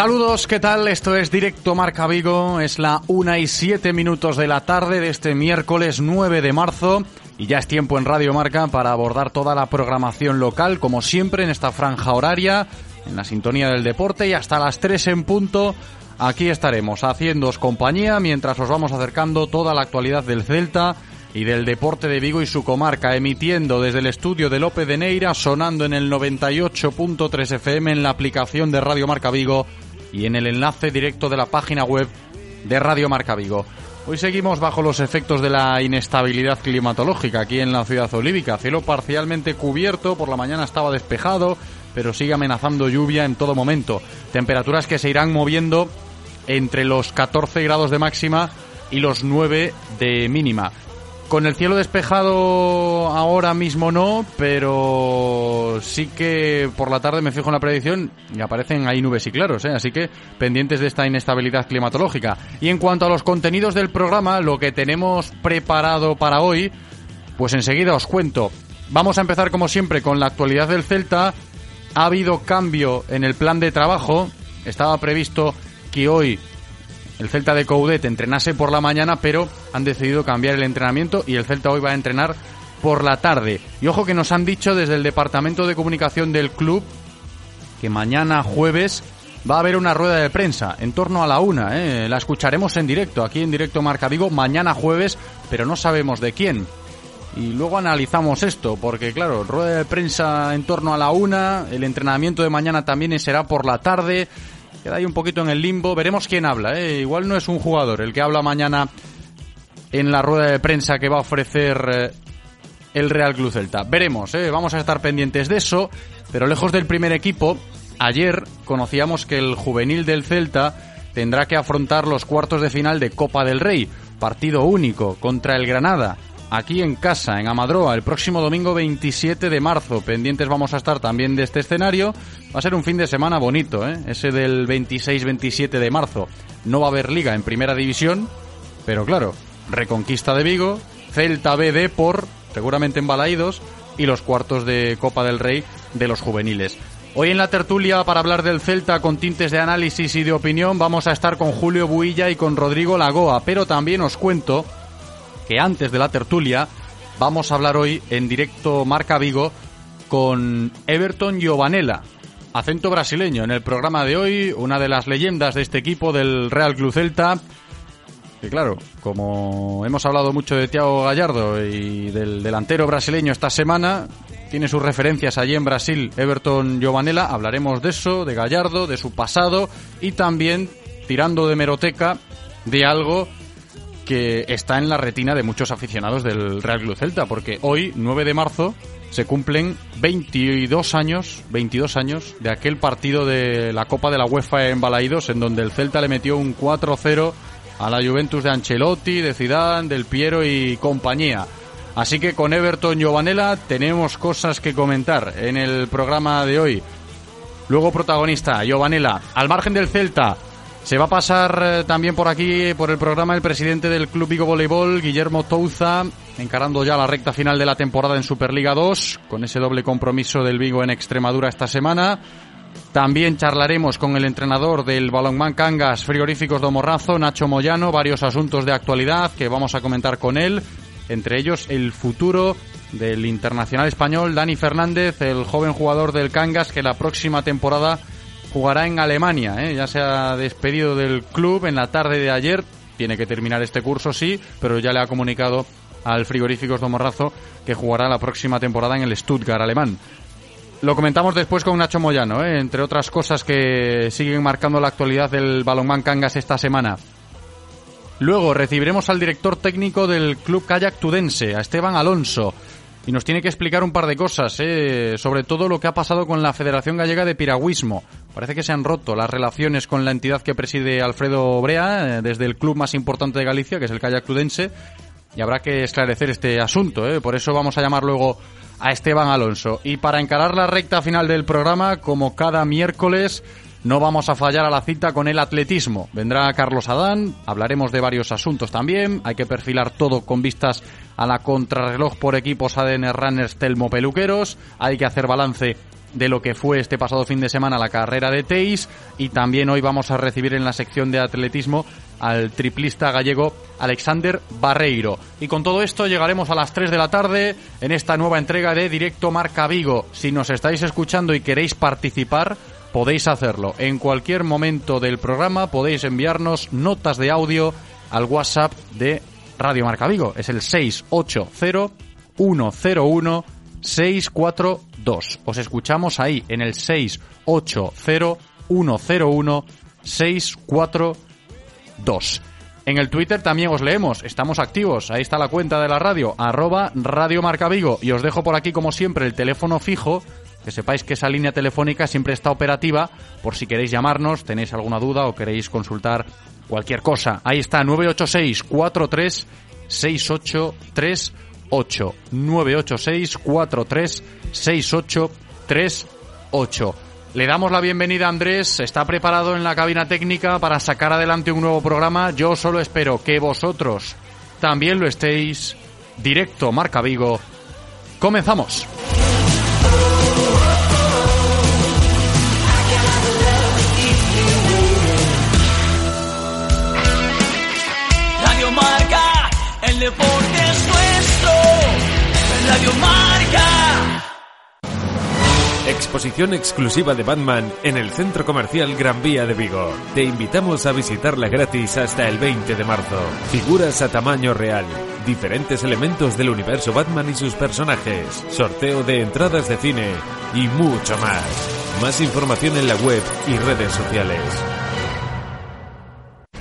Saludos, ¿qué tal? Esto es Directo Marca Vigo, es la 1 y 7 minutos de la tarde de este miércoles 9 de marzo y ya es tiempo en Radio Marca para abordar toda la programación local, como siempre en esta franja horaria, en la sintonía del deporte y hasta las 3 en punto. Aquí estaremos haciéndoos compañía mientras os vamos acercando toda la actualidad del Celta y del deporte de Vigo y su comarca, emitiendo desde el estudio de López de Neira, sonando en el 98.3 FM en la aplicación de Radio Marca Vigo y en el enlace directo de la página web de Radio Marca Vigo. Hoy seguimos bajo los efectos de la inestabilidad climatológica aquí en la ciudad olívica. Cielo parcialmente cubierto, por la mañana estaba despejado, pero sigue amenazando lluvia en todo momento. Temperaturas que se irán moviendo entre los 14 grados de máxima y los 9 de mínima. Con el cielo despejado ahora mismo no, pero sí que por la tarde me fijo en la predicción y aparecen ahí nubes y claros, ¿eh? así que pendientes de esta inestabilidad climatológica. Y en cuanto a los contenidos del programa, lo que tenemos preparado para hoy, pues enseguida os cuento. Vamos a empezar como siempre con la actualidad del Celta. Ha habido cambio en el plan de trabajo. Estaba previsto que hoy el Celta de Coudet entrenase por la mañana, pero han decidido cambiar el entrenamiento y el Celta hoy va a entrenar por la tarde. Y ojo que nos han dicho desde el departamento de comunicación del club que mañana jueves va a haber una rueda de prensa en torno a la una. ¿eh? La escucharemos en directo, aquí en directo Marca Vigo, mañana jueves, pero no sabemos de quién. Y luego analizamos esto, porque claro, rueda de prensa en torno a la una, el entrenamiento de mañana también será por la tarde. Queda ahí un poquito en el limbo. Veremos quién habla. ¿eh? Igual no es un jugador el que habla mañana en la rueda de prensa que va a ofrecer eh, el Real Club Celta. Veremos, ¿eh? vamos a estar pendientes de eso. Pero lejos del primer equipo, ayer conocíamos que el juvenil del Celta tendrá que afrontar los cuartos de final de Copa del Rey. Partido único contra el Granada aquí en casa, en Amadroa, el próximo domingo 27 de marzo. Pendientes vamos a estar también de este escenario. Va a ser un fin de semana bonito, ¿eh? ese del 26-27 de marzo. No va a haber liga en primera división, pero claro, Reconquista de Vigo, Celta B de por, seguramente en Balaídos, y los cuartos de Copa del Rey de los juveniles. Hoy en la tertulia para hablar del Celta con tintes de análisis y de opinión vamos a estar con Julio Builla y con Rodrigo Lagoa, pero también os cuento que antes de la tertulia vamos a hablar hoy en directo Marca Vigo con Everton Giovanella, acento brasileño en el programa de hoy, una de las leyendas de este equipo del Real Club Celta. Que claro, como hemos hablado mucho de Thiago Gallardo y del delantero brasileño esta semana, tiene sus referencias allí en Brasil, Everton Giovanella. Hablaremos de eso, de Gallardo, de su pasado y también, tirando de meroteca, de algo que está en la retina de muchos aficionados del Real Club Celta, porque hoy, 9 de marzo, se cumplen 22 años, 22 años de aquel partido de la Copa de la UEFA en Balaidos, en donde el Celta le metió un 4-0 a la Juventus de Ancelotti, de Zidane, del Piero y compañía. Así que con Everton Giovanella tenemos cosas que comentar en el programa de hoy. Luego protagonista, Giovanella, al margen del Celta, Se va a pasar eh, también por aquí, por el programa, el presidente del Club Vigo Voleibol, Guillermo Touza, encarando ya la recta final de la temporada en Superliga 2, con ese doble compromiso del Vigo en Extremadura esta semana. También charlaremos con el entrenador del Balonmán Cangas Frigoríficos de Morrazo, Nacho Moyano, varios asuntos de actualidad que vamos a comentar con él, entre ellos el futuro del internacional español Dani Fernández, el joven jugador del Cangas que la próxima temporada jugará en Alemania. ¿eh? Ya se ha despedido del club en la tarde de ayer. Tiene que terminar este curso, sí, pero ya le ha comunicado al Frigoríficos Morrazo que jugará la próxima temporada en el Stuttgart alemán. Lo comentamos después con Nacho Moyano, ¿eh? entre otras cosas que siguen marcando la actualidad del balonmán Cangas esta semana. Luego recibiremos al director técnico del Club Kayak Tudense, a Esteban Alonso y nos tiene que explicar un par de cosas, ¿eh? sobre todo lo que ha pasado con la Federación Gallega de Piragüismo. Parece que se han roto las relaciones con la entidad que preside Alfredo Brea, eh, desde el club más importante de Galicia, que es el Kayak Cludense, y habrá que esclarecer este asunto. ¿eh? Por eso vamos a llamar luego a Esteban Alonso. Y para encarar la recta final del programa, como cada miércoles, no vamos a fallar a la cita con el atletismo. Vendrá Carlos Adán, hablaremos de varios asuntos también, hay que perfilar todo con vistas a la contrarreloj por equipos ADN Runners Telmo Peluqueros, hay que hacer balance de lo que fue este pasado fin de semana la carrera de Teis y también hoy vamos a recibir en la sección de atletismo al triplista gallego Alexander Barreiro. Y con todo esto llegaremos a las 3 de la tarde en esta nueva entrega de Directo Marca Vigo. Si nos estáis escuchando y queréis participar, podéis hacerlo. En cualquier momento del programa podéis enviarnos notas de audio al WhatsApp de Radio Marca Vigo. Es el 680 101 642. Os escuchamos ahí en el 680 101 642. En el Twitter también os leemos, estamos activos, ahí está la cuenta de la radio, arroba Radio Marca Vigo, y os dejo por aquí como siempre el teléfono fijo que sepáis que esa línea telefónica siempre está operativa por si queréis llamarnos, tenéis alguna duda o queréis consultar cualquier cosa. Ahí está, 986 43 6838 986 43 6838 Le damos la bienvenida a Andrés, está preparado en la cabina técnica para sacar adelante un nuevo programa. Yo solo espero que vosotros también lo estéis. Directo Marca Vigo. Comenzamos. Exposición exclusiva de Batman en el Centro Comercial Gran Vía de Vigo. Te invitamos a visitarla gratis hasta el 20 de marzo. Figuras a tamaño real, diferentes elementos del universo Batman y sus personajes, sorteo de entradas de cine y mucho más. Más información en la web y redes sociales.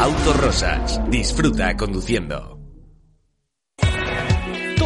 Autorosas. Disfruta conduciendo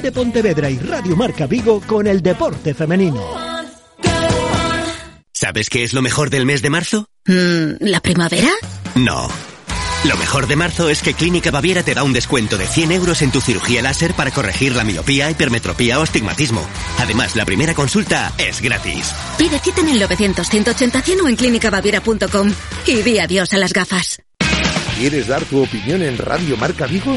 de Pontevedra y Radio Marca Vigo con el deporte femenino. ¿Sabes qué es lo mejor del mes de marzo? Mm, ¿La primavera? No. Lo mejor de marzo es que Clínica Baviera te da un descuento de 100 euros en tu cirugía láser para corregir la miopía, hipermetropía o estigmatismo. Además, la primera consulta es gratis. Pide cita en el 900-180-100 o en clínicabaviera.com y di adiós a las gafas. ¿Quieres dar tu opinión en Radio Marca Vigo?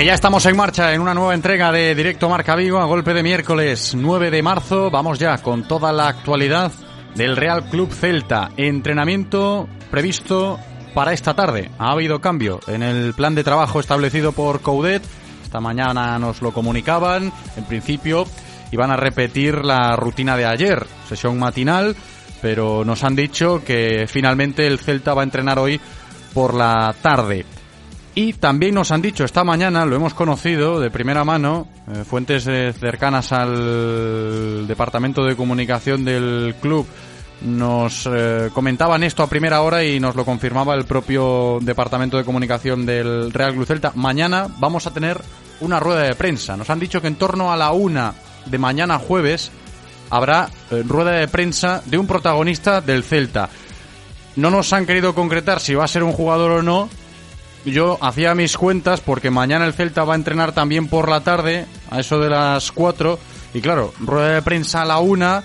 Que ya estamos en marcha en una nueva entrega de Directo Marca Vigo a golpe de miércoles 9 de marzo. Vamos ya con toda la actualidad del Real Club Celta. Entrenamiento previsto para esta tarde. Ha habido cambio en el plan de trabajo establecido por Coudet. Esta mañana nos lo comunicaban. En principio iban a repetir la rutina de ayer, sesión matinal, pero nos han dicho que finalmente el Celta va a entrenar hoy por la tarde. Y también nos han dicho esta mañana, lo hemos conocido de primera mano, eh, fuentes eh, cercanas al departamento de comunicación del club nos eh, comentaban esto a primera hora y nos lo confirmaba el propio departamento de comunicación del Real Club Celta. Mañana vamos a tener una rueda de prensa. Nos han dicho que en torno a la una de mañana jueves habrá rueda de prensa de un protagonista del Celta. No nos han querido concretar si va a ser un jugador o no, yo hacía mis cuentas porque mañana el Celta va a entrenar también por la tarde, a eso de las 4. Y claro, rueda de prensa a la 1.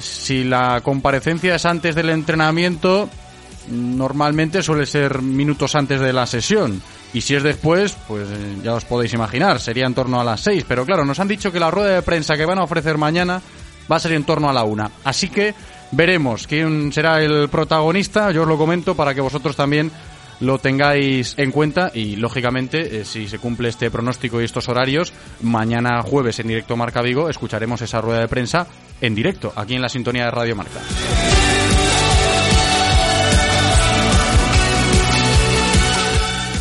Si la comparecencia es antes del entrenamiento, normalmente suele ser minutos antes de la sesión. Y si es después, pues eh, ya os podéis imaginar, sería en torno a las 6. Pero claro, nos han dicho que la rueda de prensa que van a ofrecer mañana va a ser en torno a la 1. Así que veremos quién será el protagonista. Yo os lo comento para que vosotros también lo tengáis en cuenta y lógicamente eh, si se cumple este pronóstico y estos horarios, mañana jueves en directo Marca Vigo escucharemos esa rueda de prensa en directo aquí en la sintonía de Radio Marca.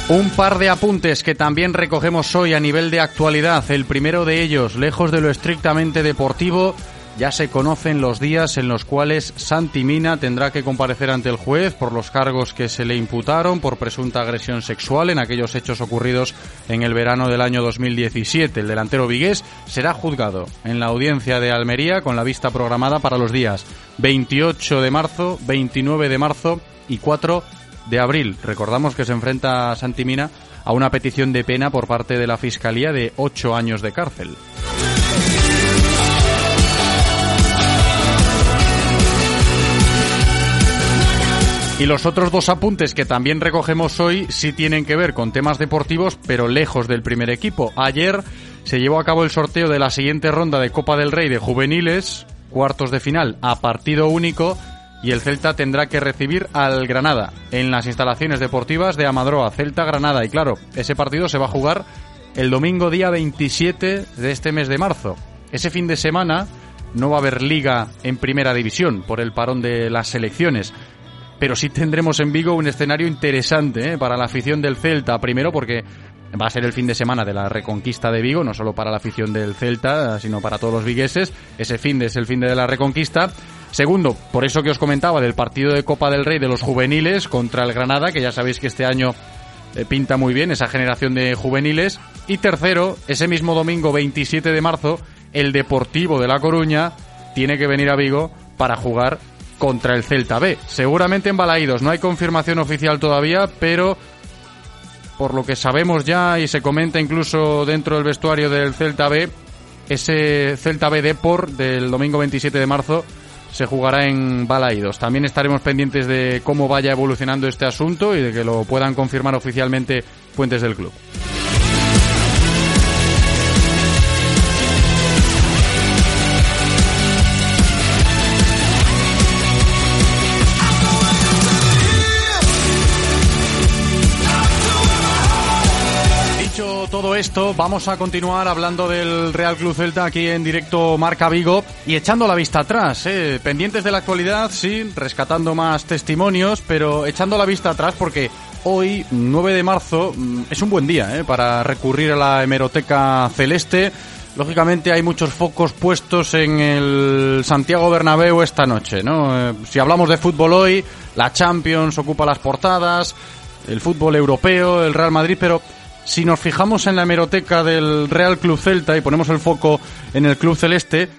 Un par de apuntes que también recogemos hoy a nivel de actualidad. El primero de ellos, lejos de lo estrictamente deportivo, ya se conocen los días en los cuales Santi Mina tendrá que comparecer ante el juez por los cargos que se le imputaron por presunta agresión sexual en aquellos hechos ocurridos en el verano del año 2017. El delantero vigués será juzgado en la audiencia de Almería con la vista programada para los días 28 de marzo, 29 de marzo y 4 de abril. Recordamos que se enfrenta Santi Mina a una petición de pena por parte de la Fiscalía de 8 años de cárcel. Y los otros dos apuntes que también recogemos hoy sí tienen que ver con temas deportivos, pero lejos del primer equipo. Ayer se llevó a cabo el sorteo de la siguiente ronda de Copa del Rey de juveniles, cuartos de final a partido único, y el Celta tendrá que recibir al Granada en las instalaciones deportivas de Amadroa, Celta Granada. Y claro, ese partido se va a jugar el domingo día 27 de este mes de marzo. Ese fin de semana no va a haber liga en primera división por el parón de las selecciones pero sí tendremos en Vigo un escenario interesante ¿eh? para la afición del Celta. Primero porque va a ser el fin de semana de la reconquista de Vigo, no solo para la afición del Celta, sino para todos los vigueses. Ese fin de es el fin de la reconquista. Segundo, por eso que os comentaba del partido de Copa del Rey de los juveniles contra el Granada, que ya sabéis que este año eh, pinta muy bien esa generación de juveniles. Y tercero, ese mismo domingo 27 de marzo, el Deportivo de La Coruña tiene que venir a Vigo para jugar contra el Celta B. Seguramente en Balaídos, no hay confirmación oficial todavía, pero por lo que sabemos ya y se comenta incluso dentro del vestuario del Celta B, ese Celta B Deport del domingo 27 de marzo se jugará en Balaídos. También estaremos pendientes de cómo vaya evolucionando este asunto y de que lo puedan confirmar oficialmente fuentes del club. Esto, vamos a continuar hablando del Real Club Celta aquí en directo Marca Vigo y echando la vista atrás, ¿eh? pendientes de la actualidad, sí, rescatando más testimonios, pero echando la vista atrás porque hoy, 9 de marzo, mm, es un buen día ¿eh? para recurrir a la hemeroteca celeste. Lógicamente hay muchos focos puestos en el Santiago Bernabéu esta noche, ¿no? Eh, si hablamos de fútbol hoy, la Champions ocupa las portadas, el fútbol europeo, el Real Madrid, pero si nos fijamos en la hemeroteca del Real Club Celta y ponemos el foco en el Club Celeste,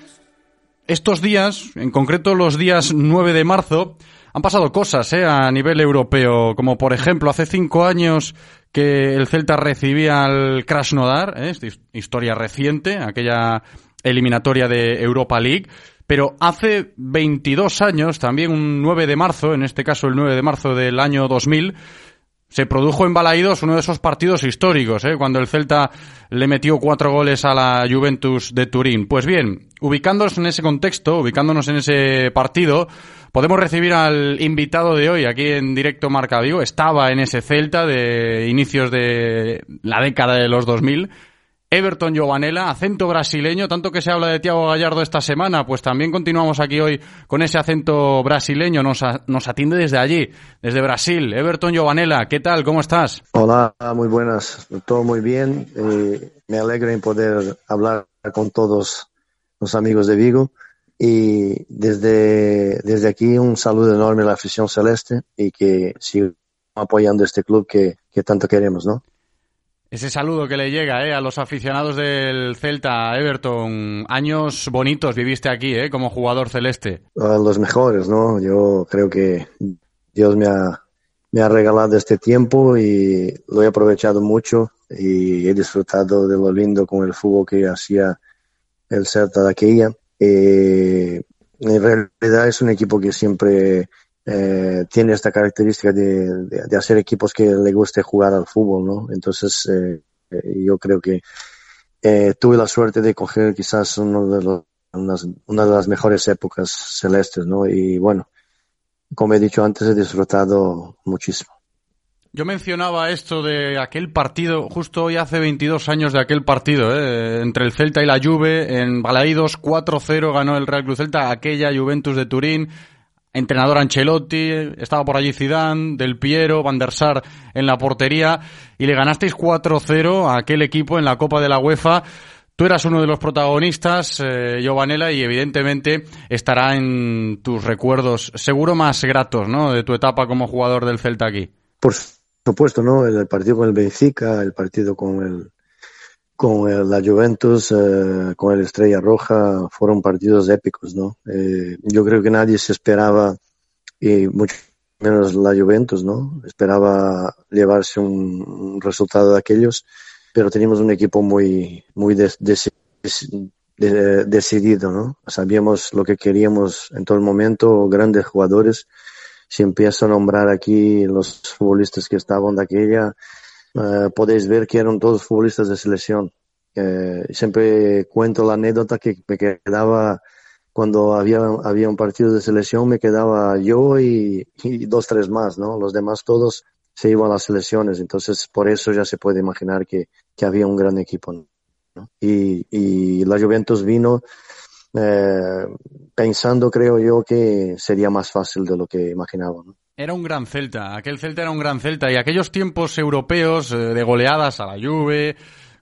estos días, en concreto los días 9 de marzo, han pasado cosas ¿eh? a nivel europeo, como por ejemplo hace cinco años que el Celta recibía al Krasnodar, ¿eh? historia reciente, aquella eliminatoria de Europa League, pero hace 22 años, también un 9 de marzo, en este caso el 9 de marzo del año 2000, se produjo en Balaídos uno de esos partidos históricos, ¿eh? cuando el Celta le metió cuatro goles a la Juventus de Turín. Pues bien, ubicándonos en ese contexto, ubicándonos en ese partido, podemos recibir al invitado de hoy aquí en directo Marca Vigo. Estaba en ese Celta de inicios de la década de los 2000 Everton Giovanella, acento brasileño, tanto que se habla de Tiago Gallardo esta semana, pues también continuamos aquí hoy con ese acento brasileño, nos, nos atiende desde allí, desde Brasil. Everton Giovanella, ¿qué tal? ¿Cómo estás? Hola, muy buenas, todo muy bien. Eh, me alegro en poder hablar con todos los amigos de Vigo y desde, desde aquí un saludo enorme a la afición celeste y que siga apoyando este club que tanto queremos, ¿no? Ese saludo que le llega eh, a los aficionados del Celta, Everton. Años bonitos viviste aquí eh, como jugador celeste. Los mejores, ¿no? Yo creo que Dios me ha, me ha regalado este tiempo y lo he aprovechado mucho y he disfrutado de lo lindo con el fútbol que hacía el Celta de aquella. Eh, en realidad es un equipo que siempre eh, tiene esta característica de, de, hacer equipos que le guste jugar al fútbol, ¿no? Entonces, eh, eh, yo creo que eh, tuve la suerte de coger quizás uno de los, una de las mejores épocas celestes, ¿no? Y bueno, como he dicho antes, he disfrutado muchísimo. Yo mencionaba esto de aquel partido, justo hoy hace 22 años de aquel partido, ¿eh? entre el Celta y la Juve, en Balaídos 4-0 ganó el Real Cruz Celta, aquella Juventus de Turín, entrenador Ancelotti, estaba por allí Zidane, Del Piero, Van der Sar en la portería y le ganasteis 4-0 a aquel equipo en la Copa de la UEFA. Tú eras uno de los protagonistas, eh, Giovanella, y evidentemente estará en tus recuerdos, seguro más gratos, ¿no? De tu etapa como jugador del Celta aquí. Por supuesto, ¿no? El partido con el Benfica, el partido con el, con la Juventus, eh, con el Estrella Roja, fueron partidos épicos, ¿no? Eh, yo creo que nadie se esperaba, y mucho menos la Juventus, ¿no? Esperaba llevarse un, resultado de aquellos, pero teníamos un equipo muy, muy decidido, ¿no? Sabíamos lo que queríamos en todo el momento, grandes jugadores. Si empiezo a nombrar aquí los futbolistas que estaban de aquella, eh, podéis ver que eran todos futbolistas de selección. Eh, siempre cuento la anécdota que me quedaba cuando había, había un partido de selección, me quedaba yo y, dos, tres más, ¿no? Los demás todos se iban a las selecciones, entonces por eso ya se puede imaginar que, que había un gran equipo. Y, y la Juventus vino eh, pensando, creo yo, que sería más fácil de lo que imaginaba. Era un gran Celta, aquel Celta era un gran Celta y aquellos tiempos europeos eh, de goleadas a la Juve,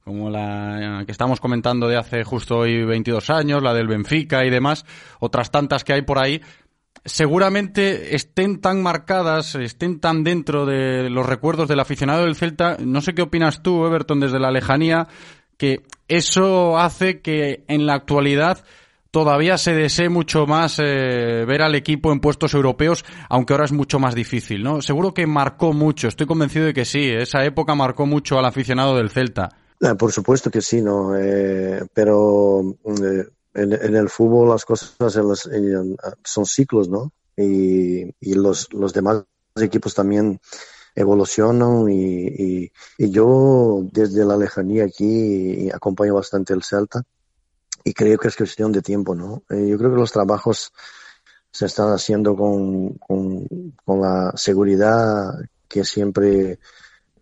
como la que estamos comentando de hace justo hoy 22 años, la del Benfica y demás, otras tantas que hay por ahí, seguramente estén tan marcadas, estén tan dentro de los recuerdos del aficionado del Celta. No sé qué opinas tú, Everton, desde la lejanía, que eso hace que en la actualidad todavía se desee mucho más eh, ver al equipo en puestos europeos, aunque ahora es mucho más difícil, ¿no? Seguro que marcó mucho, estoy convencido de que sí, esa época marcó mucho al aficionado del Celta. Ah, por supuesto que sí, ¿no? Eh, pero eh, en, el fútbol las cosas son ciclos, ¿no? Y, los, los demás equipos también evolucionan y, y, y, yo desde la lejanía aquí acompaño bastante el Celta y creo que es cuestión de tiempo, ¿no? Eh, yo creo que los trabajos se están haciendo con, con, con la seguridad que siempre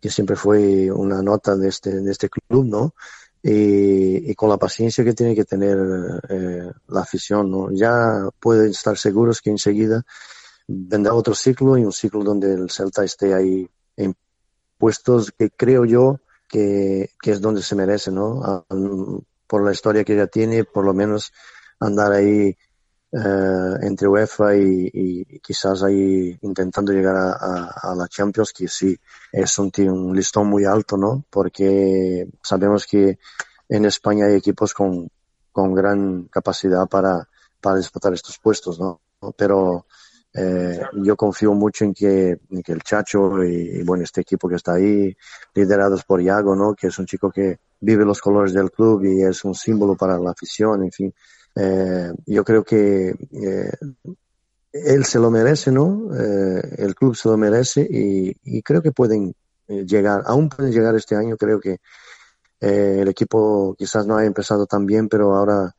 que siempre fue una nota de este, de este club, ¿no? Y, y, con la paciencia que tiene que tener eh, la afición, ¿no? Ya pueden estar seguros que enseguida vendrá otro ciclo y un ciclo donde el Celta esté ahí en puestos que creo yo que, que es donde se merece, ¿no? A, por la historia que ya tiene, por lo menos andar ahí eh, entre UEFA y, quizás ahí intentando llegar a, la Champions, que sí es un, un listón muy alto, ¿no? Porque sabemos que en España hay equipos con, con gran capacidad para, para disputar estos puestos, ¿no? Pero eh, yo confío mucho en que, en que el Chacho y, y, bueno, este equipo que está ahí, liderados por Iago, ¿no? Que es un chico que vive los colores del club y es un símbolo para la afición, en fin. Eh, yo creo que eh, él se lo merece, ¿no? El club se lo merece y, y, creo que pueden llegar, aún pueden llegar este año, creo que el equipo quizás no haya empezado tan bien, pero ahora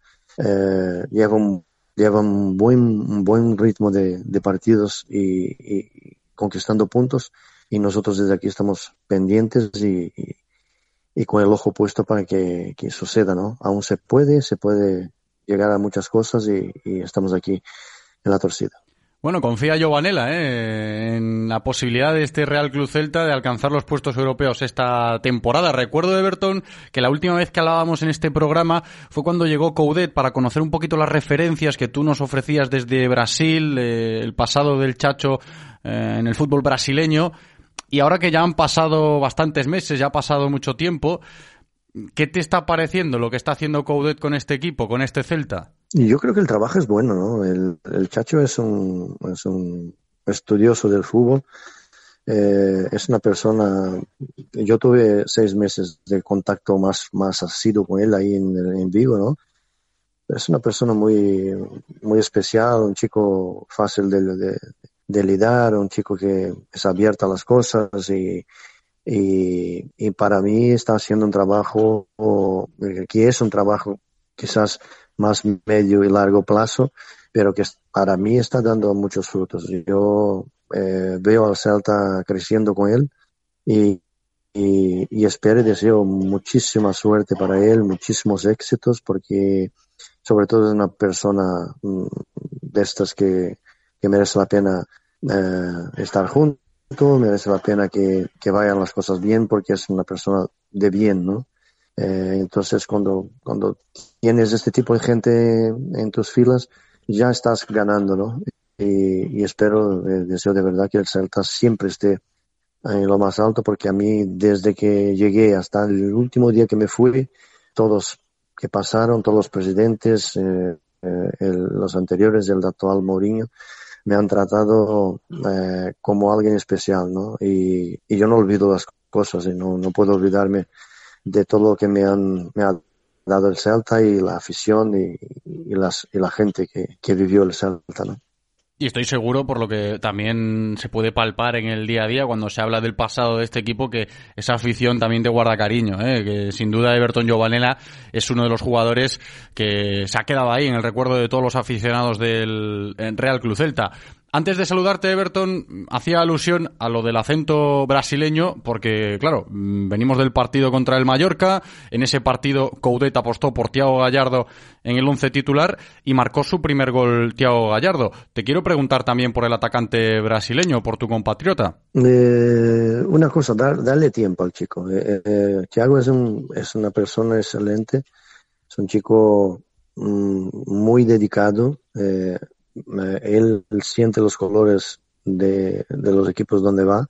lleva un lleva un buen, un buen ritmo de, de partidos y, y, conquistando puntos y nosotros desde aquí estamos pendientes y, y con el ojo puesto para que, que, suceda, ¿no? Aún se puede, se puede llegar a muchas cosas y, y estamos aquí en la torcida. Bueno, confía Giovanella ¿eh? en la posibilidad de este Real Club Celta de alcanzar los puestos europeos esta temporada. Recuerdo, Everton, que la última vez que hablábamos en este programa fue cuando llegó Coudet para conocer un poquito las referencias que tú nos ofrecías desde Brasil, eh, el pasado del Chacho eh, en el fútbol brasileño. Y ahora que ya han pasado bastantes meses, ya ha pasado mucho tiempo, ¿qué te está pareciendo lo que está haciendo Coudet con este equipo, con este Celta? Yo creo que el trabajo es bueno, ¿no? El, el Chacho es un, es un estudioso del fútbol. Eh, es una persona, yo tuve seis meses de contacto más, más asiduo con él ahí en, en Vigo, ¿no? Es una persona muy, muy especial, un chico fácil de, de, de lidiar, un chico que es abierto a las cosas y, y, y, para mí está haciendo un trabajo que es un trabajo quizás más medio y largo plazo, pero que para mí está dando muchos frutos. Yo eh, veo al Celta creciendo con él y, y, y, espero y deseo muchísima suerte para él, muchísimos éxitos, porque sobre todo es una persona mm, de estas que, que merece la pena eh, estar junto, merece la pena que, que, vayan las cosas bien porque es una persona de bien, ¿no? Eh, entonces cuando, cuando tienes este tipo de gente en tus filas, ya estás ganando, ¿no? Y, y espero, eh, deseo de verdad que el Celta siempre esté en lo más alto porque a mí desde que llegué hasta el último día que me fui, todos que pasaron, todos los presidentes, eh, eh, los anteriores, el actual Mourinho, me han tratado como alguien especial, ¿no? Y, y, yo no olvido las cosas y no, no puedo olvidarme de todo lo que me han me ha dado el Celta y la afición y, las, y la gente que, que vivió el Celta, ¿no? Y estoy seguro, por lo que también se puede palpar en el día a día cuando se habla del pasado de este equipo, que esa afición también te guarda cariño, ¿eh? que sin duda Everton Giovanella es uno de los jugadores que se ha quedado ahí en el recuerdo de todos los aficionados del Real Club Celta. Antes de saludarte, Everton, hacía alusión a lo del acento brasileño, porque, claro, venimos del partido contra el Mallorca. En ese partido, Coudet apostó por Tiago Gallardo en el once titular y marcó su primer gol Tiago Gallardo. Te quiero preguntar también por el atacante brasileño, por tu compatriota. Eh, una cosa, dar, darle tiempo al chico. Eh, eh, Tiago es, un, es una persona excelente, es un chico mm, muy dedicado. Eh, él siente los colores de, los equipos donde va.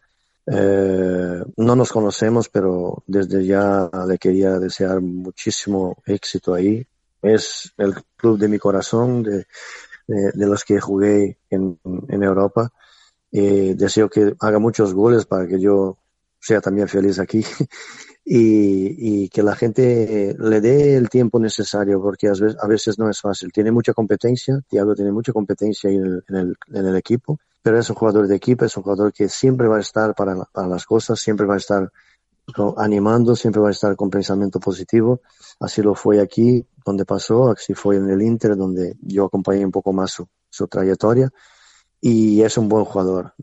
Eh, no nos conocemos, pero desde ya le quería desear muchísimo éxito ahí. Es el club de mi corazón, de, los que jugué en, en Europa. Y deseo que haga muchos goles para que yo sea también feliz aquí y, y, que la gente le dé el tiempo necesario porque a veces, a veces no es fácil. Tiene mucha competencia, Thiago tiene mucha competencia en el, en el, en el equipo, pero es un jugador de equipo, es un jugador que siempre va a estar para, para las cosas, siempre va a estar animando, siempre va a estar con pensamiento positivo. Así lo fue aquí, donde pasó, así fue en el Inter, donde yo acompañé un poco más su, su trayectoria. Y es un buen jugador.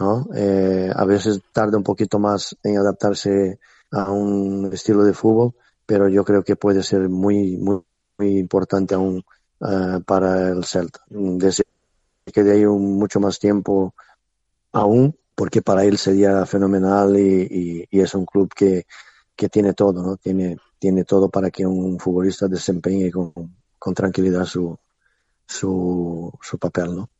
¿no? Eh, a veces tarda un poquito más en adaptarse a un estilo de fútbol, pero yo creo que puede ser muy, muy, muy importante aún eh, para el Celta. Que de ahí un, mucho más tiempo aún, porque para él sería fenomenal y, y, es un club que, que, tiene todo, ¿no? Tiene, tiene todo para que un futbolista desempeñe con, con tranquilidad su, su, su papel, ¿no?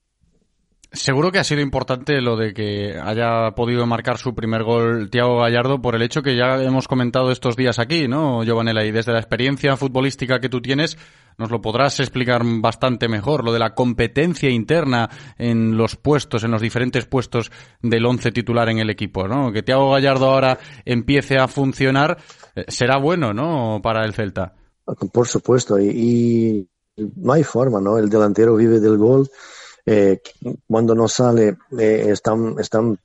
Seguro que ha sido importante lo de que haya podido marcar su primer gol Tiago Gallardo por el hecho que ya hemos comentado estos días aquí, ¿no, Giovanella? Y desde la experiencia futbolística que tú tienes, nos lo podrás explicar bastante mejor, lo de la competencia interna en los puestos, en los diferentes puestos del once titular en el equipo, ¿no? Que Tiago Gallardo ahora empiece a funcionar eh, será bueno, ¿no? Para el Celta. Por supuesto, y, y no hay forma, ¿no? El delantero vive del gol eh, cuando no sale eh, están, están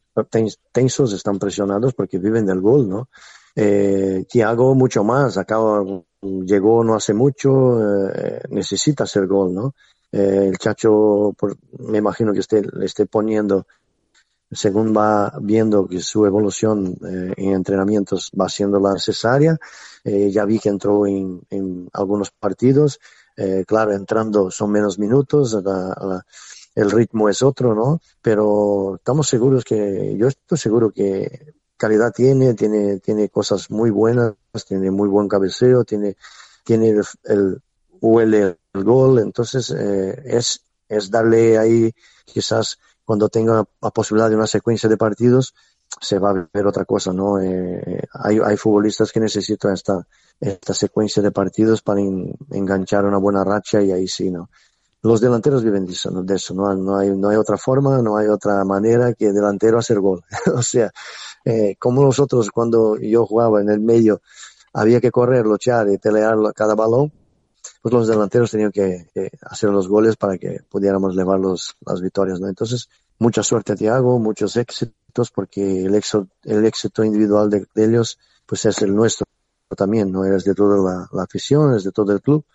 tensos, están presionados porque viven del gol, ¿no? Eh, Thiago mucho más, acaba, llegó no hace mucho, eh, necesita hacer gol, ¿no? Eh, el Chacho, por, me imagino que esté, le esté poniendo, según va viendo que su evolución eh, en entrenamientos va siendo la necesaria, eh, ya vi que entró en, algunos partidos, claro, entrando son menos minutos, la, el ritmo es otro, ¿no? Pero estamos seguros que, yo estoy seguro que calidad tiene, tiene, tiene cosas muy buenas, tiene muy buen cabeceo, tiene, tiene el, el huele el gol, entonces eh, es, es darle ahí quizás cuando tenga la posibilidad de una secuencia de partidos se va a ver otra cosa, ¿no? Eh, hay, hay futbolistas que necesitan esta, esta secuencia de partidos para en, enganchar una buena racha y ahí sí, ¿no? Los delanteros viven de eso, de eso ¿no? No, hay, no hay otra forma, no hay otra manera que delantero hacer gol. o sea, eh, como nosotros cuando yo jugaba en el medio había que correr, luchar y pelear cada balón, pues los delanteros tenían que, hacer los goles para que pudiéramos llevar los, las victorias, ¿no? Entonces, mucha suerte Tiago, muchos éxitos, porque el éxito, el éxito individual de, de, ellos, pues es el nuestro también, ¿no? Es de toda la, la afición, es de todo el club,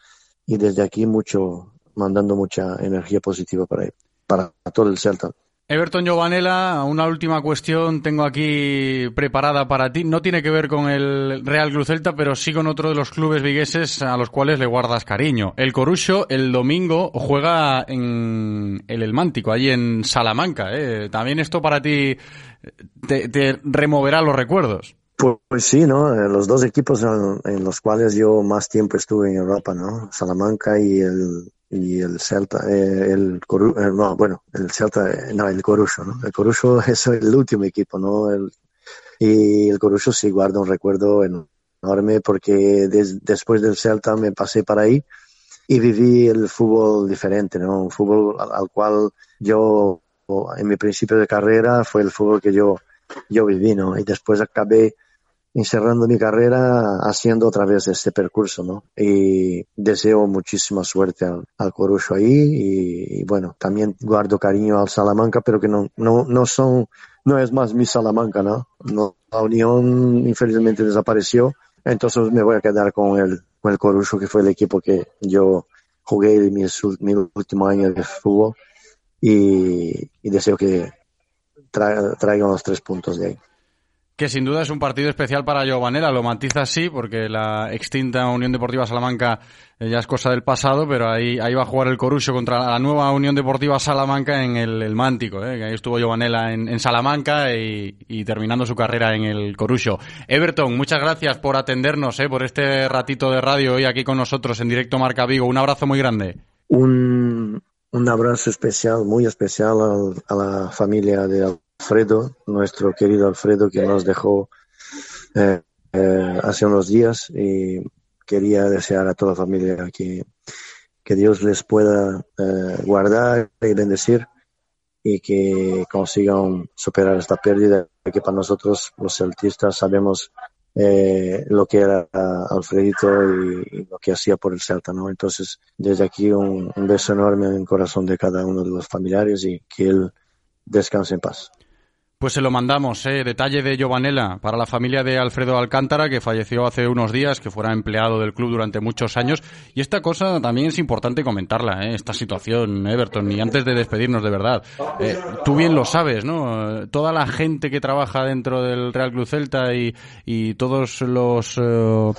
y desde aquí mucho, mandando mucha energía positiva para, para todo el Celta. Everton Giovanella, una última cuestión tengo aquí preparada para ti. No tiene que ver con el Real Club Celta, pero sí con otro de los clubes vigueses a los cuales le guardas cariño. El Corucho el domingo juega en el El Mántico, allí en Salamanca. ¿eh? También esto para ti te, te removerá los recuerdos. Pues, pues, sí, ¿no? Los dos equipos en, en, los cuales yo más tiempo estuve en Europa, ¿no? Salamanca y el, y el Celta, eh, el Coru eh, no, bueno, el Celta, eh, no, el Corucho, ¿no? El Corucho es el último equipo, ¿no? El, y el Corucho sí guarda un recuerdo enorme porque des, después del Celta me pasé para ahí y viví el fútbol diferente, ¿no? Un fútbol al, al cual yo, en mi principio de carrera, fue el fútbol que yo, yo viví, ¿no? Y después acabé encerrando mi carrera haciendo otra vez este percurso, ¿no? Y deseo muchísima suerte al, al Corucho ahí y, bueno, también guardo cariño al Salamanca, pero que no, no, no son, no es más mi Salamanca, ¿no? la Unión infelizmente desapareció, entonces me voy a quedar con el, con el Corucho, que fue el equipo que yo jugué mi, mi último año de fútbol y, y deseo que tra traigan los tres puntos de ahí que sin duda es un partido especial para Giovanella, lo matiza así, porque la extinta Unión Deportiva Salamanca eh, ya es cosa del pasado, pero ahí, ahí va a jugar el Corucho contra la nueva Unión Deportiva Salamanca en el, Mántico, ¿eh? ahí estuvo Giovanella en, Salamanca y, y, terminando su carrera en el Corucho. Everton, muchas gracias por atendernos, ¿eh? por este ratito de radio hoy aquí con nosotros en directo Marca Vigo. Un abrazo muy grande. Un, un abrazo especial, muy especial a, a la familia de Alfredo, nuestro querido Alfredo, que nos dejó eh, eh, hace unos días y quería desear a toda la familia que, que Dios les pueda eh, guardar y bendecir y que consigan superar esta pérdida, que para nosotros los celtistas sabemos eh, lo que era Alfredito y, lo que hacía por el Celta, ¿no? Entonces, desde aquí un beso enorme en el corazón de cada uno de los familiares y que él descanse en paz. Pues se lo mandamos, ¿eh? Detalle de Giovanella para la familia de Alfredo Alcántara, que falleció hace unos días, que fuera empleado del club durante muchos años. Y esta cosa también es importante comentarla, ¿eh? Esta situación, Everton. Y antes de despedirnos, de verdad, eh, tú bien lo sabes, ¿no? Toda la gente que trabaja dentro del Real Club Celta y, y todos los eh,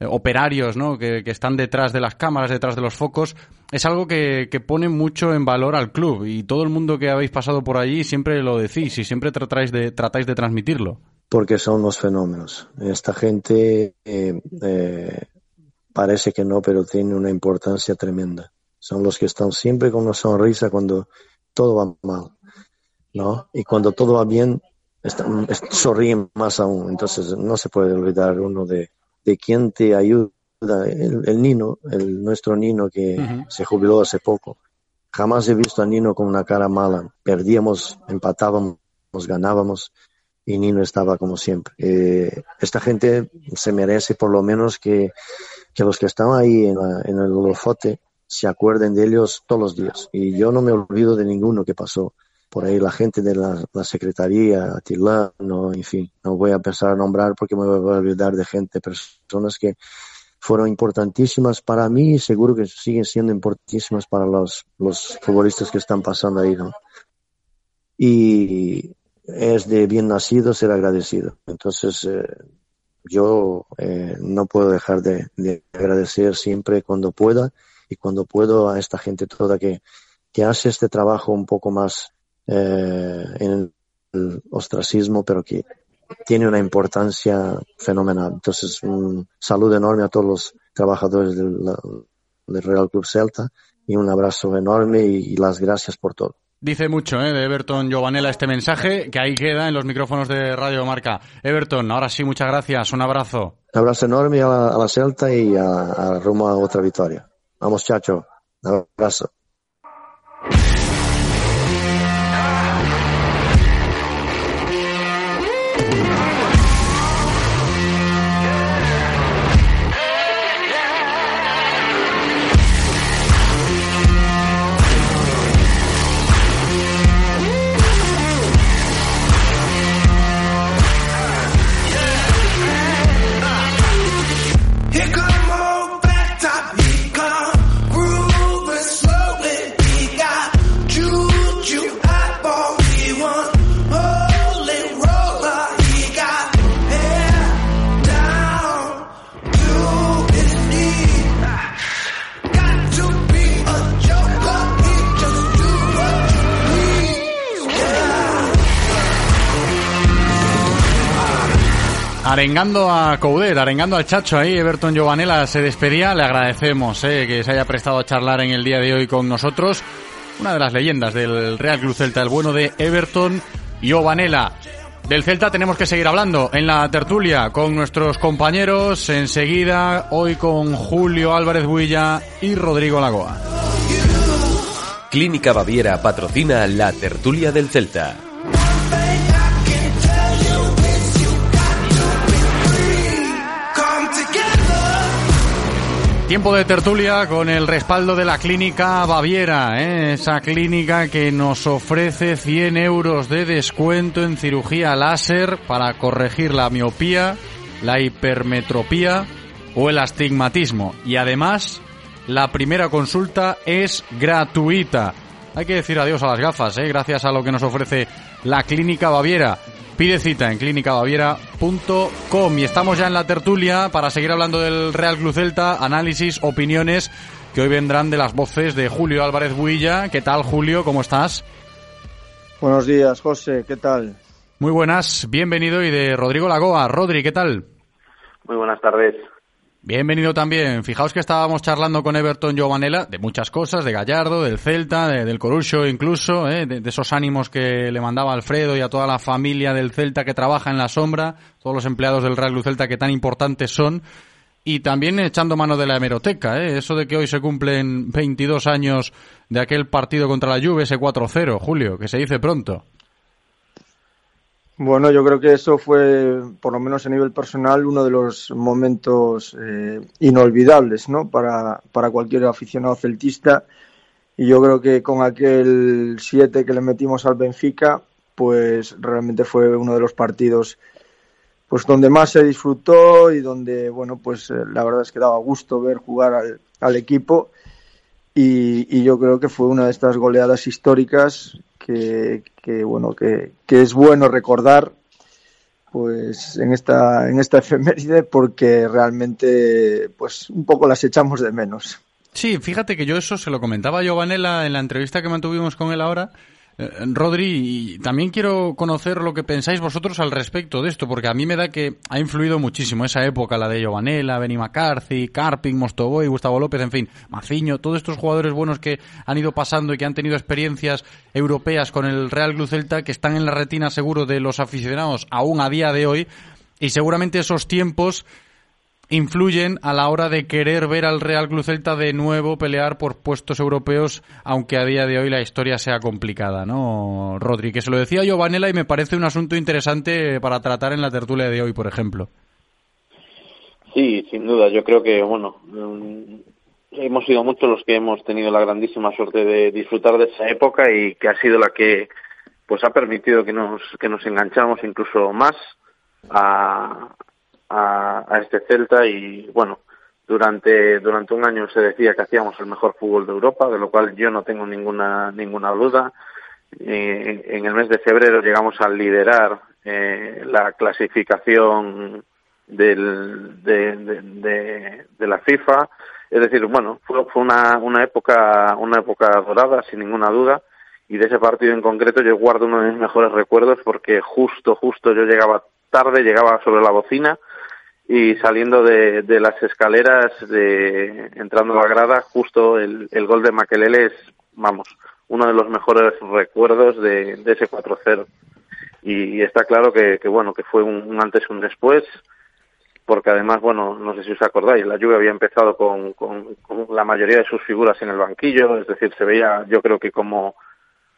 operarios, ¿no? Que, están detrás de las cámaras, detrás de los focos, es algo que, que, pone mucho en valor al club y todo el mundo que habéis pasado por allí siempre lo decís y siempre tratáis de, tratáis de transmitirlo. Porque son los fenómenos. Esta gente eh, eh, parece que no, pero tiene una importancia tremenda. Son los que están siempre con una sonrisa cuando todo va mal, ¿no? Y cuando todo va bien, están, sonríen más aún. Entonces no se puede olvidar uno de, de quién te ayuda el, el, Nino, el, nuestro Nino que uh -huh. se jubiló hace poco. Jamás he visto a Nino con una cara mala. Perdíamos, empatábamos, ganábamos y Nino estaba como siempre. Eh, esta gente se merece por lo menos que, que los que están ahí en, la, en el Holofote se acuerden de ellos todos los días. Y yo no me olvido de ninguno que pasó por ahí, la gente de la, la Secretaría, Tilano, en fin. No voy a empezar a nombrar porque me voy a olvidar de gente, personas que fueron importantísimas para mí y seguro que siguen siendo importantísimas para los, los futbolistas que están pasando ahí, ¿no? Y es de bien nacido ser agradecido. Entonces, eh, yo eh, no puedo dejar de, de, agradecer siempre cuando pueda y cuando puedo a esta gente toda que, que hace este trabajo un poco más eh, en el ostracismo, pero que tiene una importancia fenomenal. Entonces, un saludo enorme a todos los trabajadores del, del Real Club Celta y un abrazo enorme y, y las gracias por todo. Dice mucho ¿eh? de Everton Giovanella este mensaje, que ahí queda en los micrófonos de Radio Marca. Everton, ahora sí, muchas gracias, un abrazo. Un abrazo enorme a la, a la Celta y a, a otra victoria. Vamos, chacho. Un abrazo. Arengando a Coudet, arengando al Chacho ahí, Everton Giovanella se despedía, le agradecemos eh, que se haya prestado a charlar en el día de hoy con nosotros. Una de las leyendas del Real Club Celta, el bueno de Everton Giovanella. Del Celta tenemos que seguir hablando en la tertulia con nuestros compañeros enseguida, hoy con Julio Álvarez Builla y Rodrigo Lagoa. Clínica Baviera patrocina la tertulia del Celta. Tiempo de tertulia con el respaldo de la clínica Baviera, ¿eh? esa clínica que nos ofrece 100 euros de descuento en cirugía láser para corregir la miopía, la hipermetropía o el astigmatismo. Y además, la primera consulta es gratuita. Hay que decir adiós a las gafas, ¿eh? gracias a lo que nos ofrece la clínica Baviera. Pide cita en clínicabaviera.com y estamos ya en la tertulia para seguir hablando del Real Club Celta, análisis, opiniones que hoy vendrán de las voces de Julio Álvarez Builla. ¿Qué tal, Julio? ¿Cómo estás? Buenos días, José. ¿Qué tal? Muy buenas, bienvenido. Y de Rodrigo Lagoa. Rodri, ¿qué tal? Muy buenas tardes. Bienvenido también. Fijaos que estábamos charlando con Everton Giovanella de muchas cosas, de Gallardo, del Celta, de, del Corucho incluso, ¿eh? de, esos ánimos que le mandaba Alfredo y a toda la familia del Celta que trabaja en la sombra, todos los empleados del Real Club Celta que tan importantes son, y también echando mano de la hemeroteca, ¿eh? eso de que hoy se cumplen 22 años de aquel partido contra la Juve, ese 4-0, Julio, que se dice pronto. Bueno, yo creo que eso fue, por lo menos a nivel personal, uno de los momentos eh, inolvidables, ¿no? Para, para cualquier aficionado celtista. Y yo creo que con aquel 7 que le metimos al Benfica, pues realmente fue uno de los partidos pues donde más se disfrutó y donde, bueno, pues eh, la verdad es que daba gusto ver jugar al, al equipo y, yo creo que fue una de estas goleadas históricas que, que bueno, que, que, es bueno recordar pues en esta, en esta efeméride porque realmente pues un poco las echamos de menos. Sí, fíjate que yo eso se lo comentaba a Giovanella en la entrevista que mantuvimos con él ahora Rodri, también quiero conocer lo que pensáis vosotros al respecto de esto, porque a mí me da que ha influido muchísimo esa época, la de Giovanella, Benny McCarthy, Carping, Mostoboy, Gustavo López, en fin, Maciño, todos estos jugadores buenos que han ido pasando y que han tenido experiencias europeas con el Real Club Celta, que están en la retina seguro de los aficionados aún a día de hoy, y seguramente esos tiempos influyen a la hora de querer ver al Real Club Celta de nuevo pelear por puestos europeos, aunque a día de hoy la historia sea complicada, ¿no, Rodri? Que se lo decía Vanela y me parece un asunto interesante para tratar en la tertulia de hoy, por ejemplo. Sí, sin duda. Yo creo que, bueno, mm, hemos sido muchos los que hemos tenido la grandísima suerte de disfrutar de esa época y que ha sido la que pues ha permitido que nos que nos enganchamos incluso más a, a, este Celta y bueno, durante, durante un año se decía que hacíamos el mejor fútbol de Europa, de lo cual yo no tengo ninguna, ninguna duda. En el mes de febrero llegamos a liderar eh, la clasificación del, de, de, de, la FIFA. Es decir, bueno, fue, fue una, una, época, una época dorada, sin ninguna duda. Y de ese partido en concreto yo guardo uno de mis mejores recuerdos porque justo, justo yo llegaba tarde, llegaba sobre la bocina y saliendo de, de, las escaleras, de, entrando a la grada, justo el, el gol de Maquelele es, vamos, uno de los mejores recuerdos de, de ese 4-0. Y, está claro que, que, bueno, que fue un, antes y un después, porque además, bueno, no sé si os acordáis, la lluvia había empezado con, con, la mayoría de sus figuras en el banquillo, es decir, se veía, yo creo que como,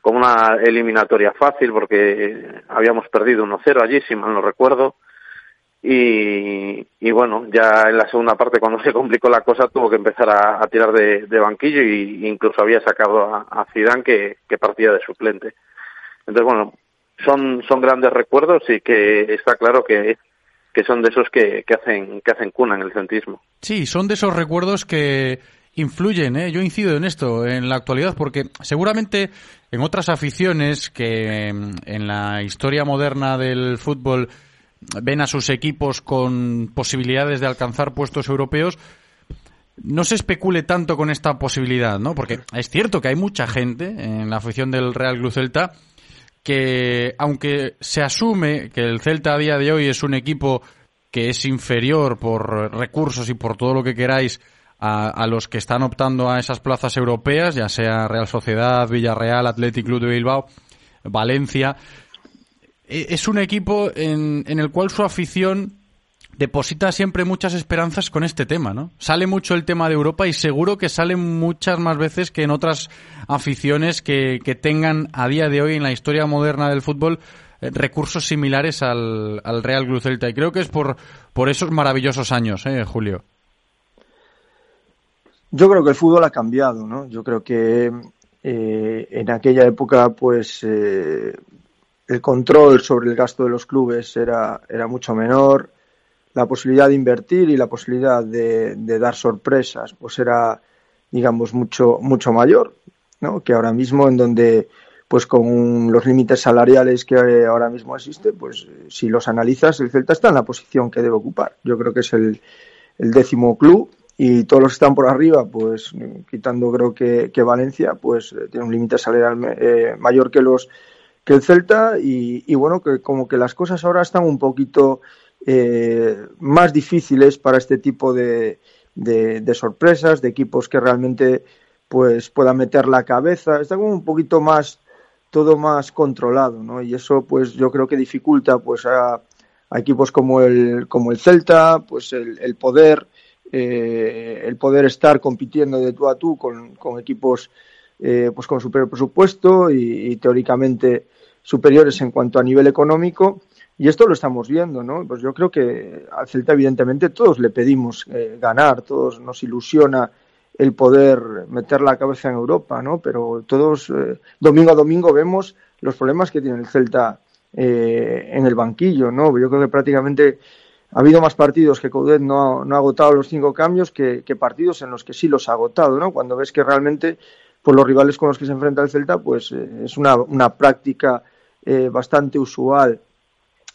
como una eliminatoria fácil, porque habíamos perdido 1-0 allí, si mal no recuerdo, y, y, bueno, ya en la segunda parte cuando se complicó la cosa tuvo que empezar a, tirar de, banquillo y incluso había sacado a, a Zidane que, que, partía de suplente. Entonces bueno, son, son grandes recuerdos y que está claro que, que son de esos que, que, hacen, que hacen cuna en el centrismo. Sí, son de esos recuerdos que influyen, ¿eh? yo incido en esto en la actualidad porque seguramente en otras aficiones que en la historia moderna del fútbol ven a sus equipos con posibilidades de alcanzar puestos europeos, no se especule tanto con esta posibilidad, ¿no? Porque es cierto que hay mucha gente en la afición del Real Club Celta que, aunque se asume que el Celta a día de hoy es un equipo que es inferior por recursos y por todo lo que queráis a, a, los que están optando a esas plazas europeas, ya sea Real Sociedad, Villarreal, Athletic Club de Bilbao, Valencia, es un equipo en, el cual su afición deposita siempre muchas esperanzas con este tema, ¿no? Sale mucho el tema de Europa y seguro que sale muchas más veces que en otras aficiones que, tengan a día de hoy en la historia moderna del fútbol eh, recursos similares al, al, Real Club Celta. Y creo que es por, esos maravillosos años, ¿eh, Julio? Yo creo que el fútbol ha cambiado, ¿no? Yo creo que eh, en aquella época, pues, eh, el control sobre el gasto de los clubes era, era mucho menor, la posibilidad de invertir y la posibilidad de, de dar sorpresas pues era digamos mucho mucho mayor ¿no? que ahora mismo en donde pues con los límites salariales que ahora mismo existen pues si los analizas el Celta está en la posición que debe ocupar yo creo que es el, décimo club y todos los que están por arriba, pues quitando creo que, que Valencia, pues tiene un límite salarial eh, mayor que los que el Celta y, bueno, que como que las cosas ahora están un poquito eh, más difíciles para este tipo de, de, sorpresas, de equipos que realmente pues puedan meter la cabeza, está como un poquito más todo más controlado, ¿no? Y eso pues yo creo que dificulta pues a, equipos como el como el Celta, pues el, poder eh, el poder estar compitiendo de tú a tú con, con equipos eh, pues con superior presupuesto y teóricamente superiores en cuanto a nivel económico. Y esto lo estamos viendo, ¿no? Pues yo creo que al Celta, evidentemente, todos le pedimos eh, ganar, todos nos ilusiona el poder meter la cabeza en Europa, ¿no? Pero todos, eh, domingo a domingo, vemos los problemas que tiene el Celta eh, en el banquillo, ¿no? Yo creo que prácticamente ha habido más partidos que Coudet no, no ha agotado los cinco cambios que, partidos en los que sí los ha agotado, ¿no? Cuando ves que realmente por los rivales con los que se enfrenta el Celta, pues eh, es una práctica eh, bastante usual.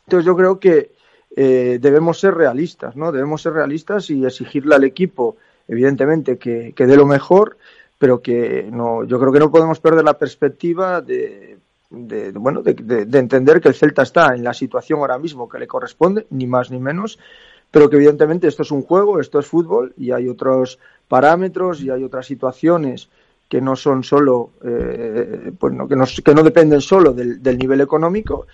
Entonces yo creo que eh, debemos ser realistas, ¿no? Debemos ser realistas y exigirle al equipo, evidentemente, que, que dé lo mejor, pero que no, yo creo que no podemos perder la perspectiva de, de, bueno, de, de, entender que el Celta está en la situación ahora mismo que le corresponde, ni más ni menos, pero que evidentemente esto es un juego, esto es fútbol y hay otros parámetros y hay otras situaciones que no son solo, eh, pues no, que, no, que no dependen solo del, del, nivel económico,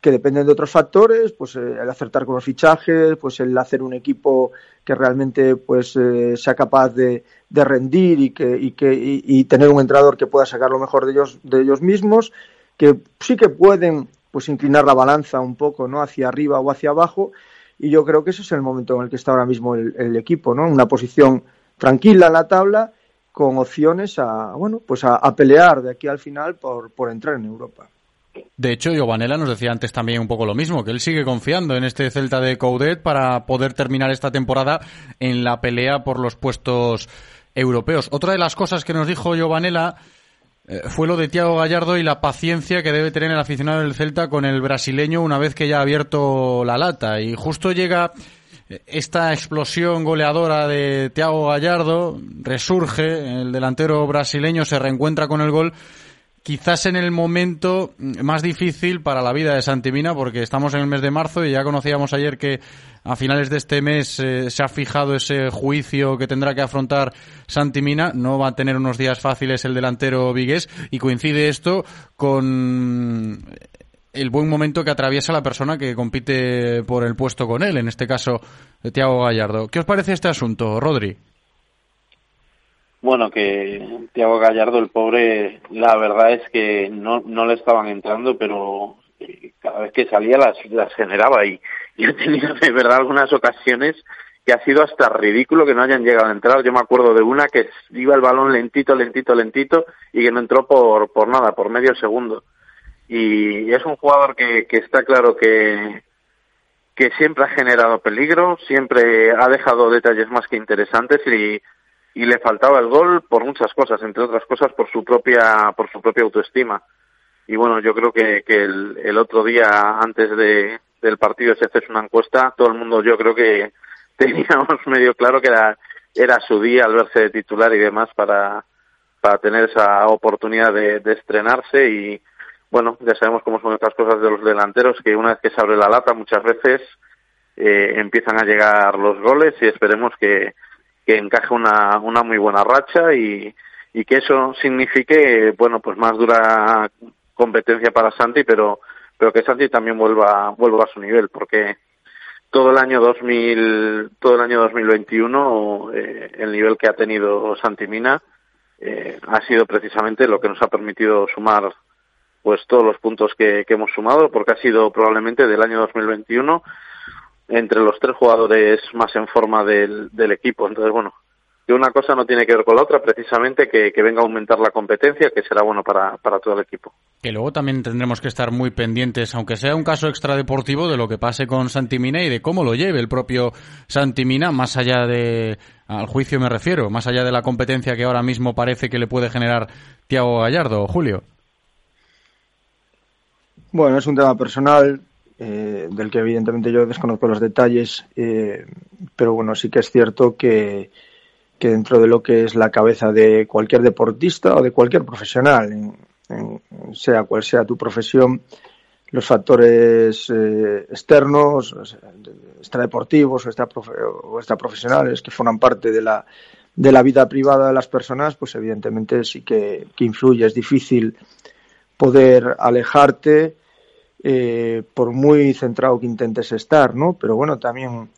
que dependen de otros factores, pues eh, el acertar con los fichajes, pues el hacer un equipo que realmente pues eh, sea capaz de, de, rendir y que, y que y, tener un entrenador que pueda sacar lo mejor de ellos, de ellos mismos que sí que pueden pues inclinar la balanza un poco no hacia arriba o hacia abajo. Y yo creo que ese es el momento en el que está ahora mismo el, el equipo no una posición tranquila en la tabla con opciones a bueno pues a, pelear de aquí al final por, por entrar en Europa de hecho, Giovanella nos decía antes también un poco lo mismo, que él sigue confiando en este Celta de Coudet para poder terminar esta temporada en la pelea por los puestos europeos. Otra de las cosas que nos dijo Giovanella eh, fue lo de Tiago Gallardo y la paciencia que debe tener el aficionado del Celta con el brasileño una vez que ya ha abierto la lata. Y justo llega esta explosión goleadora de Tiago Gallardo, resurge, el delantero brasileño se reencuentra con el gol quizás en el momento más difícil para la vida de Santimina, porque estamos en el mes de marzo y ya conocíamos ayer que a finales de este mes eh, se ha fijado ese juicio que tendrá que afrontar Santimina. No va a tener unos días fáciles el delantero Vigués y coincide esto con el buen momento que atraviesa la persona que compite por el puesto con él, en este caso Tiago Gallardo. ¿Qué os parece este asunto, Rodri? Bueno, que Tiago Gallardo, el pobre, la verdad es que no, no le estaban entrando, pero eh, cada vez que salía las, las generaba y, y he tenido de verdad algunas ocasiones que ha sido hasta ridículo que no hayan llegado a entrar. Yo me acuerdo de una que iba el balón lentito, lentito, lentito y que no entró por, por nada, por medio segundo. Y es un jugador que, que está claro que, que siempre ha generado peligro, siempre ha dejado detalles más que interesantes y y le faltaba el gol por muchas cosas, entre otras cosas por su propia por su propia autoestima. Y bueno, yo creo que, que el, otro día antes de, del partido se hace una encuesta, todo el mundo yo creo que teníamos medio claro que era era su día al verse de titular y demás para para tener esa oportunidad de estrenarse y bueno, ya sabemos cómo son estas cosas de los delanteros, que una vez que se abre la lata muchas veces eh, empiezan a llegar los goles y esperemos que, encaje una, una muy buena racha y, y que eso signifique, bueno, pues más dura competencia para Santi, pero, pero que Santi también vuelva, vuelva a su nivel, porque todo el año 2000, todo el año 2021, eh, el nivel que ha tenido Santi Mina eh, ha sido precisamente lo que nos ha permitido sumar pues todos los puntos que, hemos sumado, porque ha sido probablemente del año 2021 entre los tres jugadores más en forma del, equipo. Entonces, bueno, que una cosa no tiene que ver con la otra, precisamente que, que venga a aumentar la competencia, que será bueno para, para, todo el equipo. Que luego también tendremos que estar muy pendientes, aunque sea un caso extradeportivo, de lo que pase con Santimina y de cómo lo lleve el propio Santimina, más allá de, al juicio me refiero, más allá de la competencia que ahora mismo parece que le puede generar Tiago Gallardo, Julio. Bueno, es un tema personal, eh, del que evidentemente yo desconozco los detalles, eh, pero bueno, sí que es cierto que, que, dentro de lo que es la cabeza de cualquier deportista o de cualquier profesional, en, sea cual sea tu profesión, los factores eh, externos, extradeportivos o, extra, o extraprofesionales que forman parte de la, de la vida privada de las personas, pues evidentemente sí que, que influye. Es difícil poder alejarte eh, por muy centrado que intentes estar, ¿no? Pero bueno, también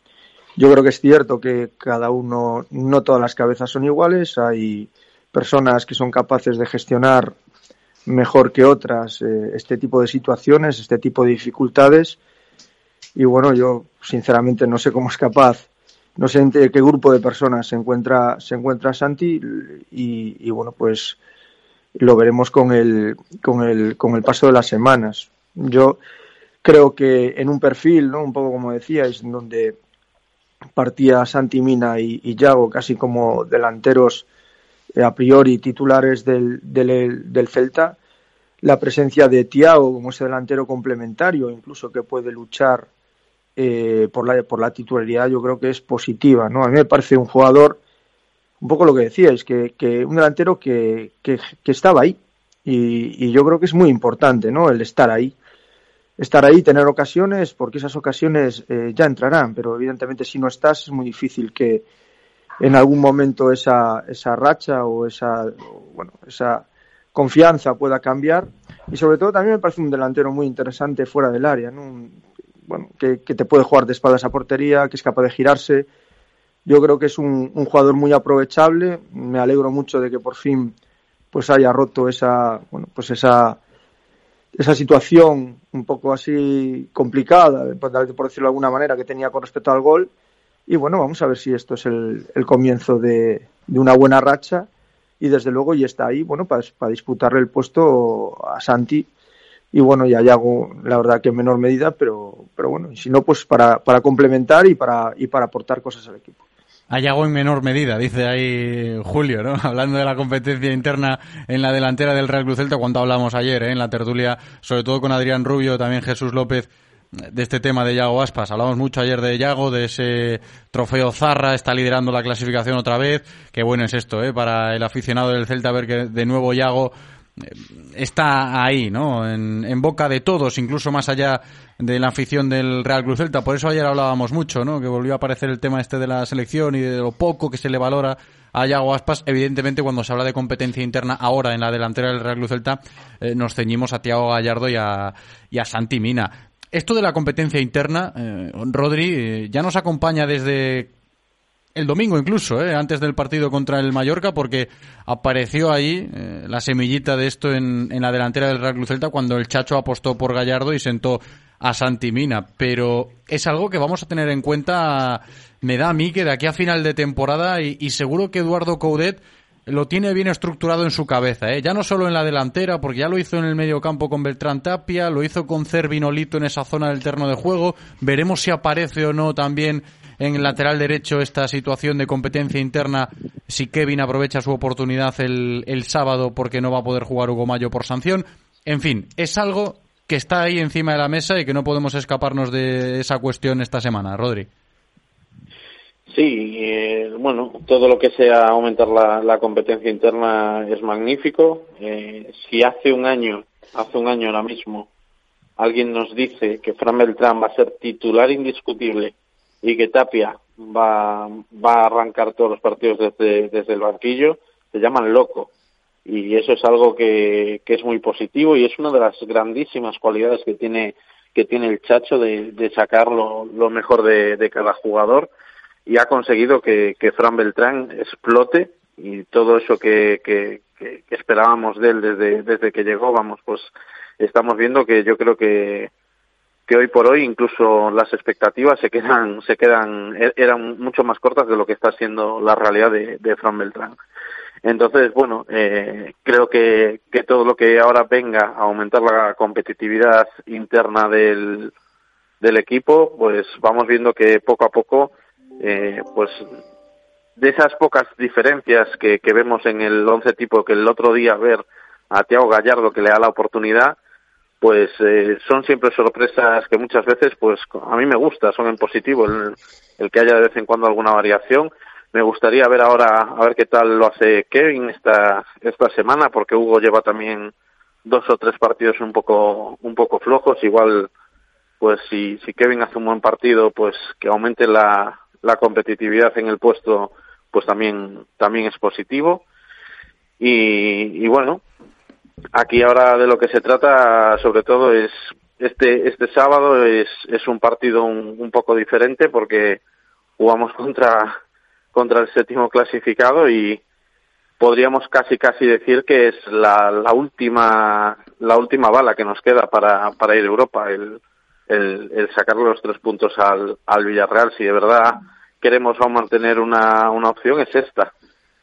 yo creo que es cierto que cada uno, no todas las cabezas son iguales, hay personas que son capaces de gestionar mejor que otras eh, este tipo de situaciones, este tipo de dificultades. Y bueno, yo sinceramente no sé cómo es capaz, no sé en qué grupo de personas se encuentra, se encuentra Santi y bueno, pues lo veremos con el, con el, con el paso de las semanas. Yo creo que en un perfil, ¿no? un poco como decíais, en donde partía Santi Mina y, y Yago casi como delanteros eh, a priori titulares del, del, del Celta, la presencia de Tiago como ese delantero complementario, incluso que puede luchar eh, por, la, por la titularidad, yo creo que es positiva. ¿no? A mí me parece un jugador, un poco lo que decíais, que, que un delantero que, que, estaba ahí. Y, y, yo creo que es muy importante ¿no? el estar ahí. Estar ahí, tener ocasiones, porque esas ocasiones eh, ya entrarán, pero evidentemente si no estás es muy difícil que en algún momento esa, esa racha o esa, bueno, esa confianza pueda cambiar. Y sobre todo también me parece un delantero muy interesante fuera del área, ¿no? Un, bueno, que, que, te puede jugar de espaldas a portería, que es capaz de girarse. Yo creo que es un, jugador muy aprovechable. Me alegro mucho de que por fin pues haya roto esa, bueno, pues esa, esa situación un poco así complicada, por decirlo de alguna manera, que tenía con respecto al gol. Y bueno, vamos a ver si esto es el, el comienzo de, de, una buena racha. Y desde luego ya está ahí, bueno, para, para disputarle el puesto a Santi y bueno, ya hago la verdad que en menor medida, pero, pero bueno, y si no, pues para, para complementar y para, y para aportar cosas al equipo. Ayago en menor medida, dice ahí Julio, ¿no? Hablando de la competencia interna en la delantera del Real Cruz Celta, cuando hablamos ayer, ¿eh? en la tertulia, sobre todo con Adrián Rubio, también Jesús López, de este tema de Yago Aspas. Hablamos mucho ayer de Yago, de ese trofeo Zarra, está liderando la clasificación otra vez. Qué bueno es esto, ¿eh? Para el aficionado del Celta ver que de nuevo Yago está ahí, ¿no? En, boca de todos, incluso más allá de la afición del Real Cruz Celta. Por eso ayer hablábamos mucho, ¿no? Que volvió a aparecer el tema este de la selección y de lo poco que se le valora a Yago Aspas. Evidentemente, cuando se habla de competencia interna ahora en la delantera del Real Cruz Celta, eh, nos ceñimos a Tiago Gallardo y a, a Santi Mina. Esto de la competencia interna, eh, Rodri, eh, ya nos acompaña desde el domingo incluso, ¿eh? antes del partido contra el Mallorca, porque apareció ahí eh, la semillita de esto en, en, la delantera del Real Cruz Celta cuando el Chacho apostó por Gallardo y sentó a Santi Mina. Pero es algo que vamos a tener en cuenta, me da a mí, que de aquí a final de temporada y, y seguro que Eduardo Coudet lo tiene bien estructurado en su cabeza, ¿eh? ya no solo en la delantera, porque ya lo hizo en el medio campo con Beltrán Tapia, lo hizo con Cervinolito en esa zona del terreno de juego, veremos si aparece o no también en el lateral derecho esta situación de competencia interna si Kevin aprovecha su oportunidad el, el sábado porque no va a poder jugar Hugo Mayo por sanción. En fin, es algo que está ahí encima de la mesa y que no podemos escaparnos de esa cuestión esta semana, Rodri. Sí, eh, bueno, todo lo que sea aumentar la, competencia interna es magnífico. Eh, si hace un año, hace un año ahora mismo, alguien nos dice que Fran Beltrán va a ser titular indiscutible y que Tapia va, va a arrancar todos los partidos desde, desde el banquillo, se llaman loco. Y eso es algo que, que es muy positivo y es una de las grandísimas cualidades que tiene, que tiene el Chacho de, sacar lo, lo mejor de, cada jugador y ha conseguido que, que Fran Beltrán explote y todo eso que, que, que, esperábamos de él desde, desde que llegó, vamos, pues estamos viendo que yo creo que, que hoy por hoy incluso las expectativas se quedan se quedan e-, eran mucho más cortas de lo que está siendo la realidad de, Fran Beltrán. Entonces bueno eh, creo que, que todo lo que ahora venga a aumentar la competitividad interna del del equipo pues vamos viendo que poco a poco eh, pues de esas pocas diferencias que, que vemos en el once tipo que el otro día ver a Tiago Gallardo que le da la oportunidad pues eh, son siempre sorpresas que muchas veces pues a mí me gusta, son en positivo el, que haya de vez en cuando alguna variación. Me gustaría ver ahora a ver qué tal lo hace Kevin esta esta semana porque Hugo lleva también dos o tres partidos un poco un poco flojos, igual pues si si Kevin hace un buen partido, pues que aumente la la competitividad en el puesto pues también también es positivo. Y, y bueno, aquí ahora de lo que se trata sobre todo es este este sábado es es un partido un, un poco diferente porque jugamos contra contra el séptimo clasificado y podríamos casi casi decir que es la, la última la última bala que nos queda para para ir a Europa el el, el sacarle los tres puntos al, al Villarreal si de verdad queremos mantener una, una opción es esta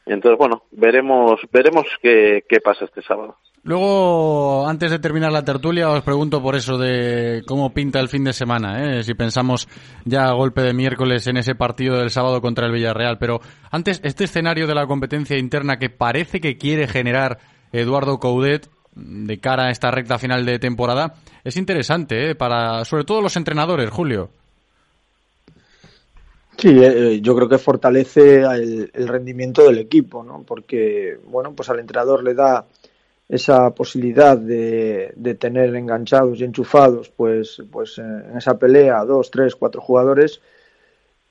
Entonces, bueno, veremos, veremos qué, qué pasa este sábado. Luego, antes de terminar la tertulia, os pregunto por eso de cómo pinta el fin de semana, ¿eh? si pensamos ya a golpe de miércoles en ese partido del sábado contra el Villarreal. Pero antes, este escenario de la competencia interna que parece que quiere generar Eduardo Coudet de cara a esta recta final de temporada es interesante, ¿eh? para sobre todo los entrenadores, Julio. Sí, eh, yo creo que fortalece el, el, rendimiento del equipo, ¿no? Porque, bueno, pues al entrenador le da esa posibilidad de, de tener enganchados y enchufados, pues, pues en esa pelea dos, tres, cuatro jugadores.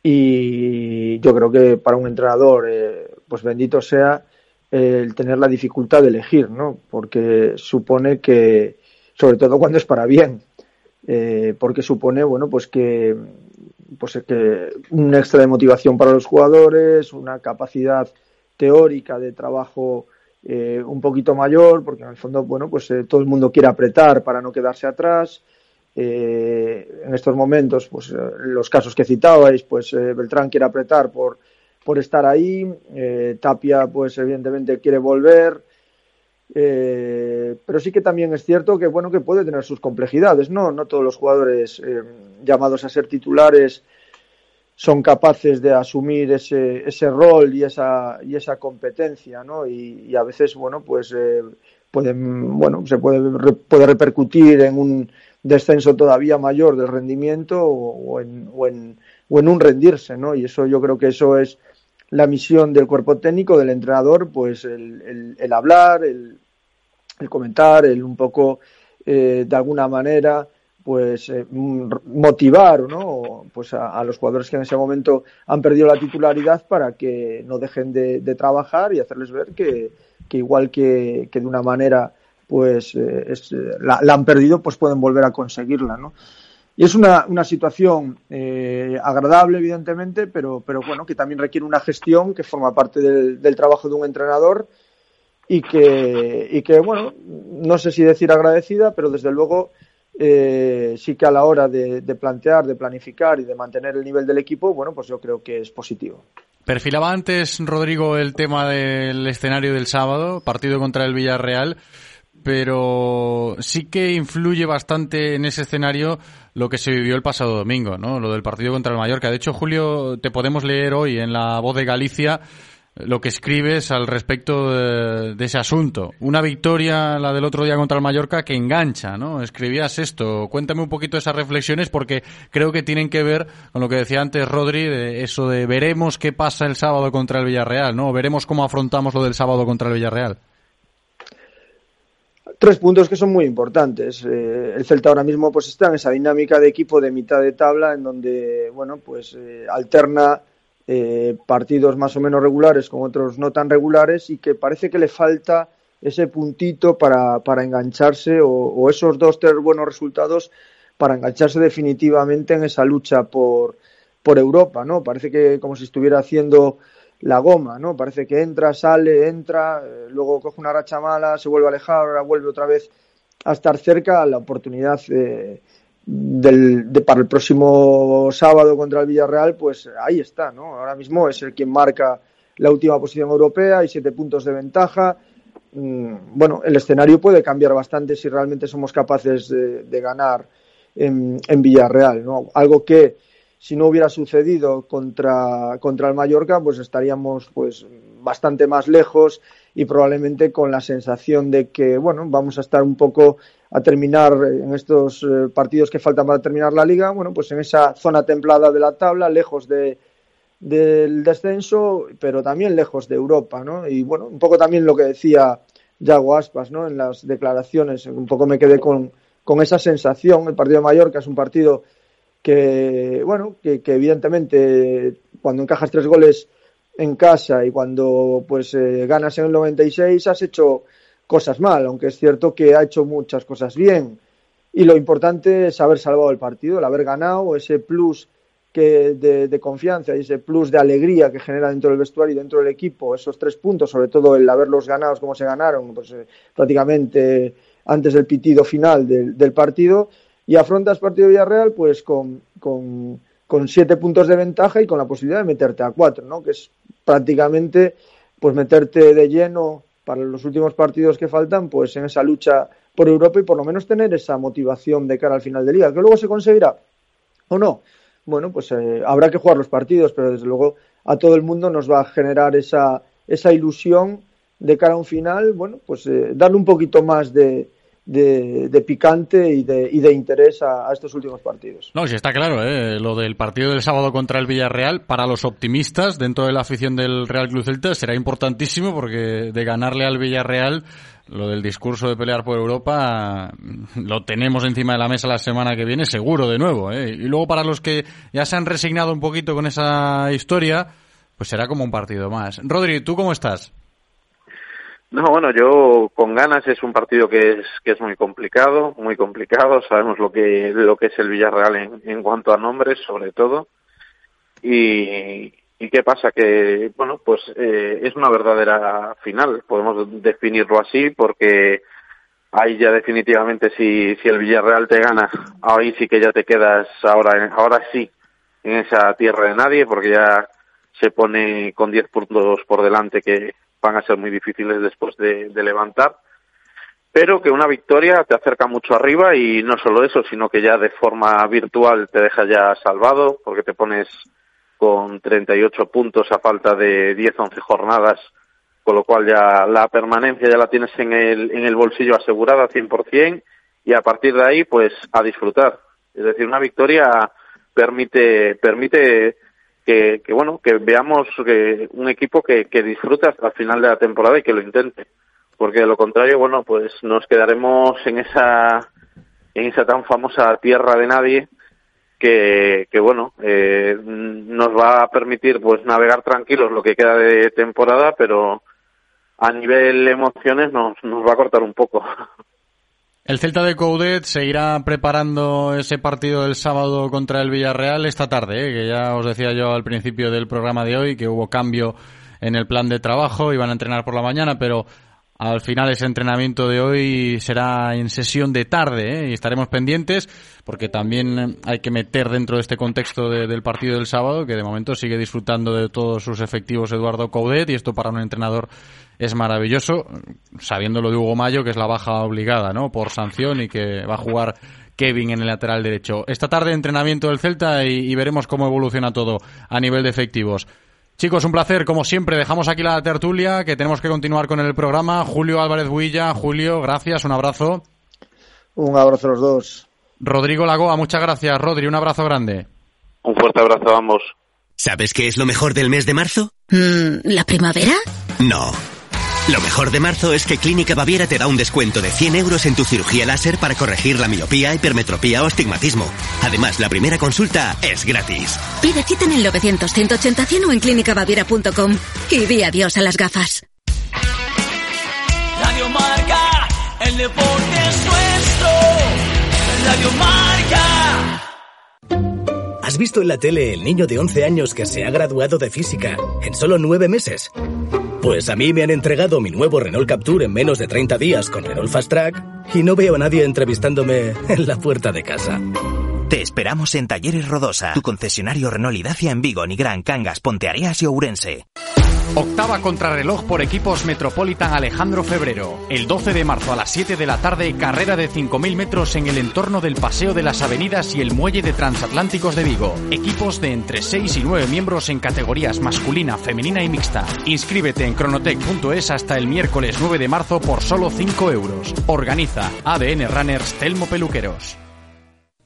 Y yo creo que para un entrenador, eh, pues bendito sea el tener la dificultad de elegir, ¿no? Porque supone que, sobre todo cuando es para bien, eh, porque supone, bueno, pues que pues que un extra de motivación para los jugadores, una capacidad teórica de trabajo eh, un poquito mayor, porque en el fondo, bueno, pues eh, todo el mundo quiere apretar para no quedarse atrás. Eh, en estos momentos, pues los casos que citabais, pues Beltrán quiere apretar por, por estar ahí, Tapia, pues evidentemente quiere volver. pero sí que también es cierto que bueno que puede tener sus complejidades, no, no todos los jugadores llamados a ser titulares son capaces de asumir ese, ese rol y esa, y esa competencia, ¿no? Y, a veces, bueno, pues eh, pueden, bueno, se puede, puede repercutir en un descenso todavía mayor del rendimiento o, en, o, en, o en un rendirse, ¿no? Y eso yo creo que eso es la misión del cuerpo técnico, del entrenador, pues el, el, el hablar, el, el, comentar, el un poco, eh, de alguna manera, pues eh, motivar ¿no? pues a, los jugadores que en ese momento han perdido la titularidad para que no dejen de, trabajar y hacerles ver que, igual que, de una manera pues eh, la, han perdido pues pueden volver a conseguirla ¿no? y es una, una situación eh, agradable evidentemente pero pero bueno que también requiere una gestión que forma parte del, del trabajo de un entrenador y que y que bueno no sé si decir agradecida pero desde luego eh, sí que a la hora de, plantear, de planificar y de mantener el nivel del equipo, bueno, pues yo creo que es positivo. Perfilaba antes, Rodrigo, el tema del escenario del sábado, partido contra el Villarreal, pero sí que influye bastante en ese escenario lo que se vivió el pasado domingo, ¿no? Lo del partido contra el Mallorca. De hecho, Julio, te podemos leer hoy en la voz de Galicia lo que escribes al respecto de, ese asunto. Una victoria, la del otro día contra el Mallorca, que engancha, ¿no? Escribías esto. Cuéntame un poquito esas reflexiones porque creo que tienen que ver con lo que decía antes Rodri, de eso de veremos qué pasa el sábado contra el Villarreal, ¿no? Veremos cómo afrontamos lo del sábado contra el Villarreal. Tres puntos que son muy importantes. Eh, el Celta ahora mismo pues está en esa dinámica de equipo de mitad de tabla en donde, bueno, pues eh, alterna eh, partidos más o menos regulares con otros no tan regulares y que parece que le falta ese puntito para, para engancharse o, esos dos, tres buenos resultados para engancharse definitivamente en esa lucha por, por Europa, ¿no? Parece que como si estuviera haciendo la goma, ¿no? Parece que entra, sale, entra, eh, luego coge una racha mala, se vuelve a alejar, ahora vuelve otra vez a estar cerca, la oportunidad eh, del, de, para el próximo sábado contra el Villarreal, pues ahí está, ¿no? Ahora mismo es el quien marca la última posición europea y siete puntos de ventaja. Mm, bueno, el escenario puede cambiar bastante si realmente somos capaces de, ganar en, en, Villarreal, ¿no? Algo que si no hubiera sucedido contra, contra el Mallorca, pues estaríamos pues bastante más lejos y probablemente con la sensación de que, bueno, vamos a estar un poco a terminar en estos eh, partidos que faltan para terminar la liga, bueno, pues en esa zona templada de la tabla, lejos de, del descenso, pero también lejos de Europa, ¿no? Y bueno, un poco también lo que decía Yago Aspas, ¿no? En las declaraciones, un poco me quedé con, con esa sensación. El partido de Mallorca es un partido que, bueno, que evidentemente cuando encajas tres goles en casa y cuando pues eh, ganas en el 96 has hecho cosas mal, aunque es cierto que ha hecho muchas cosas bien. Y lo importante es haber salvado el partido, el haber ganado, ese plus que de, confianza y ese plus de alegría que genera dentro del vestuario y dentro del equipo, esos tres puntos, sobre todo el haberlos ganado como se ganaron, pues eh, prácticamente antes del pitido final del, partido, y afrontas partido Villarreal pues con, siete puntos de ventaja y con la posibilidad de meterte a cuatro, ¿no? que es prácticamente pues meterte de lleno para los últimos partidos que faltan, pues en esa lucha por Europa y por lo menos tener esa motivación de cara al final de liga, que luego se conseguirá o no. Bueno, pues eh, habrá que jugar los partidos, pero desde luego a todo el mundo nos va a generar esa, esa ilusión de cara a un final, bueno, pues eh, darle un poquito más de, de, picante y de, y de interés a, estos últimos partidos. No, sí está claro, ¿eh? lo del partido del sábado contra el Villarreal, para los optimistas dentro de la afición del Real Club Celta será importantísimo porque de ganarle al Villarreal, lo del discurso de pelear por Europa, lo tenemos encima de la mesa la semana que viene, seguro de nuevo. ¿eh? Y luego para los que ya se han resignado un poquito con esa historia, pues será como un partido más. Rodri, ¿tú cómo estás? No, bueno, yo con ganas es un partido que es que es muy complicado, muy complicado. Sabemos lo que lo que es el Villarreal en, en cuanto a nombres, sobre todo. Y, y qué pasa que bueno, pues eh, es una verdadera final, podemos definirlo así, porque ahí ya definitivamente si si el Villarreal te gana, ahí sí que ya te quedas ahora ahora sí en esa tierra de nadie, porque ya se pone con 10 puntos por delante que van a ser muy difíciles después de, levantar, pero que una victoria te acerca mucho arriba y no solo eso, sino que ya de forma virtual te deja ya salvado, porque te pones con 38 puntos a falta de 10-11 jornadas, con lo cual ya la permanencia ya la tienes en el, en el bolsillo asegurada 100% y a partir de ahí pues a disfrutar. Es decir, una victoria permite, permite que, bueno, que veamos que un equipo que, que disfrute hasta el final de la temporada y que lo intente. Porque de lo contrario, bueno, pues nos quedaremos en esa, en esa tan famosa tierra de nadie que, que bueno, eh, nos va a permitir pues navegar tranquilos lo que queda de temporada, pero a nivel emociones nos, nos va a cortar un poco. El Celta de Coudet seguirá preparando ese partido del sábado contra el Villarreal esta tarde, ¿eh? que ya os decía yo al principio del programa de hoy que hubo cambio en el plan de trabajo, iban a entrenar por la mañana, pero al final ese entrenamiento de hoy será en sesión de tarde ¿eh? y estaremos pendientes porque también hay que meter dentro de este contexto del partido del sábado que de momento sigue disfrutando de todos sus efectivos Eduardo Coudet y esto para un entrenador es maravilloso, sabiendo lo de Hugo Mayo, que es la baja obligada, ¿no? Por sanción y que va a jugar Kevin en el lateral derecho. Esta tarde entrenamiento del Celta y, veremos cómo evoluciona todo a nivel de efectivos. Chicos, un placer, como siempre. Dejamos aquí la tertulia, que tenemos que continuar con el programa. Julio Álvarez Huilla, Julio, gracias, un abrazo. Un abrazo a los dos. Rodrigo Lagoa, muchas gracias. Rodri, un abrazo grande. Un fuerte abrazo a ambos. ¿Sabes qué es lo mejor del mes de marzo? Mm, ¿La primavera? No. Lo mejor de marzo es que Clínica Baviera te da un descuento de 100 euros en tu cirugía láser para corregir la miopía, hipermetropía o astigmatismo. Además, la primera consulta es gratis. Pide cita en el 900-180-100 o en clínicabaviera.com y di adiós a las gafas. Radio Marca, el deporte es nuestro. Radio Marca. ¿Has visto en la tele el niño de 11 años que se ha graduado de física en solo 9 meses? Pues a mí me han entregado mi nuevo Renault Capture en menos de 30 días con Renault Fast Track y no veo a nadie entrevistándome en la puerta de casa. Te esperamos en Talleres Rodosa, tu concesionario Renault y Dacia en Vigo, Nigrán, Cangas, Ponteareas y Ourense. Octava contrarreloj por equipos Metropolitan Alejandro Febrero. El 12 de marzo a las 7 de la tarde, carrera de 5.000 metros en el entorno del Paseo de las Avenidas y el Muelle de Transatlánticos de Vigo. Equipos de entre 6 y 9 miembros en categorías masculina, femenina y mixta. Inscríbete en cronotec.es hasta el miércoles 9 de marzo por solo 5 euros. Organiza ADN Runners Telmo Peluqueros.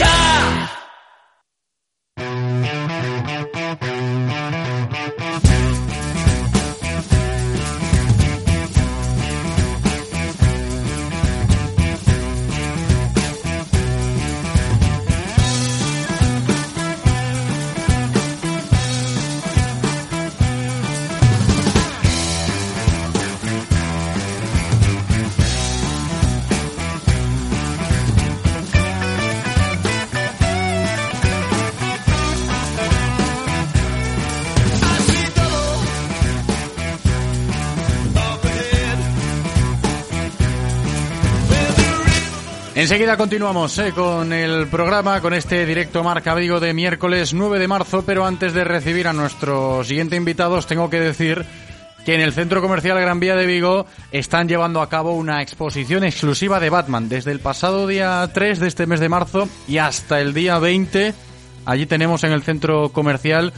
Yeah! Enseguida continuamos eh, con el programa, con este directo Marca Vigo de miércoles 9 de marzo, pero antes de recibir a nuestros siguiente invitados tengo que decir que en el Centro Comercial Gran Vía de Vigo están llevando a cabo una exposición exclusiva de Batman desde el pasado día 3 de este mes de marzo y hasta el día 20. Allí tenemos en el Centro Comercial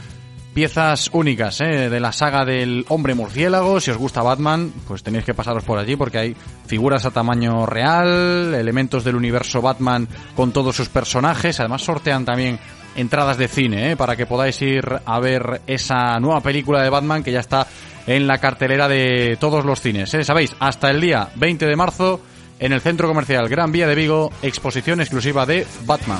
piezas únicas ¿eh? de la saga del hombre murciélago. Si os gusta Batman, pues tenéis que pasaros por allí porque hay figuras a tamaño real, elementos del universo Batman con todos sus personajes. Además sortean también entradas de cine ¿eh? para que podáis ir a ver esa nueva película de Batman que ya está en la cartelera de todos los cines. ¿eh? Sabéis, hasta el día 20 de marzo en el Centro Comercial Gran Vía de Vigo, exposición exclusiva de Batman.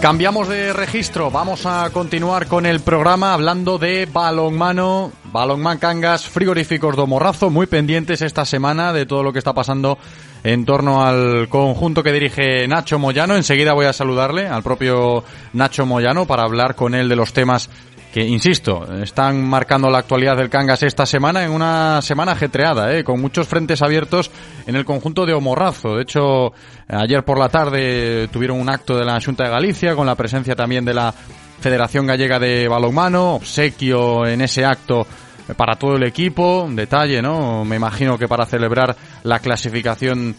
Cambiamos de registro, vamos a continuar con el programa hablando de balonmano, balonman cangas, frigoríficos do Morrazo, muy pendientes esta semana de todo lo que está pasando en torno al conjunto que dirige Nacho Moyano. Enseguida voy a saludarle al propio Nacho Moyano para hablar con él de los temas que, insisto, están marcando la actualidad del Cangas esta semana en una semana ajetreada, ¿eh? con muchos frentes abiertos en el conjunto de Omorrazo. De hecho, ayer por la tarde tuvieron un acto de la Junta de Galicia con la presencia también de la Federación Gallega de Balonmano, obsequio en ese acto para todo el equipo, un detalle, ¿no? Me imagino que para celebrar la clasificación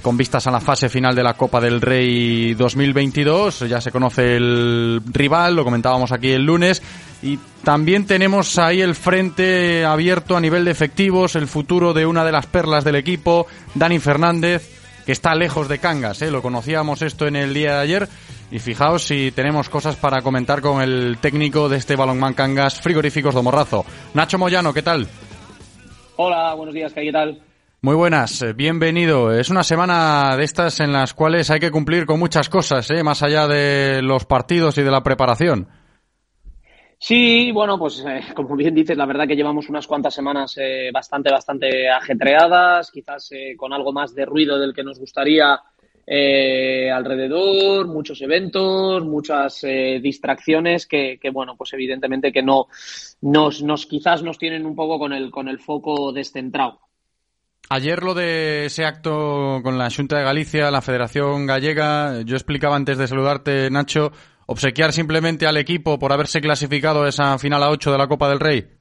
con vistas a la fase final de la Copa del Rey 2022. Ya se conoce el rival, lo comentábamos aquí el lunes. Y también tenemos ahí el frente abierto a nivel de efectivos, el futuro de una de las perlas del equipo, Dani Fernández, que está lejos de Cangas. ¿eh? Lo conocíamos esto en el día de ayer. Y fijaos si tenemos cosas para comentar con el técnico de este balonmán Cangas, Frigoríficos de Morrazo. Nacho Moyano, ¿qué tal? Hola, buenos días, ¿qué tal? Muy buenas, eh, bienvenido. Es una semana de estas en las cuales hay que cumplir con muchas cosas, ¿eh? más allá de los partidos y de la preparación. Sí, bueno, pues eh, como bien dices, la verdad que llevamos unas cuantas semanas eh, bastante, bastante ajetreadas, quizás eh, con algo más de ruido del que nos gustaría alrededor, muchos eventos, muchas distracciones que, que, bueno, pues evidentemente que no nos, nos quizás nos tienen un poco con el, con el foco descentrado. Ayer lo de ese acto con la Junta de Galicia, la Federación Gallega, yo explicaba antes de saludarte, Nacho, obsequiar simplemente al equipo por haberse clasificado esa final a 8 de la Copa del Rey.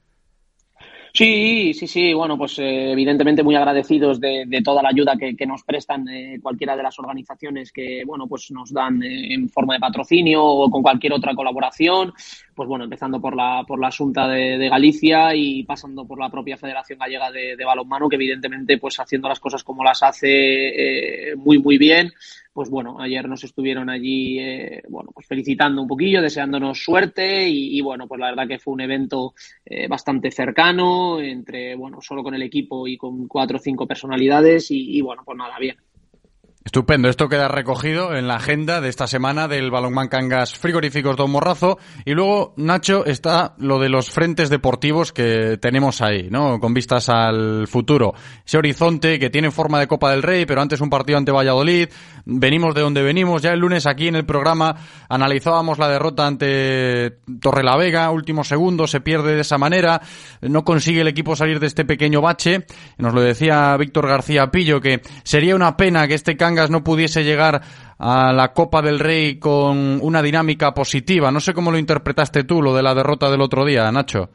Sí, sí, sí. Bueno, pues eh, evidentemente muy agradecidos de, de, toda la ayuda que, que nos prestan eh, cualquiera de las organizaciones que, bueno, pues nos dan eh, en forma de patrocinio o con cualquier otra colaboración. Pues bueno, empezando por la por la Asunta de, de Galicia y pasando por la propia Federación Gallega de, de Balonmano, que evidentemente, pues haciendo las cosas como las hace muy, muy bien pues bueno, ayer nos estuvieron allí, eh, bueno, pues felicitando un poquillo, deseándonos suerte y, bueno, pues la verdad que fue un evento eh, bastante cercano, entre, bueno, solo con el equipo y con cuatro o cinco personalidades y bueno, pues nada, bien. Estupendo, esto queda recogido en la agenda de esta semana del Balonmán Cangas Frigoríficos Don Morrazo. Y luego, Nacho, está lo de los frentes deportivos que tenemos ahí, ¿no? Con vistas al futuro. Ese horizonte que tiene forma de Copa del Rey, pero antes un partido ante Valladolid. Venimos de donde venimos. Ya el lunes aquí en el programa analizábamos la derrota ante Torrelavega. Último segundo, se pierde de esa manera. No consigue el equipo salir de este pequeño bache. Nos lo decía Víctor García Pillo, que sería una pena que este Cangas no pudiese llegar a la Copa del Rey con una dinámica positiva. No sé cómo lo interpretaste tú, lo de la derrota del otro día, Nacho.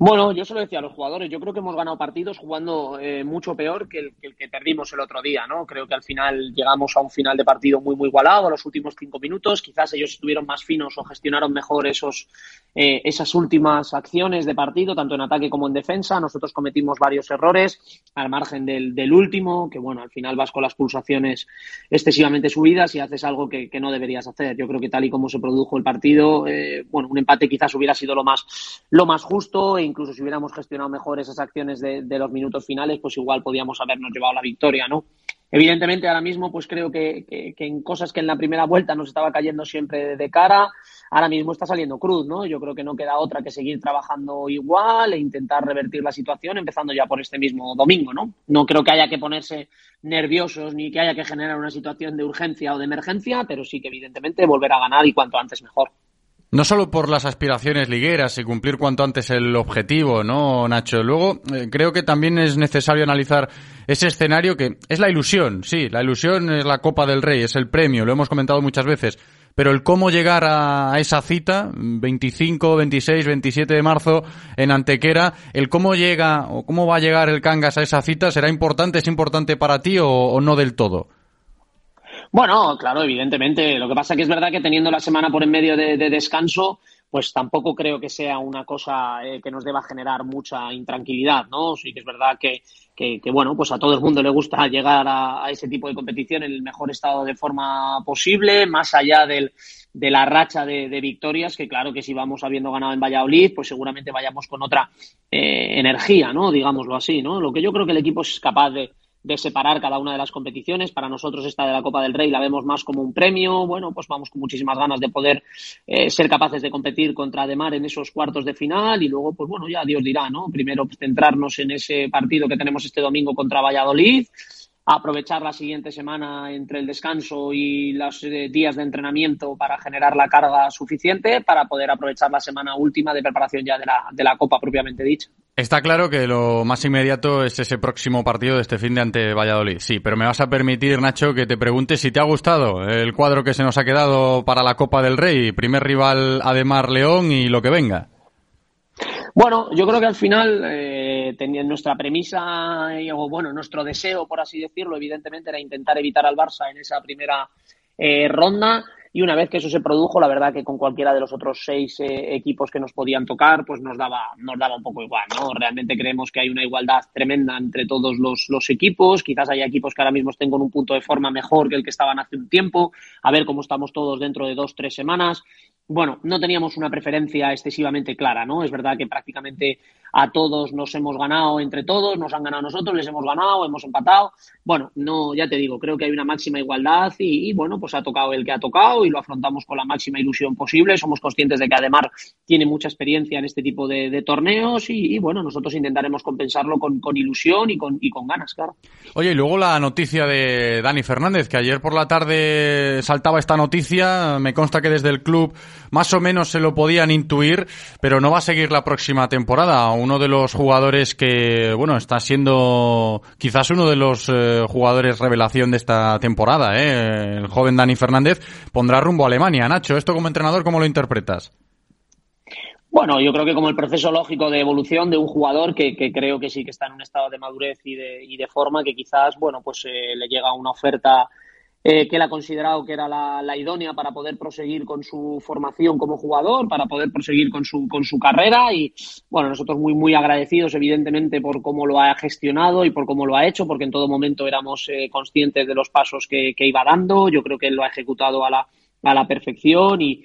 Bueno, yo se lo decía a los jugadores, yo creo que hemos ganado partidos jugando eh, mucho peor que el, que perdimos el otro día, ¿no? Creo que al final llegamos a un final de partido muy, muy igualado los últimos cinco minutos, quizás ellos estuvieron más finos o gestionaron mejor esos, eh, esas últimas acciones de partido, tanto en ataque como en defensa, nosotros cometimos varios errores al margen del, del último, que bueno, al final vas con las pulsaciones excesivamente subidas y haces algo que, que no deberías hacer. Yo creo que tal y como se produjo el partido, eh, bueno, un empate quizás hubiera sido lo más, lo más justo incluso si hubiéramos gestionado mejor esas acciones de, los minutos finales, pues igual podíamos habernos llevado la victoria, ¿no? Evidentemente, ahora mismo, pues creo que, en cosas que en la primera vuelta nos estaba cayendo siempre de cara, ahora mismo está saliendo cruz, ¿no? Yo creo que no queda otra que seguir trabajando igual e intentar revertir la situación, empezando ya por este mismo domingo, ¿no? No creo que haya que ponerse nerviosos ni que haya que generar una situación de urgencia o de emergencia, pero sí que evidentemente volver a ganar y cuanto antes mejor. No solo por las aspiraciones ligueras y cumplir cuanto antes el objetivo, ¿no, Nacho? Luego, eh, creo que también es necesario analizar ese escenario que es la ilusión, sí, la ilusión es la Copa del Rey, es el premio, lo hemos comentado muchas veces, pero el cómo llegar a, esa cita, 25, 26, 27 de marzo en Antequera, el cómo llega o cómo va a llegar el Cangas a esa cita, ¿será importante? ¿Es importante para ti o no del todo? Bueno, claro, evidentemente. Lo que pasa que es verdad que teniendo la semana por en medio de, descanso, pues tampoco creo que sea una cosa eh, que nos deba generar mucha intranquilidad, ¿no? Sí que es verdad que, que, bueno, pues a todo el mundo le gusta llegar a, ese tipo de competición en el mejor estado de forma posible, más allá del, de la racha de, victorias, que claro que si vamos habiendo ganado en Valladolid, pues seguramente vayamos con otra eh, energía, ¿no? Digámoslo así, ¿no? Lo que yo creo que el equipo es capaz de, de separar cada una de las competiciones. Para nosotros esta de la Copa del Rey la vemos más como un premio. Bueno, pues vamos con muchísimas ganas de poder eh, ser capaces de competir contra Ademar en esos cuartos de final y luego, pues bueno, ya Dios dirá, ¿no? Primero centrarnos en ese partido que tenemos este domingo contra Valladolid aprovechar la siguiente semana entre el descanso y los eh, días de entrenamiento para generar la carga suficiente para poder aprovechar la semana última de preparación ya de la, de la Copa propiamente dicha. Está claro que lo más inmediato es ese próximo partido de este fin de ante Valladolid. Sí, pero me vas a permitir, Nacho, que te pregunte si te ha gustado el cuadro que se nos ha quedado para la Copa del Rey. Primer rival, Ademar León y lo que venga. Bueno, yo creo que al final, eh, nuestra premisa, o bueno, nuestro deseo, por así decirlo, evidentemente era intentar evitar al Barça en esa primera eh, ronda. Y una vez que eso se produjo, la verdad que con cualquiera de los otros seis eh, equipos que nos podían tocar, pues nos daba, nos daba un poco igual, ¿no? Realmente creemos que hay una igualdad tremenda entre todos los, los equipos. Quizás hay equipos que ahora mismo estén con un punto de forma mejor que el que estaban hace un tiempo. A ver cómo estamos todos dentro de dos, tres semanas bueno, no teníamos una preferencia excesivamente clara, ¿no? Es verdad que prácticamente a todos nos hemos ganado entre todos, nos han ganado nosotros, les hemos ganado, hemos empatado. Bueno, no, ya te digo, creo que hay una máxima igualdad y, bueno, pues ha tocado el que ha tocado y lo afrontamos con la máxima ilusión posible. Somos conscientes de que Ademar tiene mucha experiencia en este tipo de, torneos y, bueno, nosotros intentaremos compensarlo con, ilusión y con, ganas, claro. Oye, y luego la noticia de Dani Fernández, que ayer por la tarde saltaba esta noticia, me consta que desde el club más o menos se lo podían intuir, pero no va a seguir la próxima temporada uno de los jugadores que, bueno, está siendo quizás uno de los eh, jugadores revelación de esta temporada, ¿eh? El joven Dani Fernández pondrá rumbo a Alemania. Nacho, ¿esto como entrenador cómo lo interpretas? Bueno, yo creo que como el proceso lógico de evolución de un jugador que, creo que sí que está en un estado de madurez y de, y de forma que quizás, bueno, pues eh, le llega una oferta eh, que él ha considerado que era la, idónea para poder proseguir con su formación como jugador, para poder proseguir con su, con su carrera. Y bueno, nosotros muy, muy agradecidos evidentemente por cómo lo ha gestionado y por cómo lo ha hecho, porque en todo momento éramos eh, conscientes de los pasos que, que, iba dando, yo creo que él lo ha ejecutado a la, a la perfección y,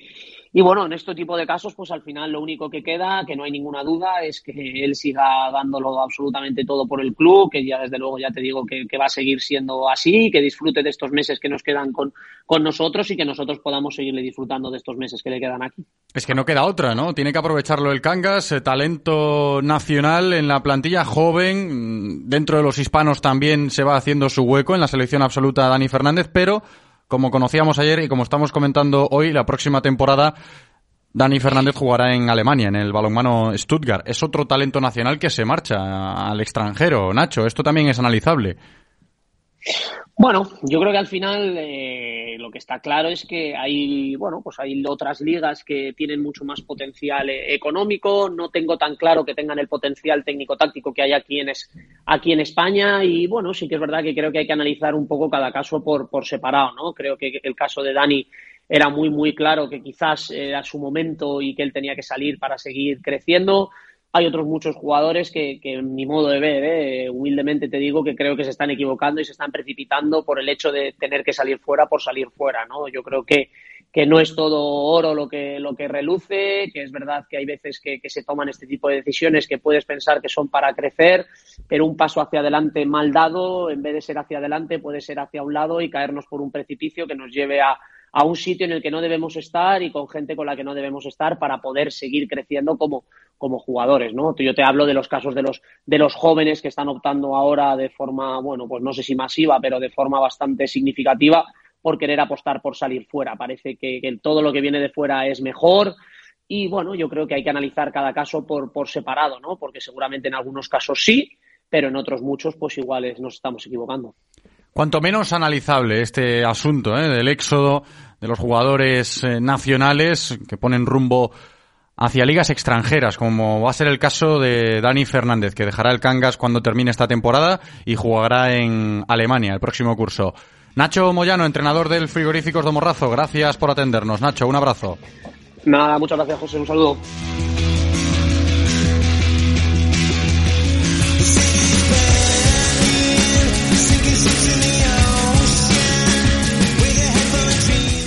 y bueno, en este tipo de casos, pues al final lo único que queda, que no hay ninguna duda, es que él siga dándolo absolutamente todo por el club, que ya desde luego ya te digo que, va a seguir siendo así, que disfrute de estos meses que nos quedan con, con nosotros y que nosotros podamos seguirle disfrutando de estos meses que le quedan aquí. Es que no queda otra, ¿no? Tiene que aprovecharlo el Cangas, eh, talento nacional en la plantilla joven, dentro de los hispanos también se va haciendo su hueco en la selección absoluta Dani Fernández, pero como conocíamos ayer y como estamos comentando hoy, la próxima temporada Dani Fernández jugará en Alemania, en el balonmano Stuttgart. Es otro talento nacional que se marcha al extranjero. Nacho, esto también es analizable. Bueno, yo creo que al final eh, lo que está claro es que hay, bueno, pues hay otras ligas que tienen mucho más potencial eh, económico. No tengo tan claro que tengan el potencial técnico-táctico que hay aquí en, aquí en España. Y bueno, sí que es verdad que creo que hay que analizar un poco cada caso por, por separado, ¿no? Creo que el caso de Dani era muy, muy claro que quizás era su momento y que él tenía que salir para seguir creciendo hay otros muchos jugadores que, que en mi modo de ver, ¿eh? humildemente te digo que creo que se están equivocando y se están precipitando por el hecho de tener que salir fuera por salir fuera, ¿no? Yo creo que, que no es todo oro lo que, lo que reluce, que es verdad que hay veces que, que, se toman este tipo de decisiones que puedes pensar que son para crecer, pero un paso hacia adelante mal dado, en vez de ser hacia adelante, puede ser hacia un lado y caernos por un precipicio que nos lleve a, a un sitio en el que no debemos estar y con gente con la que no debemos estar para poder seguir creciendo como, como jugadores, ¿no? Yo te hablo de los casos de los, de los jóvenes que están optando ahora de forma, bueno, pues no sé si masiva, pero de forma bastante significativa por querer apostar por salir fuera. Parece que, todo lo que viene de fuera es mejor. Y bueno, yo creo que hay que analizar cada caso por, por separado, ¿no? Porque seguramente en algunos casos sí, pero en otros muchos, pues iguales nos estamos equivocando. Cuanto menos analizable este asunto ¿eh? del éxodo de los jugadores eh, nacionales que ponen rumbo hacia ligas extranjeras, como va a ser el caso de Dani Fernández, que dejará el Cangas cuando termine esta temporada y jugará en Alemania el próximo curso. Nacho Moyano, entrenador del Frigoríficos de Morrazo, gracias por atendernos. Nacho, un abrazo. Nada, muchas gracias, José. Un saludo.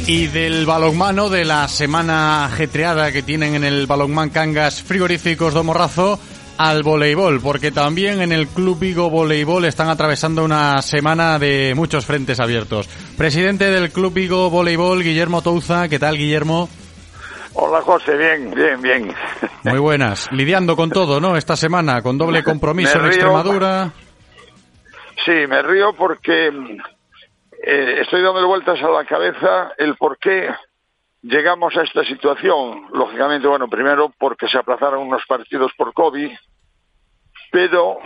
Y del balonmano, de la semana ajetreada que tienen en el balonmán Cangas Frigoríficos de Morrazo, al voleibol, porque también en el Club Vigo Voleibol están atravesando una semana de muchos frentes abiertos. Presidente del Club Vigo Voleibol, Guillermo Touza, ¿qué tal, Guillermo? Hola José, bien, bien, bien. Muy buenas. Lidiando con todo, ¿no? Esta semana, con doble compromiso en Extremadura. Sí, me río porque eh, estoy dando vueltas a la cabeza el por qué llegamos a esta situación. Lógicamente, bueno, primero porque se aplazaron unos partidos por COVID, pero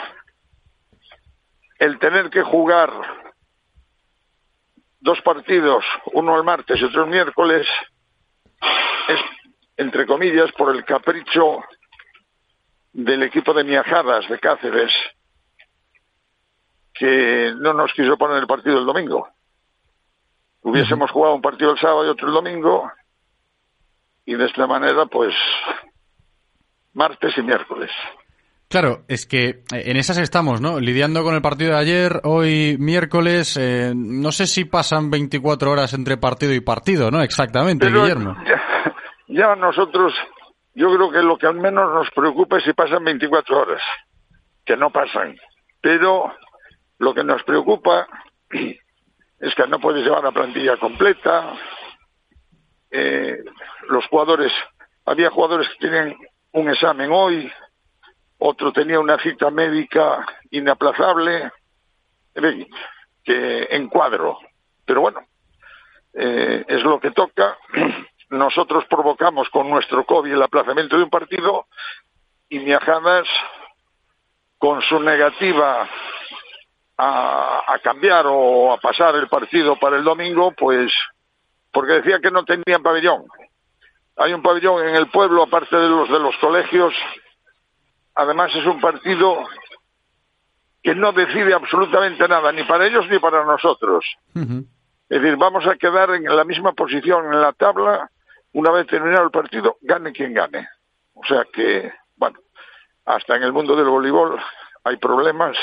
el tener que jugar dos partidos, uno el martes y otro el miércoles, es, entre comillas, por el capricho del equipo de Miajadas de Cáceres, que no nos quiso poner el partido el domingo. Hubiésemos jugado un partido el sábado y otro el domingo, y de esta manera, pues, martes y miércoles. Claro, es que eh, en esas estamos, ¿no? Lidiando con el partido de ayer, hoy miércoles, eh, no sé si pasan 24 horas entre partido y partido, ¿no? Exactamente, Guillermo. Ya, ya, nosotros, yo creo que lo que al menos nos preocupa es si pasan 24 horas, que no pasan. Pero lo que nos preocupa es que no puedes llevar la plantilla completa. Eh, los jugadores, había jugadores que tienen un examen hoy, otro tenía una cita médica inaplazable, que en cuadro. Pero bueno, eh, es lo que toca. Nosotros provocamos con nuestro COVID el aplazamiento de un partido y Miajadas, con su negativa a, cambiar o a pasar el partido para el domingo, pues porque decía que no tenían pabellón. Hay un pabellón en el pueblo, aparte de los de los colegios. Además es un partido que no decide absolutamente nada, ni para ellos ni para nosotros. Es decir, vamos a quedar en la misma posición en la tabla una vez terminado el partido, gane quien gane. O sea que, bueno, hasta en el mundo del voleibol hay problemas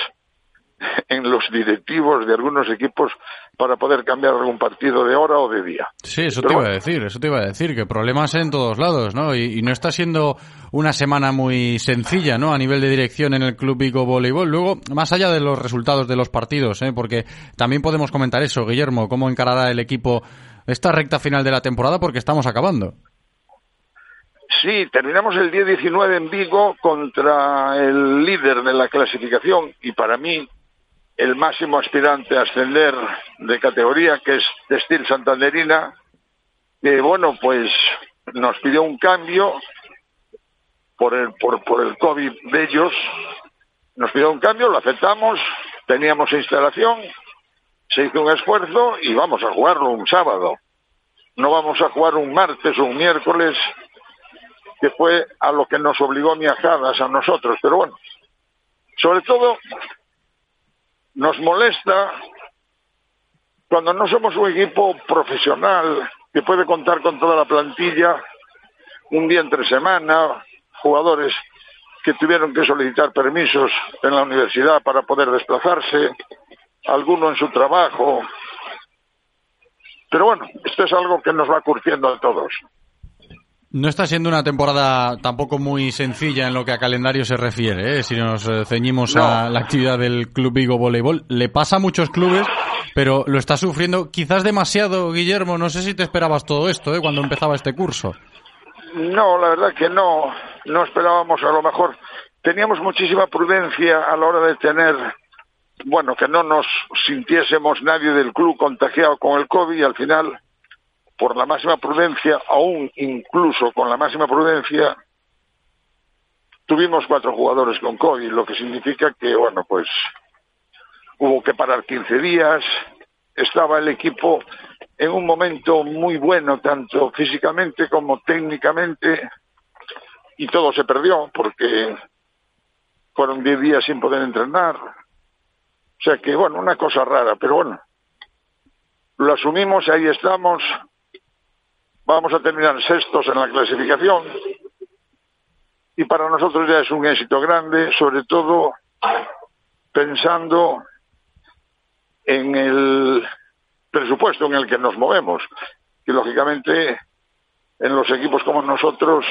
en los directivos de algunos equipos para poder cambiar algún partido de hora o de día. Sí, eso te iba a decir, eso te iba a decir, que problemas en todos lados, ¿no? Y, no está siendo una semana muy sencilla, ¿no? A nivel de dirección en el Club Vigo Voleibol. Luego, más allá de los resultados de los partidos, ¿eh? Porque también podemos comentar eso, Guillermo, cómo encarará el equipo esta recta final de la temporada porque estamos acabando. Sí, terminamos el día 19 en Vigo contra el líder de la clasificación y para mí el máximo aspirante a ascender de categoría, que es Textil Santanderina, que bueno, pues nos pidió un cambio por el, por, el COVID de ellos, nos pidió un cambio, lo aceptamos, teníamos instalación se hizo un esfuerzo y vamos a jugarlo un sábado. No vamos a jugar un martes o un miércoles, que fue a lo que nos obligó Miajadas a nosotros. Pero bueno, sobre todo nos molesta cuando no somos un equipo profesional que puede contar con toda la plantilla un día entre semana, jugadores que tuvieron que solicitar permisos en la universidad para poder desplazarse, alguno en su trabajo. Pero bueno, esto es algo que nos va curtiendo a todos. No está siendo una temporada tampoco muy sencilla en lo que a calendario se refiere, ¿eh? si nos eh, ceñimos a la actividad del Club Vigo Voleibol. Le pasa a muchos clubes, pero lo está sufriendo quizás demasiado, Guillermo. No sé si te esperabas todo esto ¿eh? cuando empezaba este curso. No, la verdad que no, no esperábamos a lo mejor. Teníamos muchísima prudencia a la hora de tener, bueno, que no nos sintiésemos nadie del club contagiado con el COVID y al final por la máxima prudencia, aún incluso con la máxima prudencia, tuvimos cuatro jugadores con COVID, lo que significa que, bueno, pues hubo que parar 15 días, estaba el equipo en un momento muy bueno, tanto físicamente como técnicamente, y todo se perdió porque fueron 10 días sin poder entrenar. O sea que, bueno, una cosa rara, pero bueno, lo asumimos, ahí estamos, Vamos a terminar sextos en la clasificación y para nosotros ya es un éxito grande, sobre todo pensando en el presupuesto en el que nos movemos, que lógicamente en los equipos como nosotros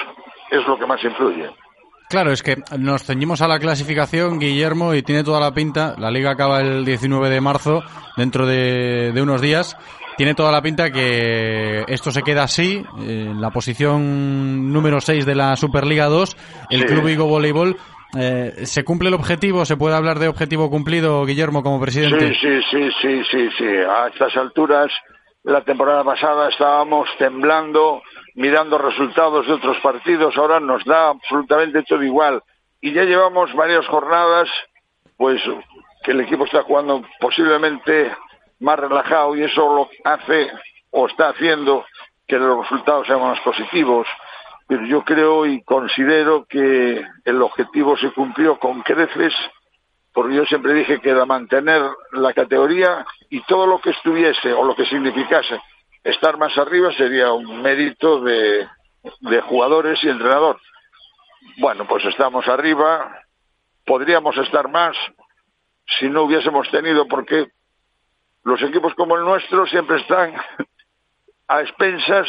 es lo que más influye. Claro, es que nos ceñimos a la clasificación, Guillermo, y tiene toda la pinta. La liga acaba el 19 de marzo, dentro de, de unos días, tiene toda la pinta que esto se queda así, en la posición número 6 de la Superliga 2, el Club Vigo Voleibol. Eh, ¿Se cumple el objetivo? ¿Se puede hablar de objetivo cumplido, Guillermo, como presidente? Sí, sí, sí, sí, sí, A estas alturas, la temporada pasada estábamos temblando, mirando resultados de otros partidos, ahora nos da absolutamente todo igual. Y ya llevamos varias jornadas, pues que el equipo está jugando posiblemente más relajado y eso lo hace o está haciendo que los resultados sean más positivos. Pero yo creo y considero que el objetivo se cumplió con creces, porque yo siempre dije que era mantener la categoría y todo lo que estuviese o lo que significase estar más arriba sería un mérito de, de jugadores y entrenador. Bueno, pues estamos arriba, podríamos estar más si no hubiésemos tenido, porque los equipos como el nuestro siempre están a expensas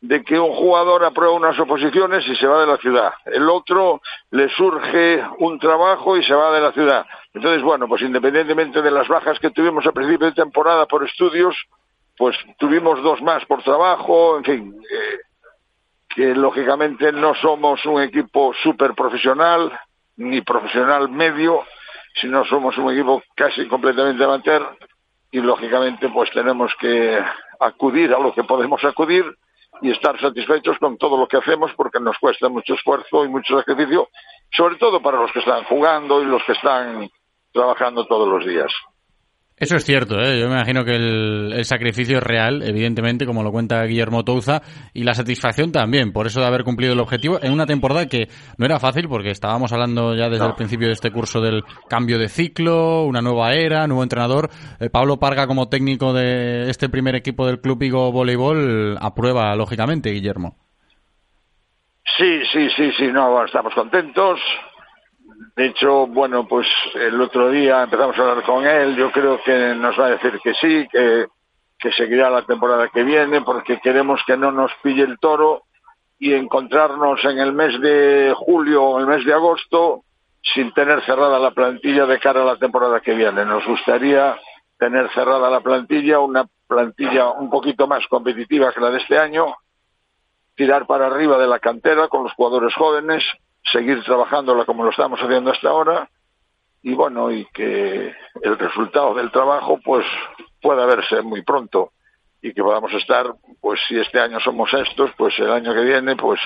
de que un jugador aprueba unas oposiciones y se va de la ciudad. El otro le surge un trabajo y se va de la ciudad. Entonces, bueno, pues independientemente de las bajas que tuvimos a principio de temporada por estudios, pues tuvimos dos más por trabajo, en fin, eh, que lógicamente no somos un equipo súper profesional, ni profesional medio, sino somos un equipo casi completamente amateur y lógicamente pues tenemos que acudir a lo que podemos acudir y estar satisfechos con todo lo que hacemos porque nos cuesta mucho esfuerzo y mucho sacrificio, sobre todo para los que están jugando y los que están trabajando todos los días. Eso es cierto, ¿eh? yo me imagino que el, sacrificio es real, evidentemente, como lo cuenta Guillermo Touza, y la satisfacción también, por eso de haber cumplido el objetivo en una temporada que no era fácil, porque estábamos hablando ya desde el principio de este curso del cambio de ciclo, una nueva era, nuevo entrenador. Eh, Pablo Parga, como técnico de este primer equipo del Club Vigo Voleibol, aprueba, lógicamente, Guillermo. Sí, sí, sí, sí, no, estamos contentos. De hecho, bueno, pues el otro día empezamos a hablar con él. Yo creo que nos va a decir que sí, que, que seguirá la temporada que viene, porque queremos que no nos pille el toro y encontrarnos en el mes de julio o el mes de agosto sin tener cerrada la plantilla de cara a la temporada que viene. Nos gustaría tener cerrada la plantilla, una plantilla un poquito más competitiva que la de este año, tirar para arriba de la cantera con los jugadores jóvenes seguir trabajándola como lo estamos haciendo hasta ahora y bueno, y que el resultado del trabajo pues pueda verse muy pronto y que podamos estar, pues si este año somos estos, pues el año que viene, pues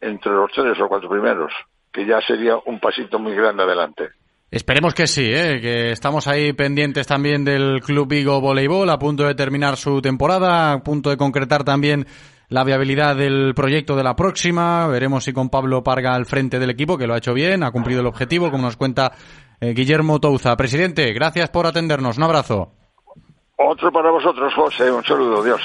entre los tres o cuatro primeros, que ya sería un pasito muy grande adelante. Esperemos que sí, ¿eh? que estamos ahí pendientes también del Club Vigo Voleibol, a punto de terminar su temporada, a punto de concretar también la viabilidad del proyecto de la próxima. Veremos si con Pablo Parga al frente del equipo, que lo ha hecho bien, ha cumplido el objetivo, como nos cuenta eh, Guillermo Touza. Presidente, gracias por atendernos. Un abrazo. Otro para vosotros, José. Un saludo. Dios.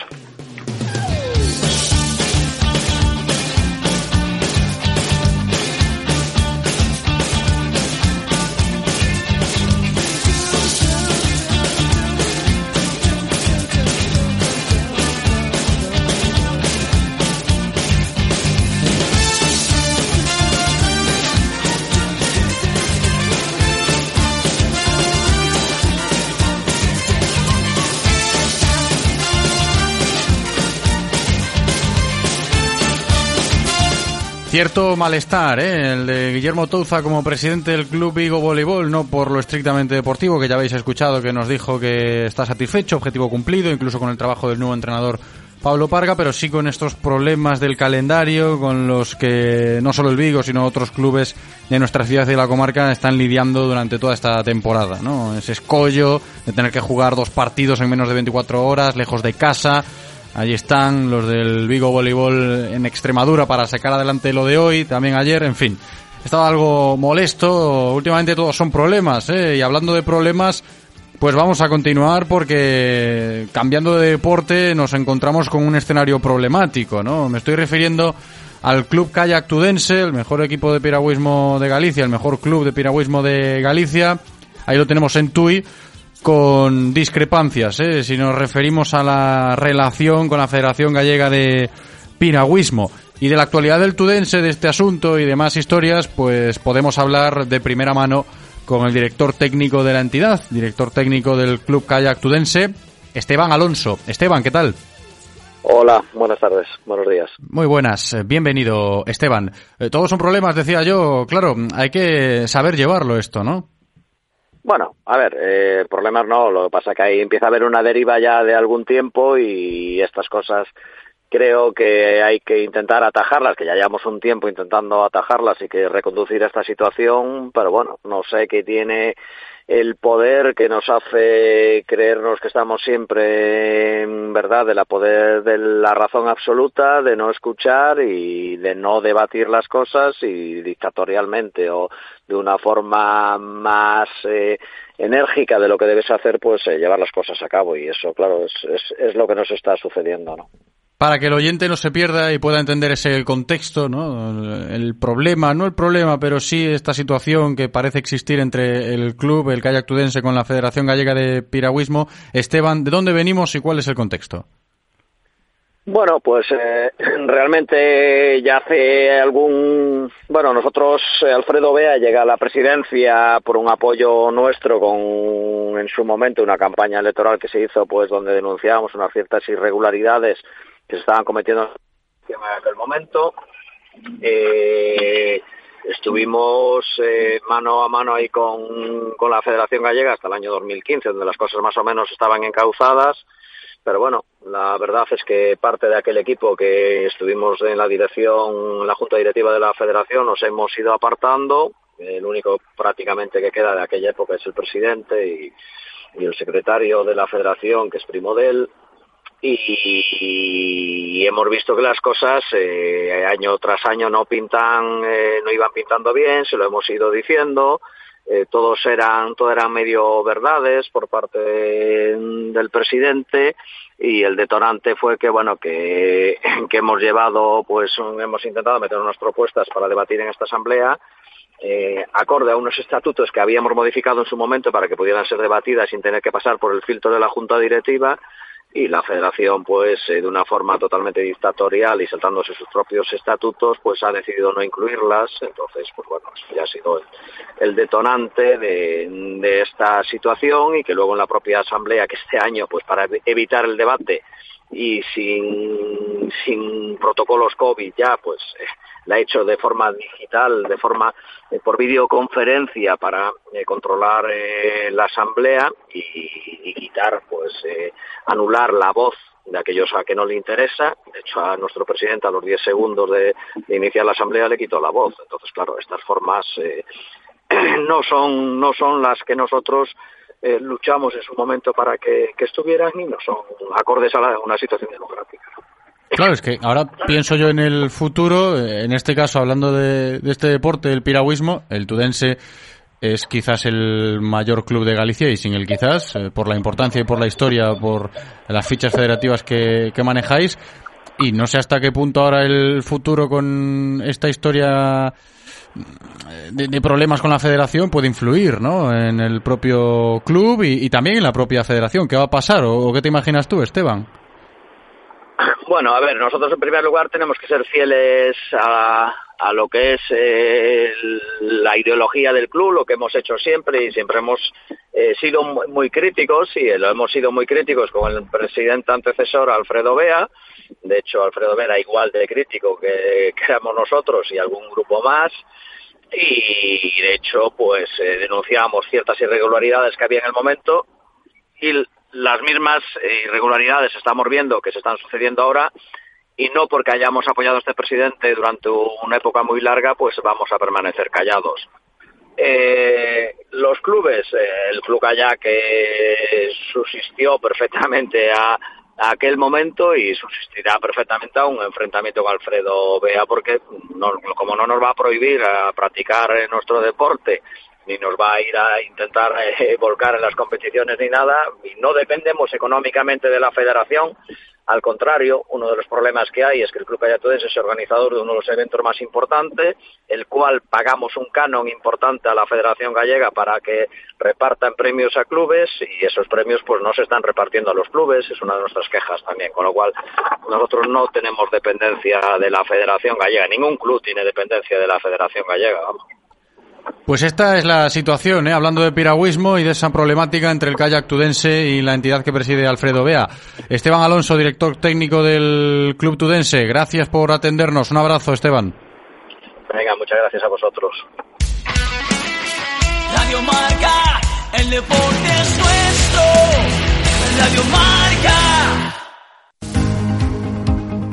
Cierto malestar, ¿eh? el de Guillermo Touza como presidente del Club Vigo Voleibol, no por lo estrictamente deportivo, que ya habéis escuchado que nos dijo que está satisfecho, objetivo cumplido, incluso con el trabajo del nuevo entrenador Pablo Parga, pero sí con estos problemas del calendario con los que no solo el Vigo, sino otros clubes de nuestra ciudad y de la comarca están lidiando durante toda esta temporada, ¿no? Ese escollo de tener que jugar dos partidos en menos de 24 horas, lejos de casa, Allí están los del Vigo Voleibol en Extremadura para sacar adelante lo de hoy, también ayer, en fin. Estaba algo molesto, últimamente todos son problemas, ¿eh? y hablando de problemas, pues vamos a continuar porque cambiando de deporte nos encontramos con un escenario problemático, ¿no? Me estoy refiriendo al Club Kayak Tudense, el mejor equipo de piragüismo de Galicia, el mejor club de piragüismo de Galicia. Ahí lo tenemos en Tui con discrepancias, ¿eh? si nos referimos a la relación con la Federación Gallega de Piragüismo. Y de la actualidad del Tudense, de este asunto y demás historias, pues podemos hablar de primera mano con el director técnico de la entidad, director técnico del Club Kayak Tudense, Esteban Alonso. Esteban, ¿qué tal? Hola, buenas tardes, buenos días. Muy buenas, bienvenido Esteban. Eh, todos son problemas, decía yo, claro, hay que saber llevarlo esto, ¿no? Bueno, a ver, eh, problemas no, lo que pasa que ahí empieza a haber una deriva ya de algún tiempo y estas cosas creo que hay que intentar atajarlas, que ya llevamos un tiempo intentando atajarlas y que reconducir esta situación, pero bueno, no sé qué tiene el poder que nos hace creernos que estamos siempre en verdad de la poder de la razón absoluta, de no escuchar y de no debatir las cosas y dictatorialmente o de una forma más eh, enérgica de lo que debes hacer, pues eh, llevar las cosas a cabo y eso, claro, es, es, lo que nos está sucediendo, ¿no? para que el oyente no se pierda y pueda entender ese contexto, ¿no? El problema, no el problema, pero sí esta situación que parece existir entre el club, el kayak tudense con la Federación Gallega de Piragüismo. Esteban, ¿de dónde venimos y cuál es el contexto? Bueno, pues eh, realmente ya hace algún... Bueno, nosotros, eh, Alfredo Bea llega a la presidencia por un apoyo nuestro con, en su momento, una campaña electoral que se hizo, pues donde denunciábamos unas ciertas irregularidades que se estaban cometiendo en aquel momento. Eh, estuvimos eh, mano a mano ahí con, con la Federación Gallega hasta el año 2015, donde las cosas más o menos estaban encauzadas. Pero bueno, la verdad es que parte de aquel equipo que estuvimos en la dirección, en la junta directiva de la Federación, nos hemos ido apartando. El único prácticamente que queda de aquella época es el presidente y, el secretario de la Federación, que es primo de él y, hemos visto que las cosas eh, año tras año no pintan, eh, no iban pintando bien, se lo hemos ido diciendo, eh, todos eran, todo eran medio verdades por parte del presidente y el detonante fue que bueno que, que hemos llevado pues hemos intentado meter unas propuestas para debatir en esta asamblea eh, acorde a unos estatutos que habíamos modificado en su momento para que pudieran ser debatidas sin tener que pasar por el filtro de la junta directiva y la federación pues eh, de una forma totalmente dictatorial y saltándose sus propios estatutos pues ha decidido no incluirlas. Entonces pues bueno ya ha sido el, detonante de, de, esta situación y que luego en la propia asamblea que este año pues para evitar el debate y sin, sin protocolos COVID ya pues eh, la ha hecho de forma digital, de forma eh, por videoconferencia para eh, controlar eh, la asamblea y, quitar, pues, anular la voz de aquellos a que no le interesa. De hecho, a nuestro presidente a los 10 segundos de, iniciar la asamblea le quitó la voz. Entonces, claro, estas formas no son no son las que nosotros luchamos en su momento para que, estuvieran y no son acordes a una situación democrática. Claro, es que ahora pienso yo en el futuro, eh, en este caso hablando de, de este deporte, el piragüismo, el Tudense es quizás el mayor club de Galicia y sin el quizás, eh, por la importancia y por la historia, por las fichas federativas que, que manejáis. Y no sé hasta qué punto ahora el futuro con esta historia mm, de, problemas con la federación puede influir ¿no? en el propio club y, y también en la propia federación. ¿Qué va a pasar o, o qué te imaginas tú, Esteban? Bueno, a ver, nosotros en primer lugar tenemos que ser fieles a, lo que es eh, la ideología del club, lo que hemos hecho siempre y siempre hemos eh, sido muy, críticos y lo hemos sido muy críticos con el presidente antecesor Alfredo Bea. De hecho, Alfredo Bea era igual de crítico que, éramos nosotros y algún grupo más y de hecho pues eh, denunciamos ciertas irregularidades que había en el momento y las mismas eh, irregularidades estamos viendo que se están sucediendo ahora y no porque hayamos apoyado a este presidente durante una época muy larga pues vamos a permanecer callados. Eh, los clubes, eh, el Club Kayak eh, subsistió perfectamente a, aquel momento y subsistirá perfectamente a un enfrentamiento con Alfredo Bea porque no- como no nos va a prohibir a practicar nuestro deporte ni nos va a ir a intentar eh, volcar en las competiciones ni nada y no dependemos económicamente de la federación al contrario, uno de los problemas que hay es que el Club Callatudense es organizador de uno de los eventos más importantes, el cual pagamos un canon importante a la Federación Gallega para que repartan premios a clubes y esos premios pues no se están repartiendo a los clubes, es una de nuestras quejas también, con lo cual nosotros no tenemos dependencia de la Federación Gallega, ningún club tiene dependencia de la Federación Gallega, vamos. Pues esta es la situación, ¿eh? hablando de piragüismo y de esa problemática entre el kayak tudense y la entidad que preside Alfredo Bea. Esteban Alonso, director técnico del Club Tudense, gracias por atendernos. Un abrazo, Esteban. Venga, muchas gracias a vosotros. Radio Marca, el deporte es nuestro. Radio Marca.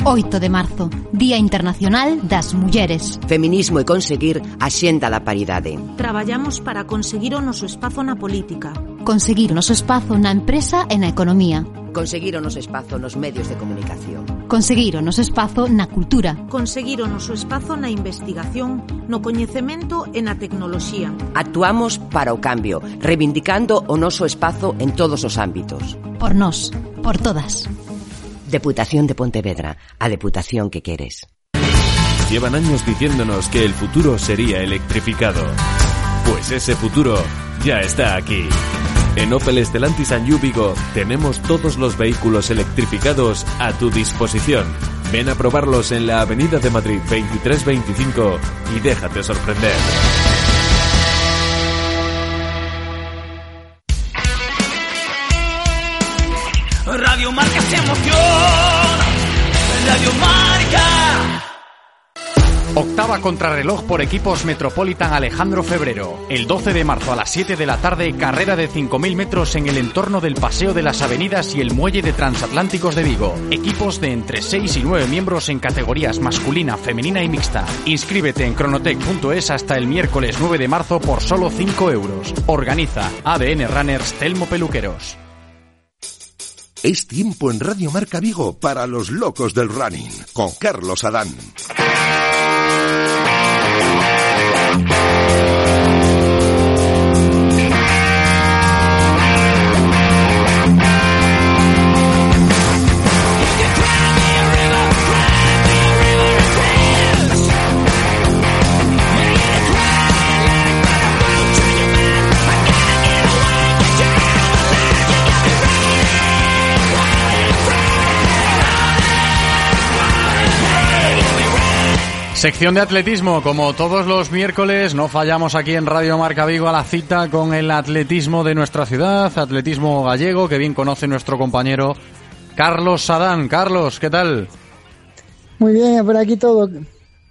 8 de marzo, Día Internacional das Mulleres. Feminismo e conseguir a xenda da paridade. Traballamos para conseguir o noso espazo na política. Conseguir o noso espazo na empresa e na economía. Conseguir o noso espazo nos medios de comunicación. Conseguir o noso espazo na cultura. Conseguir o noso espazo na investigación, no coñecemento e na tecnoloxía. Actuamos para o cambio, reivindicando o noso espazo en todos os ámbitos. Por nós, por todas. Deputación de Pontevedra, a deputación que queres. Llevan años diciéndonos que el futuro sería electrificado. Pues ese futuro ya está aquí. En Opel Stellantis and You Vigo tenemos todos los vehículos electrificados a tu disposición. Ven a probarlos en la Avenida de Madrid 2325 y déjate sorprender. Marca se. Octava contrarreloj por equipos Metropolitan Alejandro Febrero. El 12 de marzo a las 7 de la tarde, carrera de 5.000 metros en el entorno del Paseo de las Avenidas y el Muelle de Transatlánticos de Vigo. Equipos de entre 6 y 9 miembros en categorías masculina, femenina y mixta. Inscríbete en cronotec.es hasta el miércoles 9 de marzo por solo 5 euros. Organiza ADN Runners Telmo Peluqueros. Es tiempo en Radio Marca Vigo para los locos del running con Carlos Adán. Sección de atletismo, como todos los miércoles, no fallamos aquí en Radio Marca Vigo a la cita con el atletismo de nuestra ciudad, atletismo gallego, que bien conoce nuestro compañero Carlos Sadán. Carlos, ¿qué tal? Muy bien, por aquí todo.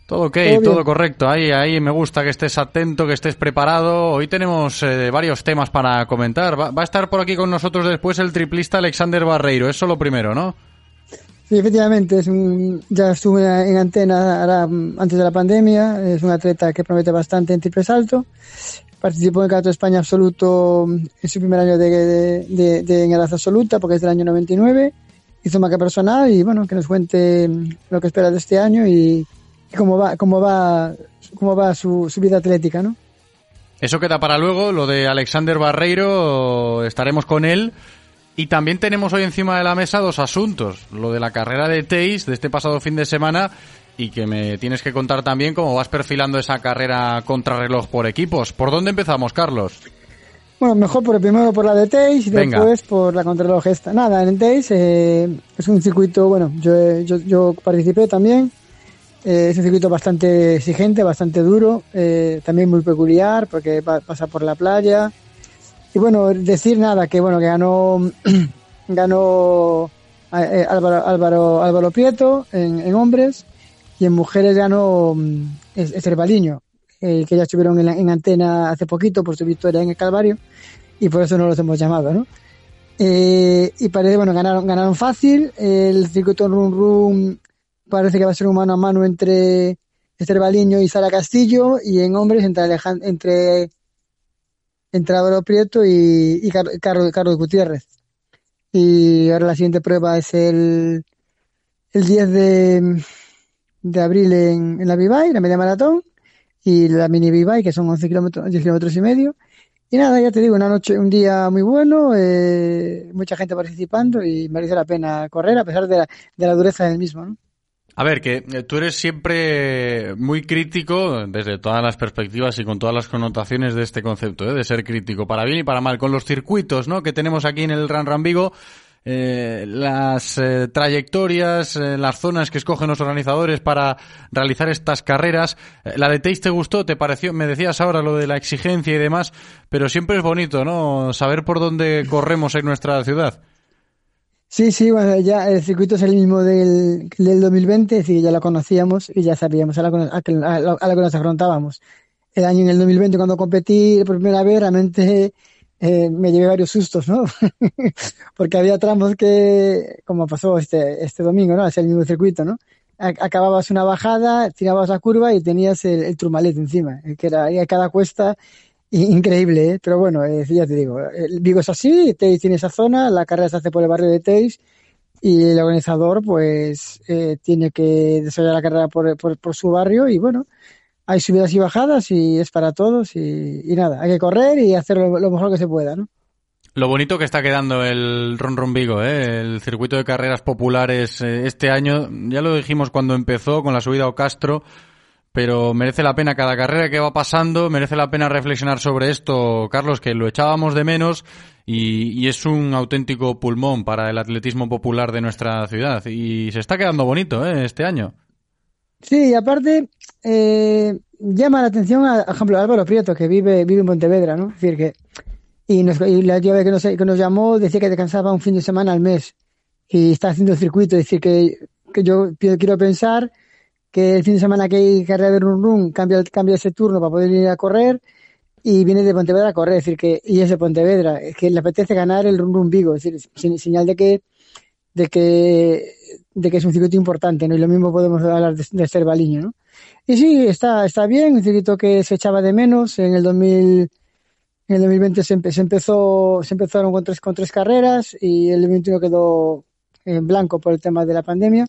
Todo ok, Todo correcto. Ahí, ahí me gusta que estés atento, que estés preparado. Hoy tenemos eh, varios temas para comentar. Va, va a estar por aquí con nosotros después el triplista Alexander Barreiro. Eso lo primero, ¿no? Sí, efectivamente, es un, ya estuve en antena mm, antes de la pandemia, es un atleta que promete bastante en triple salto. participó en el Campeonato de España absoluto en su primer año de, de, de, de en edad absoluta, porque es del año 99. Hizo marca personal y bueno, que nos cuente lo que espera de este año y, y cómo va, cómo va, cómo va su, su vida atlética, ¿no? Eso queda para luego, lo de Alexander Barreiro, estaremos con él. Y también tenemos hoy encima de la mesa dos asuntos. Lo de la carrera de Teis de este pasado fin de semana y que me tienes que contar también cómo vas perfilando esa carrera contrarreloj por equipos. ¿Por dónde empezamos, Carlos? Bueno, mejor por primero por la de Teis y Venga. después por la contrarreloj esta. Nada, en Teis eh, es un circuito, bueno, yo, yo, yo participé también. Eh, es un circuito bastante exigente, bastante duro, eh, también muy peculiar porque pa- pasa por la playa. Y bueno, decir nada, que bueno, que ganó, ganó eh, Álvaro, Álvaro, Álvaro Prieto en, hombres y en mujeres ganó mm, Esther Baliño, eh, que ya estuvieron en, antena hace poquito por su victoria en el Calvario y por eso no los hemos llamado, ¿no? Eh, y parece, bueno, ganaron, ganaron fácil. El circuito Run Run parece que va a ser un mano a mano entre Esther Baliño y Sara Castillo y en hombres entre Alejan- entre entre Álvaro Prieto y, y Car- Carlos, Gutiérrez. Y ahora la siguiente prueba es el, el 10 de, abril en, la Vivai, la media maratón, y la mini Vivai, que son 11 kilómetros, 10 kilómetros y medio. Y nada, ya te digo, una noche, un día muy bueno, eh, mucha gente participando y merece la pena correr a pesar de la, de la dureza del mismo. A ver, que eh, tú eres siempre muy crítico desde todas las perspectivas y con todas las connotaciones de este concepto, ¿eh? de ser crítico, para bien y para mal, con los circuitos ¿no? que tenemos aquí en el Ran Ran eh, las eh, trayectorias, eh, las zonas que escogen los organizadores para realizar estas carreras. Eh, la de Teis te gustó, te pareció, me decías ahora lo de la exigencia y demás, pero siempre es bonito, ¿no? Saber por dónde corremos en nuestra ciudad. Sí, sí, bueno, ya el circuito es el mismo del, del 2020, es decir, ya lo conocíamos y ya sabíamos a la, a, lo a lo que nos afrontábamos. El año en el 2020, cuando competí por primera vez, realmente eh, me llevé varios sustos, ¿no? Porque había tramos que, como pasó este, este domingo, ¿no? Es el mismo circuito, ¿no? Acababas una bajada, tirabas la curva y tenías el, el turmalet encima, que era a cada cuesta Increíble, ¿eh? pero bueno, eh, ya te digo, Vigo es así, Teis tiene esa zona, la carrera se hace por el barrio de Teis y el organizador pues eh, tiene que desarrollar la carrera por, por, su barrio y bueno, hay subidas y bajadas y es para todos y, nada, hay que correr y hacer lo, mejor que se pueda, ¿no? Lo bonito que está quedando el Ron Ron Vigo, ¿eh? el circuito de carreras populares eh, este año. Ya lo dijimos cuando empezó con la subida a Castro, pero merece la pena cada carrera que va pasando, merece la pena reflexionar sobre esto, Carlos, que lo echábamos de menos y, y es un auténtico pulmón para el atletismo popular de nuestra ciudad. Y se está quedando bonito ¿eh? este año. Sí, y aparte eh, llama la atención, a, por ejemplo, Álvaro Prieto, que vive, vive en Pontevedra, ¿no? Es decir, que y, nos, y la vez que nos, llamó decía que descansaba un fin de semana al mes y está haciendo el circuito. Es decir, que, que yo quiero pensar que el fin de semana que hay carrera de run run cambia, cambia ese turno para poder ir a correr y viene de Pontevedra a correr. Es decir, que, y es de Pontevedra, es que le apetece ganar el run run Vigo. Es decir, señal de que, de que, de que es un circuito importante, ¿no? Y lo mismo podemos hablar de, de Cervaliño, ¿no? Y sí, está, está bien, un circuito que se echaba de menos en el 2000, en el 2020 se, se empezó, se empezaron con tres, con tres carreras y el 2021 quedó en blanco por el tema de la pandemia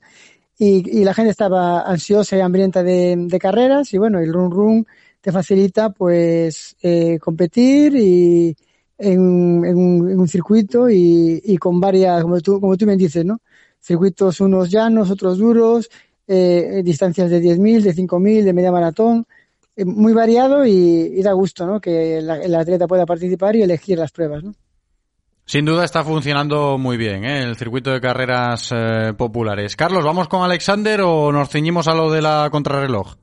y, y la gente estaba ansiosa y hambrienta de, de carreras y bueno, el run run te facilita pues eh, competir y en, un, en un circuito y, con varias, como tú, como tú me dices, ¿no? Circuitos unos llanos, otros duros, eh, distancias de 10.000, de 5.000, de media maratón, eh, muy variado y, da gusto, ¿no? Que el atleta pueda participar y elegir las pruebas, ¿no? Sin duda está funcionando muy bien ¿eh? el circuito de carreras eh, populares. Carlos, ¿vamos con Alexander o nos ceñimos a lo de la contrarreloj?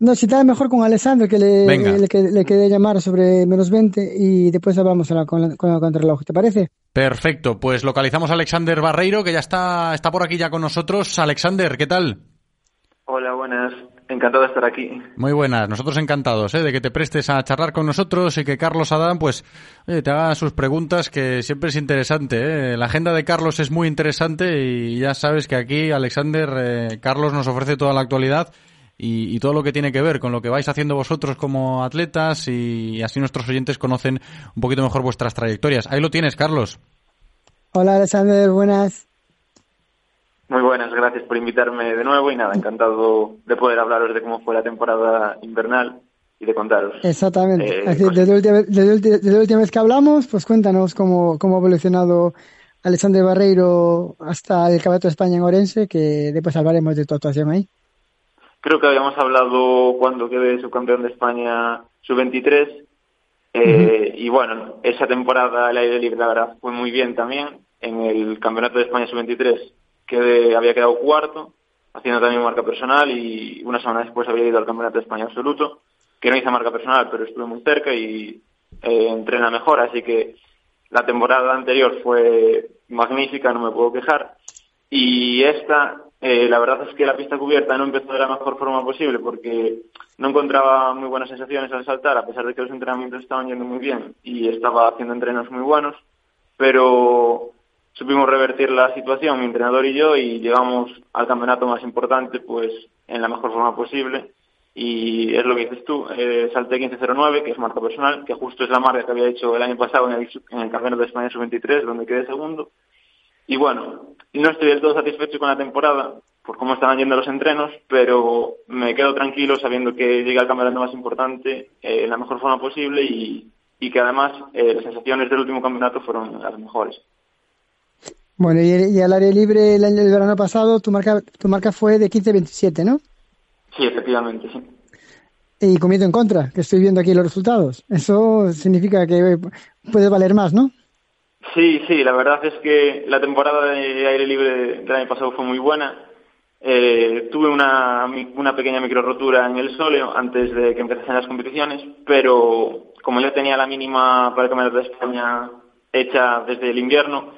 No, si está mejor con Alessandro, que le, le, que- le quede llamar sobre menos 20 y después hablamos a la- con, la, con la contrarreloj, ¿te parece? Perfecto, pues localizamos a Alexander Barreiro, que ya está, está por aquí ya con nosotros. Alexander, ¿qué tal? Hola, buenas. Encantado de estar aquí. Muy buenas, nosotros encantados ¿eh? de que te prestes a charlar con nosotros y que Carlos Adán pues oye, te haga sus preguntas que siempre es interesante. ¿eh? La agenda de Carlos es muy interesante y ya sabes que aquí Alexander, eh, Carlos nos ofrece toda la actualidad y, y, todo lo que tiene que ver con lo que vais haciendo vosotros como atletas y así nuestros oyentes conocen un poquito mejor vuestras trayectorias. Ahí lo tienes, Carlos. Hola, Alexander, buenas. Muy buenas, gracias por invitarme de nuevo y nada, encantado de poder hablaros de cómo fue la temporada invernal y de contaros. Exactamente. Eh, desde, la última, desde, la última vez que hablamos, pues cuéntanos cómo, cómo ha evolucionado Alexander Barreiro hasta el Campeonato de España en Orense, que después hablaremos de tu actuación ahí. Creo que habíamos hablado cuando quedé subcampeón de España sub-23 eh, Y bueno, esa temporada el aire libre, la verdad, fue muy bien también. En el Campeonato de España sub-23 que había quedado cuarto, haciendo también marca personal y una semana después había ido al Campeonato de España absoluto, que no hice marca personal, pero estuve muy cerca y eh, entrena mejor, así que la temporada anterior fue magnífica, no me puedo quejar. Y esta, eh, la verdad es que la pista cubierta no empezó de la mejor forma posible porque no encontraba muy buenas sensaciones al saltar, a pesar de que los entrenamientos estaban yendo muy bien y estaba haciendo entrenos muy buenos, pero supimos revertir la situación, mi entrenador y yo, y llegamos al campeonato más importante pues en la mejor forma posible. Y es lo que dices tú, eh, salté 15.09, que es marca personal, que justo es la marca que había hecho el año pasado en el, en el Campeonato de España Sub-23, donde quedé segundo. Y bueno, no estoy del todo satisfecho con la temporada, por cómo estaban yendo los entrenos, pero me quedo tranquilo sabiendo que llegué al campeonato más importante eh, en la mejor forma posible y, que además eh, las sensaciones del último campeonato fueron las mejores. Bueno, y, al área libre el año del verano pasado, tu marca, tu marca fue de 15-27, ¿no? Sí, efectivamente, sí. Y comiendo en contra, que estoy viendo aquí los resultados. Eso significa que puede valer más, ¿no? Sí, sí, la verdad es que la temporada de aire libre del año pasado fue muy buena. Eh, tuve una, una pequeña micro rotura en el sóleo antes de que empezasen las competiciones, pero como yo tenía la mínima para el Campeonato de España hecha desde el invierno,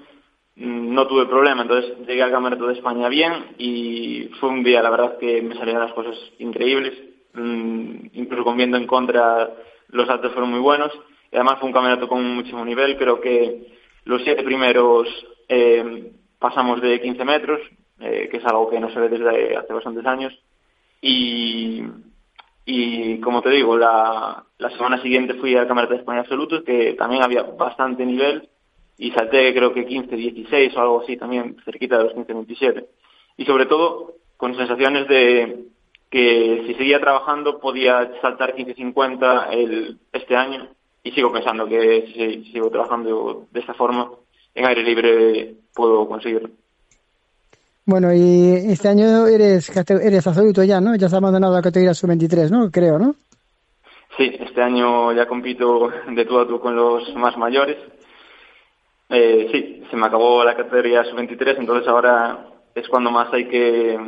no tuve problema, entonces llegué al Campeonato de España bien y fue un día, la verdad, que me salieron las cosas increíbles, mm, incluso con viendo en contra los saltos fueron muy buenos. Y además fue un campeonato con muchísimo nivel, creo que los siete primeros eh, pasamos de 15 metros, eh, que es algo que no se ve desde hace bastantes años. Y, y como te digo, la, la semana siguiente fui al Campeonato de España Absoluto, que también había bastante nivel y salté creo que 15-16 o algo así también, cerquita de los 15-27. Y sobre todo con sensaciones de que si seguía trabajando podía saltar 15-50 este año y sigo pensando que si, sigo trabajando de esta forma en aire libre puedo conseguirlo. Bueno, y este año eres eres absoluto ya, ¿no? Ya has abandonado la categoría sub-23, ¿no? Creo, ¿no? Sí, este año ya compito de tú a tú con los más mayores eh, sí, se me acabó la categoría sub-23, entonces ahora es cuando más hay que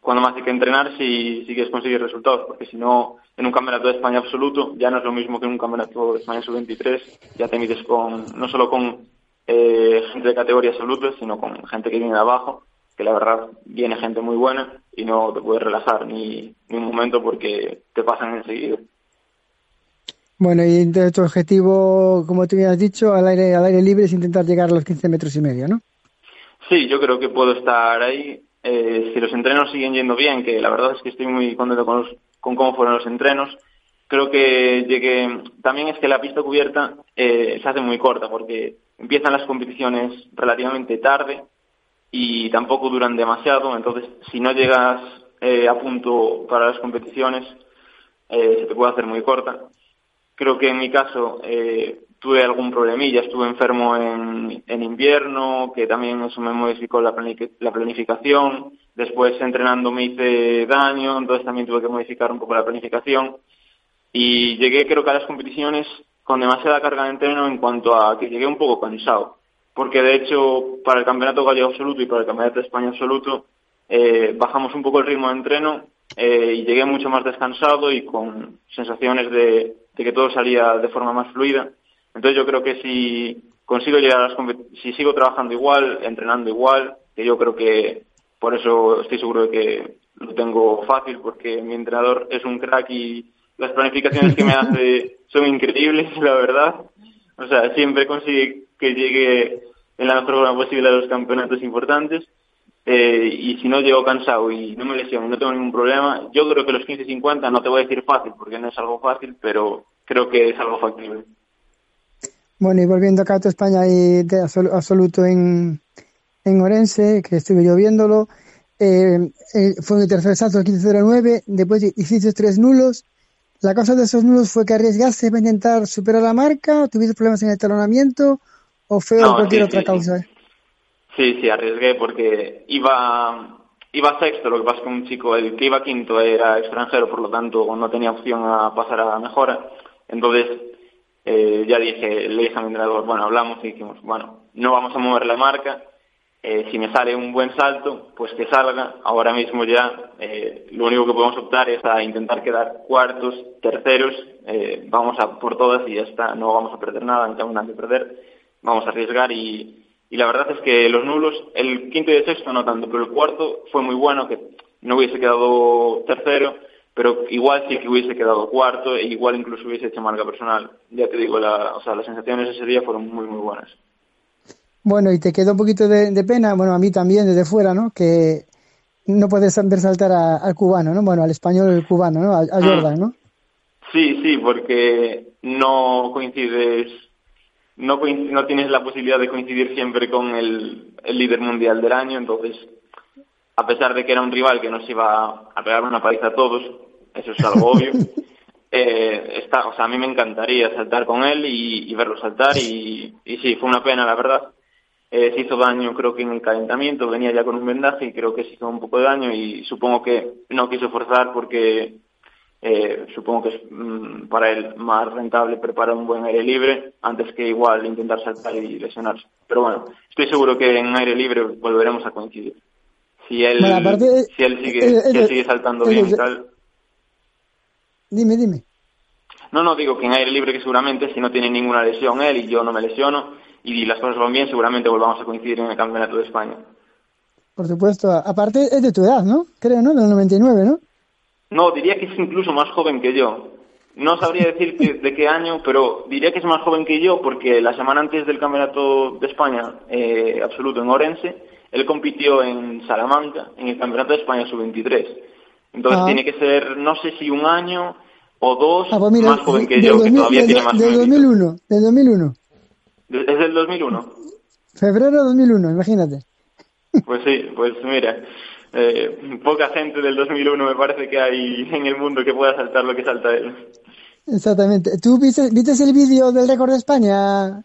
cuando más hay que entrenar si, quieres conseguir resultados, porque si no, en un campeonato de España absoluto ya no es lo mismo que en un campeonato de España sub-23, ya te mides con, no solo con eh, gente de categoría absoluta, sino con gente que viene de abajo, que la verdad viene gente muy buena y no te puedes relajar ni, ni un momento porque te pasan enseguida. Bueno, y tu objetivo, como tú has dicho, al aire, al aire libre es intentar llegar a los 15 metros y medio, ¿no? Sí, yo creo que puedo estar ahí. Eh, si los entrenos siguen yendo bien, que la verdad es que estoy muy contento con, cómo fueron los entrenos, creo que llegué. También es que la pista cubierta eh, se hace muy corta porque empiezan las competiciones relativamente tarde y tampoco duran demasiado. Entonces, si no llegas eh, a punto para las competiciones, se te puede hacer muy corta. Creo que en mi caso eh, tuve algún problemilla, estuve enfermo en, en invierno, que también eso me modificó la, la planificación. Después entrenando me hice daño, entonces también tuve que modificar un poco la planificación. Y llegué creo que a las competiciones con demasiada carga de entreno en cuanto a que llegué un poco cansado. Porque de hecho para el Campeonato Gallego Absoluto y para el Campeonato de España Absoluto eh, bajamos un poco el ritmo de entreno eh, y llegué mucho más descansado y con sensaciones de, de que todo salía de forma más fluida. Entonces yo creo que si consigo llegar a las si sigo trabajando igual, entrenando igual, que yo creo que por eso estoy seguro de que lo tengo fácil, porque mi entrenador es un crack y las planificaciones que me hace son increíbles, la verdad. O sea, siempre consigue que llegue en la mejor forma posible a los campeonatos importantes. Eh, y si no llego cansado y no me lesiono y no tengo ningún problema, yo creo que los 15-50 no te voy a decir fácil porque no es algo fácil, pero creo que es algo factible. Bueno, y volviendo acá a tu España y de absol- absoluto en, en Orense, que estuve yo viéndolo, eh, eh, fue el tercer salto el 15.09, después hiciste tres nulos. La causa de esos nulos fue que arriesgaste para intentar superar la marca, tuviste problemas en el talonamiento o fue No, cualquier sí, otra sí, causa. Sí, sí, arriesgué porque iba iba sexto, lo que pasa es que un chico, el que iba quinto era extranjero, por lo tanto no tenía opción a pasar a la mejora. Entonces eh, ya dije, le dije a mi entrenador, bueno, hablamos y dijimos, bueno, no vamos a mover la marca, eh, si me sale un buen salto, pues que salga. Ahora mismo ya eh, lo único que podemos optar es a intentar quedar cuartos, terceros, vamos a por todas y ya está, no vamos a perder nada, no nada que perder, vamos a arriesgar y, y la verdad es que los nulos, el quinto y el sexto no tanto, pero el cuarto fue muy bueno, que no hubiese quedado tercero, pero igual sí que hubiese quedado cuarto e igual incluso hubiese hecho marca personal. Ya te digo, la, o sea, las sensaciones ese día fueron muy, muy buenas. Bueno, y te quedó un poquito de, de pena, bueno, a mí también desde fuera, ¿no? Que no puedes ver saltar a- al cubano, ¿no? Bueno, al español cubano, ¿no? A, a Jordan, ¿no? Sí, sí, porque no coincides, no, no tienes la posibilidad de coincidir siempre con el, el líder mundial del año, entonces, a pesar de que era un rival que nos iba a pegar una paliza a todos, eso es algo obvio, eh, está, o sea, a mí me encantaría saltar con él y, y verlo saltar y, y sí, fue una pena, la verdad. Eh, se hizo daño creo que en el calentamiento, venía ya con un vendaje y creo que se hizo un poco de daño y supongo que no quiso forzar porque eh, supongo que es mm, para él más rentable preparar un buen aire libre antes que igual intentar saltar y lesionarse. Pero bueno, estoy seguro que en aire libre volveremos a coincidir. Si él, Bueno, aparte, si él sigue, si él sigue saltando bien y tal. Dime, dime. No, no, digo que en aire libre que seguramente si no tiene ninguna lesión él y yo no me lesiono y las cosas van bien, seguramente volvamos a coincidir en el Campeonato de España. Por supuesto. Aparte es de tu edad, ¿no? Creo, ¿no? Del 99, ¿no? No, diría que es incluso más joven que yo. No sabría decirte de qué año, pero diría que es más joven que yo porque la semana antes del Campeonato de España eh, absoluto en Orense, él compitió en Salamanca en el Campeonato de España sub-23. Entonces Ah. tiene que ser, no sé si un año o dos Ah, pues mira, más joven que yo, que 2000 todavía tiene más Del minutitos. 2001, del 2001. ¿Es del 2001? Febrero de 2001, imagínate. Pues sí, pues mira, eh, poca gente del 2001 me parece que hay en el mundo que pueda saltar lo que salta él. Exactamente. ¿Tú viste, viste el vídeo del récord de España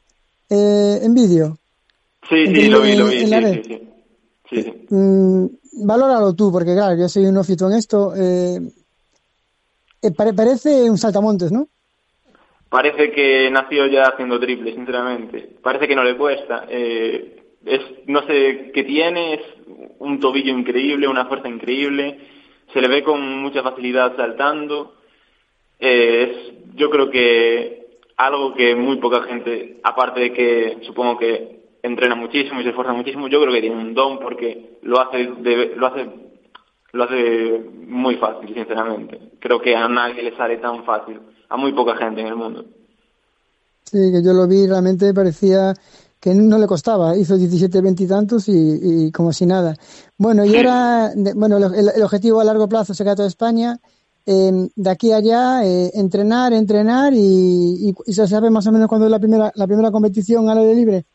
eh, en vídeo? Sí, sí, lo vi, lo vi, sí, sí. Sí, sí. Mm, valóralo tú, porque claro, yo soy un ofito en esto. Eh, eh, pare- parece un saltamontes, ¿no? Parece que nació ya haciendo triple, sinceramente. Parece que no le cuesta. Eh, es, no sé qué tiene, es un tobillo increíble, una fuerza increíble. Se le ve con mucha facilidad saltando. Eh, es, yo creo que algo que muy poca gente, aparte de que supongo que entrena muchísimo y se esfuerza muchísimo, yo creo que tiene un don porque lo hace, lo hace, lo hace muy fácil, sinceramente. Creo que a nadie le sale tan fácil, a muy poca gente en el mundo. Sí, que yo lo vi, realmente parecía que no le costaba. Hizo 17, 20 y tantos y, como si nada. Bueno, y ahora, bueno, el, objetivo a largo plazo será toda España. Eh, de aquí a allá, eh, entrenar, entrenar y, y, y se sabe más o menos cuándo es la primera, la primera competición al aire libre.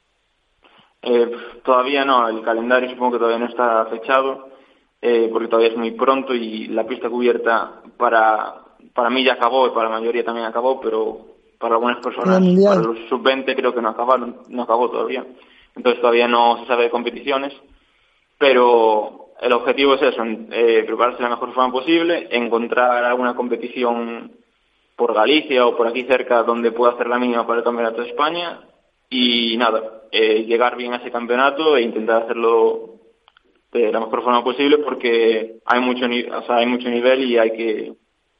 Eh, todavía no, el calendario supongo que todavía no está fechado, eh, porque todavía es muy pronto y la pista cubierta para, para mí ya acabó y para la mayoría también acabó, pero para algunas personas, Para el Mundial. para los sub-20 creo que no acabaron, no acabó todavía. Entonces todavía no se sabe de competiciones, pero el objetivo es eso, eh, prepararse de la mejor forma posible, encontrar alguna competición por Galicia o por aquí cerca donde pueda hacer la mínima para el Campeonato de España y nada, eh, llegar bien a ese campeonato e intentar hacerlo de la mejor forma posible porque hay mucho ni- o sea, hay mucho nivel y hay que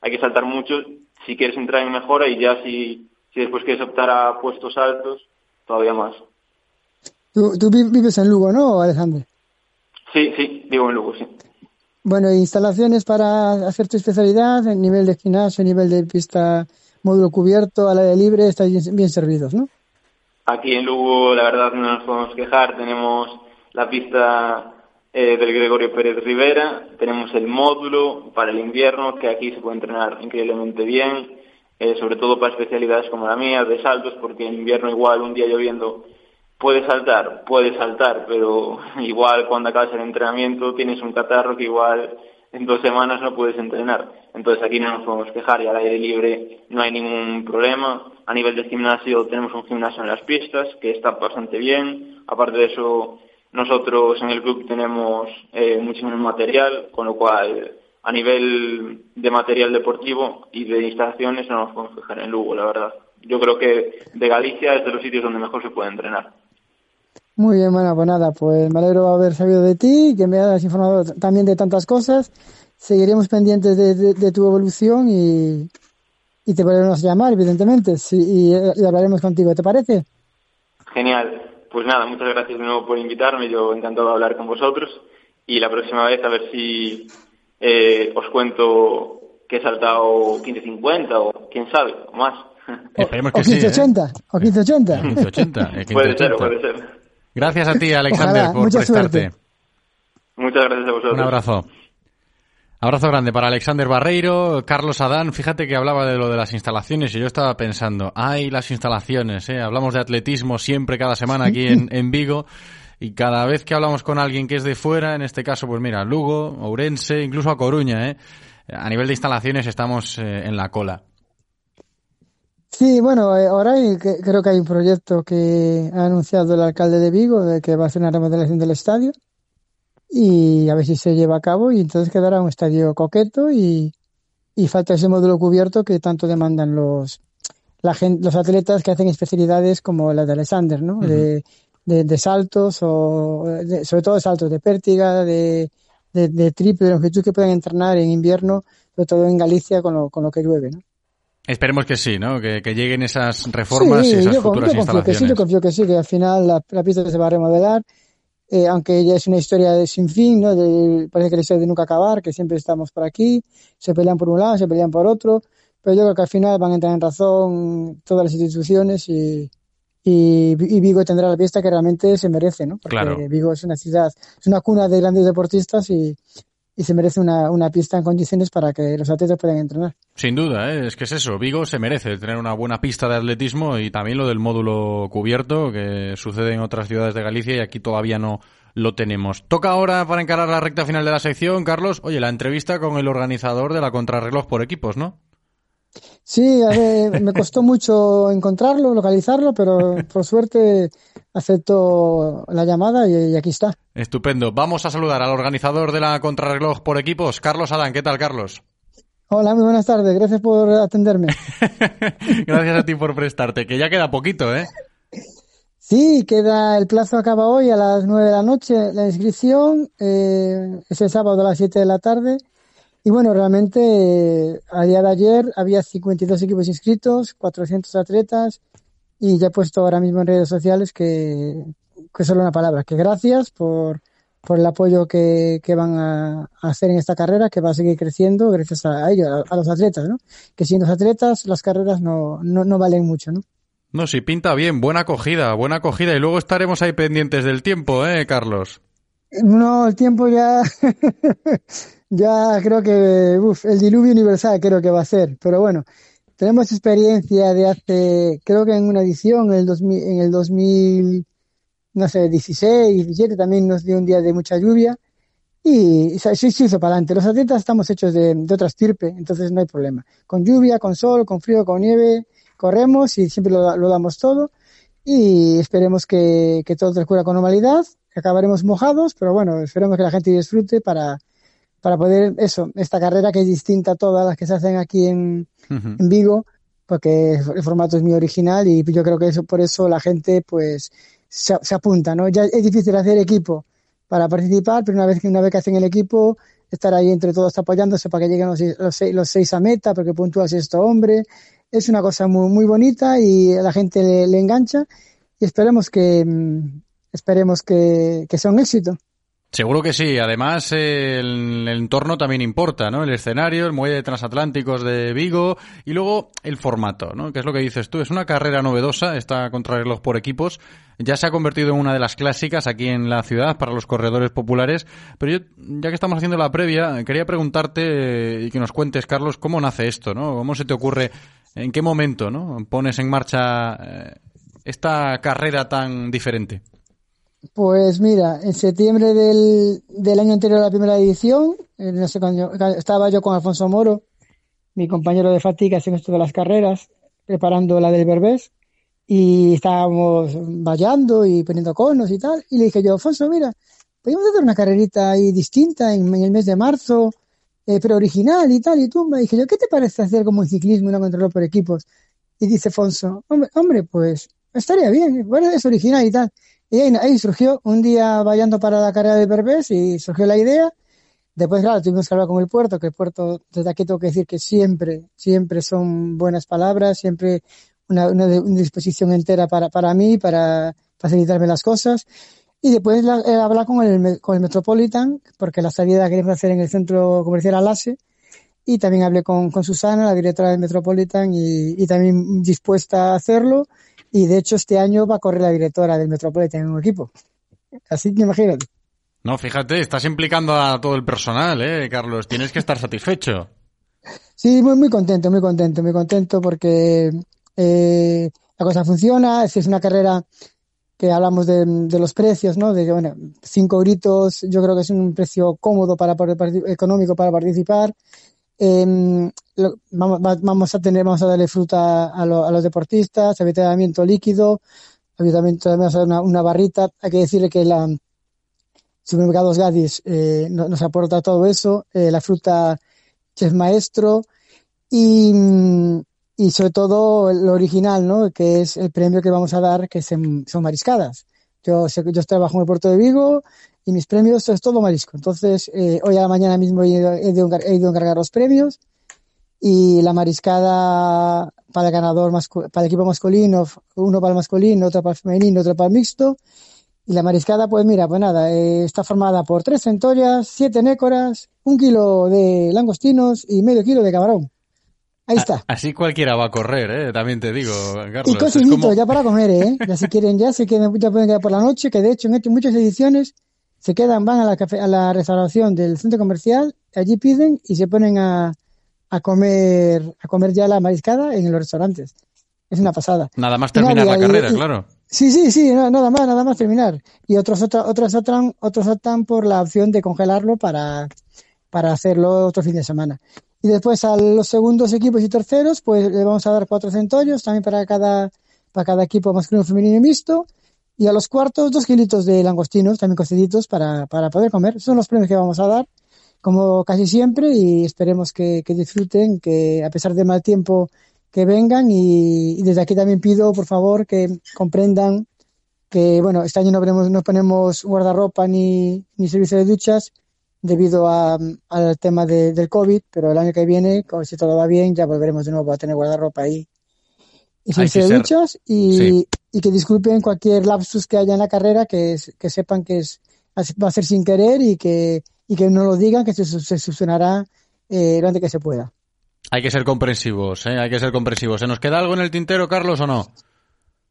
hay que saltar mucho si quieres entrar en mejora y ya si si después quieres optar a puestos altos todavía más. Tú, tú vi- vives en Lugo, ¿no, Alejandro? Sí, sí, digo en Lugo, sí. Bueno, instalaciones para hacer tu especialidad, en nivel de gimnasio, nivel de pista, módulo cubierto, al aire libre, estáis bien, bien servidos, ¿no? Aquí en Lugo, la verdad, no nos podemos quejar. Tenemos la pista eh, del Gregorio Pérez Rivera, tenemos el módulo para el invierno, que aquí se puede entrenar increíblemente bien, eh, sobre todo para especialidades como la mía, de saltos, porque en invierno igual un día lloviendo puedes saltar, puedes saltar, pero igual cuando acabas el entrenamiento tienes un catarro que igual en dos semanas no puedes entrenar. Entonces aquí no nos podemos quejar y al aire libre no hay ningún problema. A nivel de gimnasio tenemos un gimnasio en las pistas que está bastante bien. Aparte de eso, nosotros en el club tenemos eh, muchísimo material, con lo cual a nivel de material deportivo y de instalaciones no nos podemos quejar en Lugo, la verdad. Yo creo que de Galicia es de los sitios donde mejor se puede entrenar. Muy bien, bueno, pues nada, pues me alegro de haber sabido de ti, que me hayas informado también de tantas cosas. Seguiremos pendientes de, tu evolución y, te podremos llamar, evidentemente, y, hablaremos contigo, ¿te parece? Genial. Pues nada, muchas gracias de nuevo por invitarme. Yo encantado de hablar con vosotros. Y la próxima vez a ver si eh, os cuento que he saltado 15.50 o quién sabe, o más. Esperemos que o 1580, ¿eh? o 1580. 1580. puede ser, puede ser. Gracias a ti, Alexander, por prestarte. Muchas gracias a vosotros. Un abrazo. Abrazo grande para Alexander Barreiro, Carlos Adán. Fíjate que hablaba de lo de las instalaciones y yo estaba pensando, ay, las instalaciones, ¿eh? Hablamos de atletismo siempre, cada semana aquí en, en Vigo. Y cada vez que hablamos con alguien que es de fuera, en este caso, pues mira, Lugo, Ourense, incluso a Coruña, ¿eh? A nivel de instalaciones estamos eh, en la cola. Sí, bueno, eh, ahora creo que hay un proyecto que ha anunciado el alcalde de Vigo de que va a hacer una remodelación del estadio y a ver si se lleva a cabo y entonces quedará un estadio coqueto y, falta ese módulo cubierto que tanto demandan los la los atletas que hacen especialidades como la de Alexander, ¿no? de, de, saltos o sobre todo saltos de pértiga, de, de, triple, de longitud que pueden entrenar en invierno, sobre todo en Galicia con lo, con lo que llueve, ¿no? Esperemos que sí, ¿no? Que, lleguen esas reformas y esas yo, futuras yo confío Que sí, yo confío que sí, que al final la, pista se va a remodelar, eh, aunque ya es una historia de sin fin, ¿no? parece que la historia de nunca acabar, que siempre estamos por aquí, se pelean por un lado, se pelean por otro, pero yo creo que al final van a entrar en razón todas las instituciones y, y, Vigo tendrá la pista que realmente se merece, ¿no? Porque Vigo es una ciudad, es una cuna de grandes deportistas y, y se merece una, una, pista en condiciones para que los atletas puedan entrenar. Sin duda, ¿eh? es que es eso. Vigo se merece tener una buena pista de atletismo y también lo del módulo cubierto que sucede en otras ciudades de Galicia y aquí todavía no lo tenemos. Toca ahora para encarar la recta final de la sección, Carlos. Oye, la entrevista con el organizador de la contrarreloj por equipos, ¿no? Sí, me costó mucho encontrarlo, localizarlo, pero por suerte acepto la llamada y, aquí está. Estupendo. Vamos a saludar al organizador de la contrarreloj por equipos, Carlos Adán. ¿Qué tal, Carlos? Hola, muy buenas tardes. Gracias por atenderme. Gracias a ti por prestarte, que ya queda poquito, ¿eh? Sí, queda el plazo acaba hoy a las nueve de la noche la inscripción, eh, es el sábado a las 7 de la tarde. Y bueno, realmente a día de ayer había 52 equipos inscritos, 400 atletas, y ya he puesto ahora mismo en redes sociales que, que solo una palabra, que gracias por, por el apoyo que, que van a, hacer en esta carrera, que va a seguir creciendo gracias a ellos, a, los atletas, ¿no? Que sin los atletas las carreras no, no, no valen mucho, ¿no? No, sí, pinta bien, buena acogida, buena acogida. Y luego estaremos ahí pendientes del tiempo, ¿eh, Carlos? No, el tiempo ya, ya creo que, uf, el diluvio universal creo que va a ser. Pero bueno, tenemos experiencia de hace, creo que en una edición, en el, 2000, en el 2000, no sé, 16, 17, también nos dio un día de mucha lluvia y sí se hizo para adelante. Los atletas estamos hechos de, de otra estirpe, entonces no hay problema. Con lluvia, con sol, con frío, con nieve, corremos y siempre lo, lo damos todo y esperemos que, que todo transcurra con normalidad, acabaremos mojados, pero bueno, esperemos que la gente disfrute para, para poder, eso, esta carrera que es distinta a todas las que se hacen aquí en, en Vigo, porque el formato es muy original y yo creo que eso por eso la gente pues se, apunta, ¿no? Ya es difícil hacer equipo para participar, pero una vez que una vez que hacen el equipo, estar ahí entre todos apoyándose para que lleguen los, los, seis, a meta, porque puntúa sexto hombre, es una cosa muy, muy bonita y a la gente le, engancha y esperemos que mm, esperemos que, que sea un éxito. Seguro que sí. Además, el, entorno también importa, ¿no? El escenario, el muelle de transatlánticos de Vigo y luego el formato, ¿no? Que es lo que dices tú. Es una carrera novedosa, esta contrarreloj por equipos. Ya se ha convertido en una de las clásicas aquí en la ciudad para los corredores populares. Pero yo, ya que estamos haciendo la previa, quería preguntarte y que nos cuentes, Carlos, cómo nace esto, ¿no? ¿Cómo se te ocurre, en qué momento, ¿no? Pones en marcha eh, esta carrera tan diferente. Pues mira, en septiembre del, año anterior a la primera edición, eh, no sé estaba yo con Alfonso Moro, mi compañero de fatiga en esto de las carreras, preparando la del Berbés, y estábamos vallando y poniendo conos y tal, y le dije yo, Alfonso, mira, podemos hacer una carrerita ahí distinta en, el mes de marzo, eh, pero original y tal, y tú me dije yo, ¿qué te parece hacer como un ciclismo y una contrarreloj por equipos? Y dice Alfonso, hombre, hombre, pues estaría bien, bueno, es original y tal. Y ahí, ahí, surgió un día vayando para la carrera de Berbés y surgió la idea. Después, claro, tuvimos que hablar con el puerto, que el puerto, desde aquí tengo que decir que siempre, siempre son buenas palabras, siempre una, una, una disposición entera para, para mí, para facilitarme las cosas. Y después la, eh, hablar con el, con el Metropolitan, porque la salida la queremos hacer en el centro comercial Alase. Y también hablé con, con Susana, la directora del Metropolitan, y, y también dispuesta a hacerlo. Y de hecho este año va a correr la directora del Metropolitan en un equipo. Así que imagínate. No, fíjate, estás implicando a todo el personal, ¿eh, Carlos? Tienes que estar satisfecho. Sí, muy, muy contento, muy contento, muy contento porque eh, la cosa funciona. Es, es una carrera que hablamos de, de, los precios, ¿no? De que, bueno, cinco gritos, yo creo que es un precio cómodo para poder, económico para participar. Eh, lo, vamos, vamos, a tener, vamos a darle fruta a, lo, a los deportistas, avituallamiento líquido, avituallamiento además una, una barrita. Hay que decirle que la Supermercados Gadis eh, nos aporta todo eso, eh, la fruta Chef Maestro y, y sobre todo lo original, ¿no? Que es el premio que vamos a dar, que son mariscadas. Yo, yo trabajo en el puerto de Vigo y mis premios es todo marisco. Entonces, eh, hoy a la mañana mismo he ido, he ido a encargar los premios y la mariscada para el ganador, para el equipo masculino, uno para el masculino, otro para el femenino, otro para el mixto. Y la mariscada, pues mira, pues nada, eh, está formada por tres centollas, siete nécoras, un kilo de langostinos y medio kilo de camarón. Ahí está. Así cualquiera va a correr, ¿eh? También te digo, Carlos. Y cocinito, como... ya para comer, ¿eh? Ya si quieren, ya se quieren, ya pueden quedar por la noche, que de hecho en muchas ediciones se quedan, van a la, a la restauración del centro comercial, allí piden y se ponen a, a comer, a comer ya la mariscada en los restaurantes. Es una pasada. Nada más terminar la carrera, y, claro. Sí, sí, sí, nada más, nada más terminar. Y otros, otros, otros optan, otros optan por la opción de congelarlo para, para hacerlo otro fin de semana. Y después a los segundos equipos y terceros, pues le vamos a dar cuatro centollos, también para cada, para cada equipo masculino, femenino y mixto. Y a los cuartos, dos kilitos de langostinos, también cociditos, para, para poder comer. Son los premios que vamos a dar, como casi siempre, y esperemos que, que disfruten, que a pesar del mal tiempo, que vengan. Y, desde aquí también pido, por favor, que comprendan que, bueno, este año no, ponemos, no ponemos guardarropa ni, ni servicio de duchas, debido a, al tema de, del COVID, pero el año que viene, si todo va bien, ya volveremos de nuevo a tener guardarropa ahí y sin duchas y, sí. y, que disculpen cualquier lapsus que haya en la carrera, que, que sepan que es, va a ser sin querer y que, y que no lo digan, que se, se solucionará eh, lo antes que se pueda. Hay que ser comprensivos, ¿eh? hay que ser comprensivos. ¿Se nos queda algo en el tintero, Carlos, o no?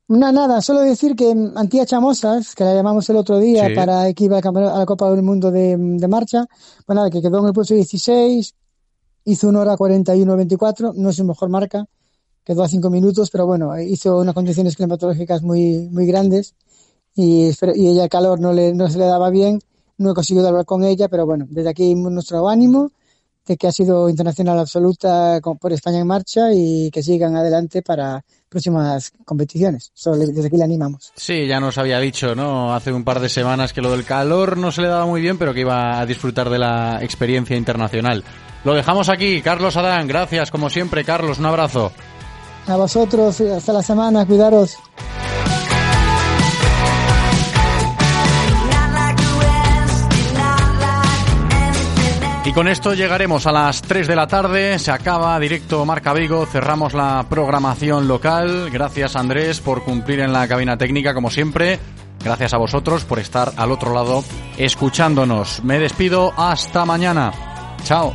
No, nada, solo decir que Antía Chamosas, que la llamamos el otro día sí. para que iba a la Copa del Mundo de, de marcha, pues nada, que quedó en el puesto 16, hizo una hora 41-24, no es su mejor marca, quedó a cinco minutos, pero bueno, hizo unas condiciones climatológicas muy, muy grandes y, y ella el calor no, le, no se le daba bien, no he conseguido hablar con ella, pero bueno, desde aquí nuestro ánimo de que ha sido internacional absoluta por España en marcha y que sigan adelante para próximas competiciones. Desde aquí le animamos. Sí, ya nos había dicho, ¿no? Hace un par de semanas que lo del calor no se le daba muy bien, pero que iba a disfrutar de la experiencia internacional. Lo dejamos aquí, Carlos Adán. Gracias, como siempre, Carlos. Un abrazo. A vosotros, eh, hasta la semana, cuidaros. Y con esto llegaremos a las 3 de la tarde, se acaba directo Marca Vigo, cerramos la programación local. Gracias Andrés por cumplir en la cabina técnica como siempre. Gracias a vosotros por estar al otro lado escuchándonos. Me despido hasta mañana. Chao.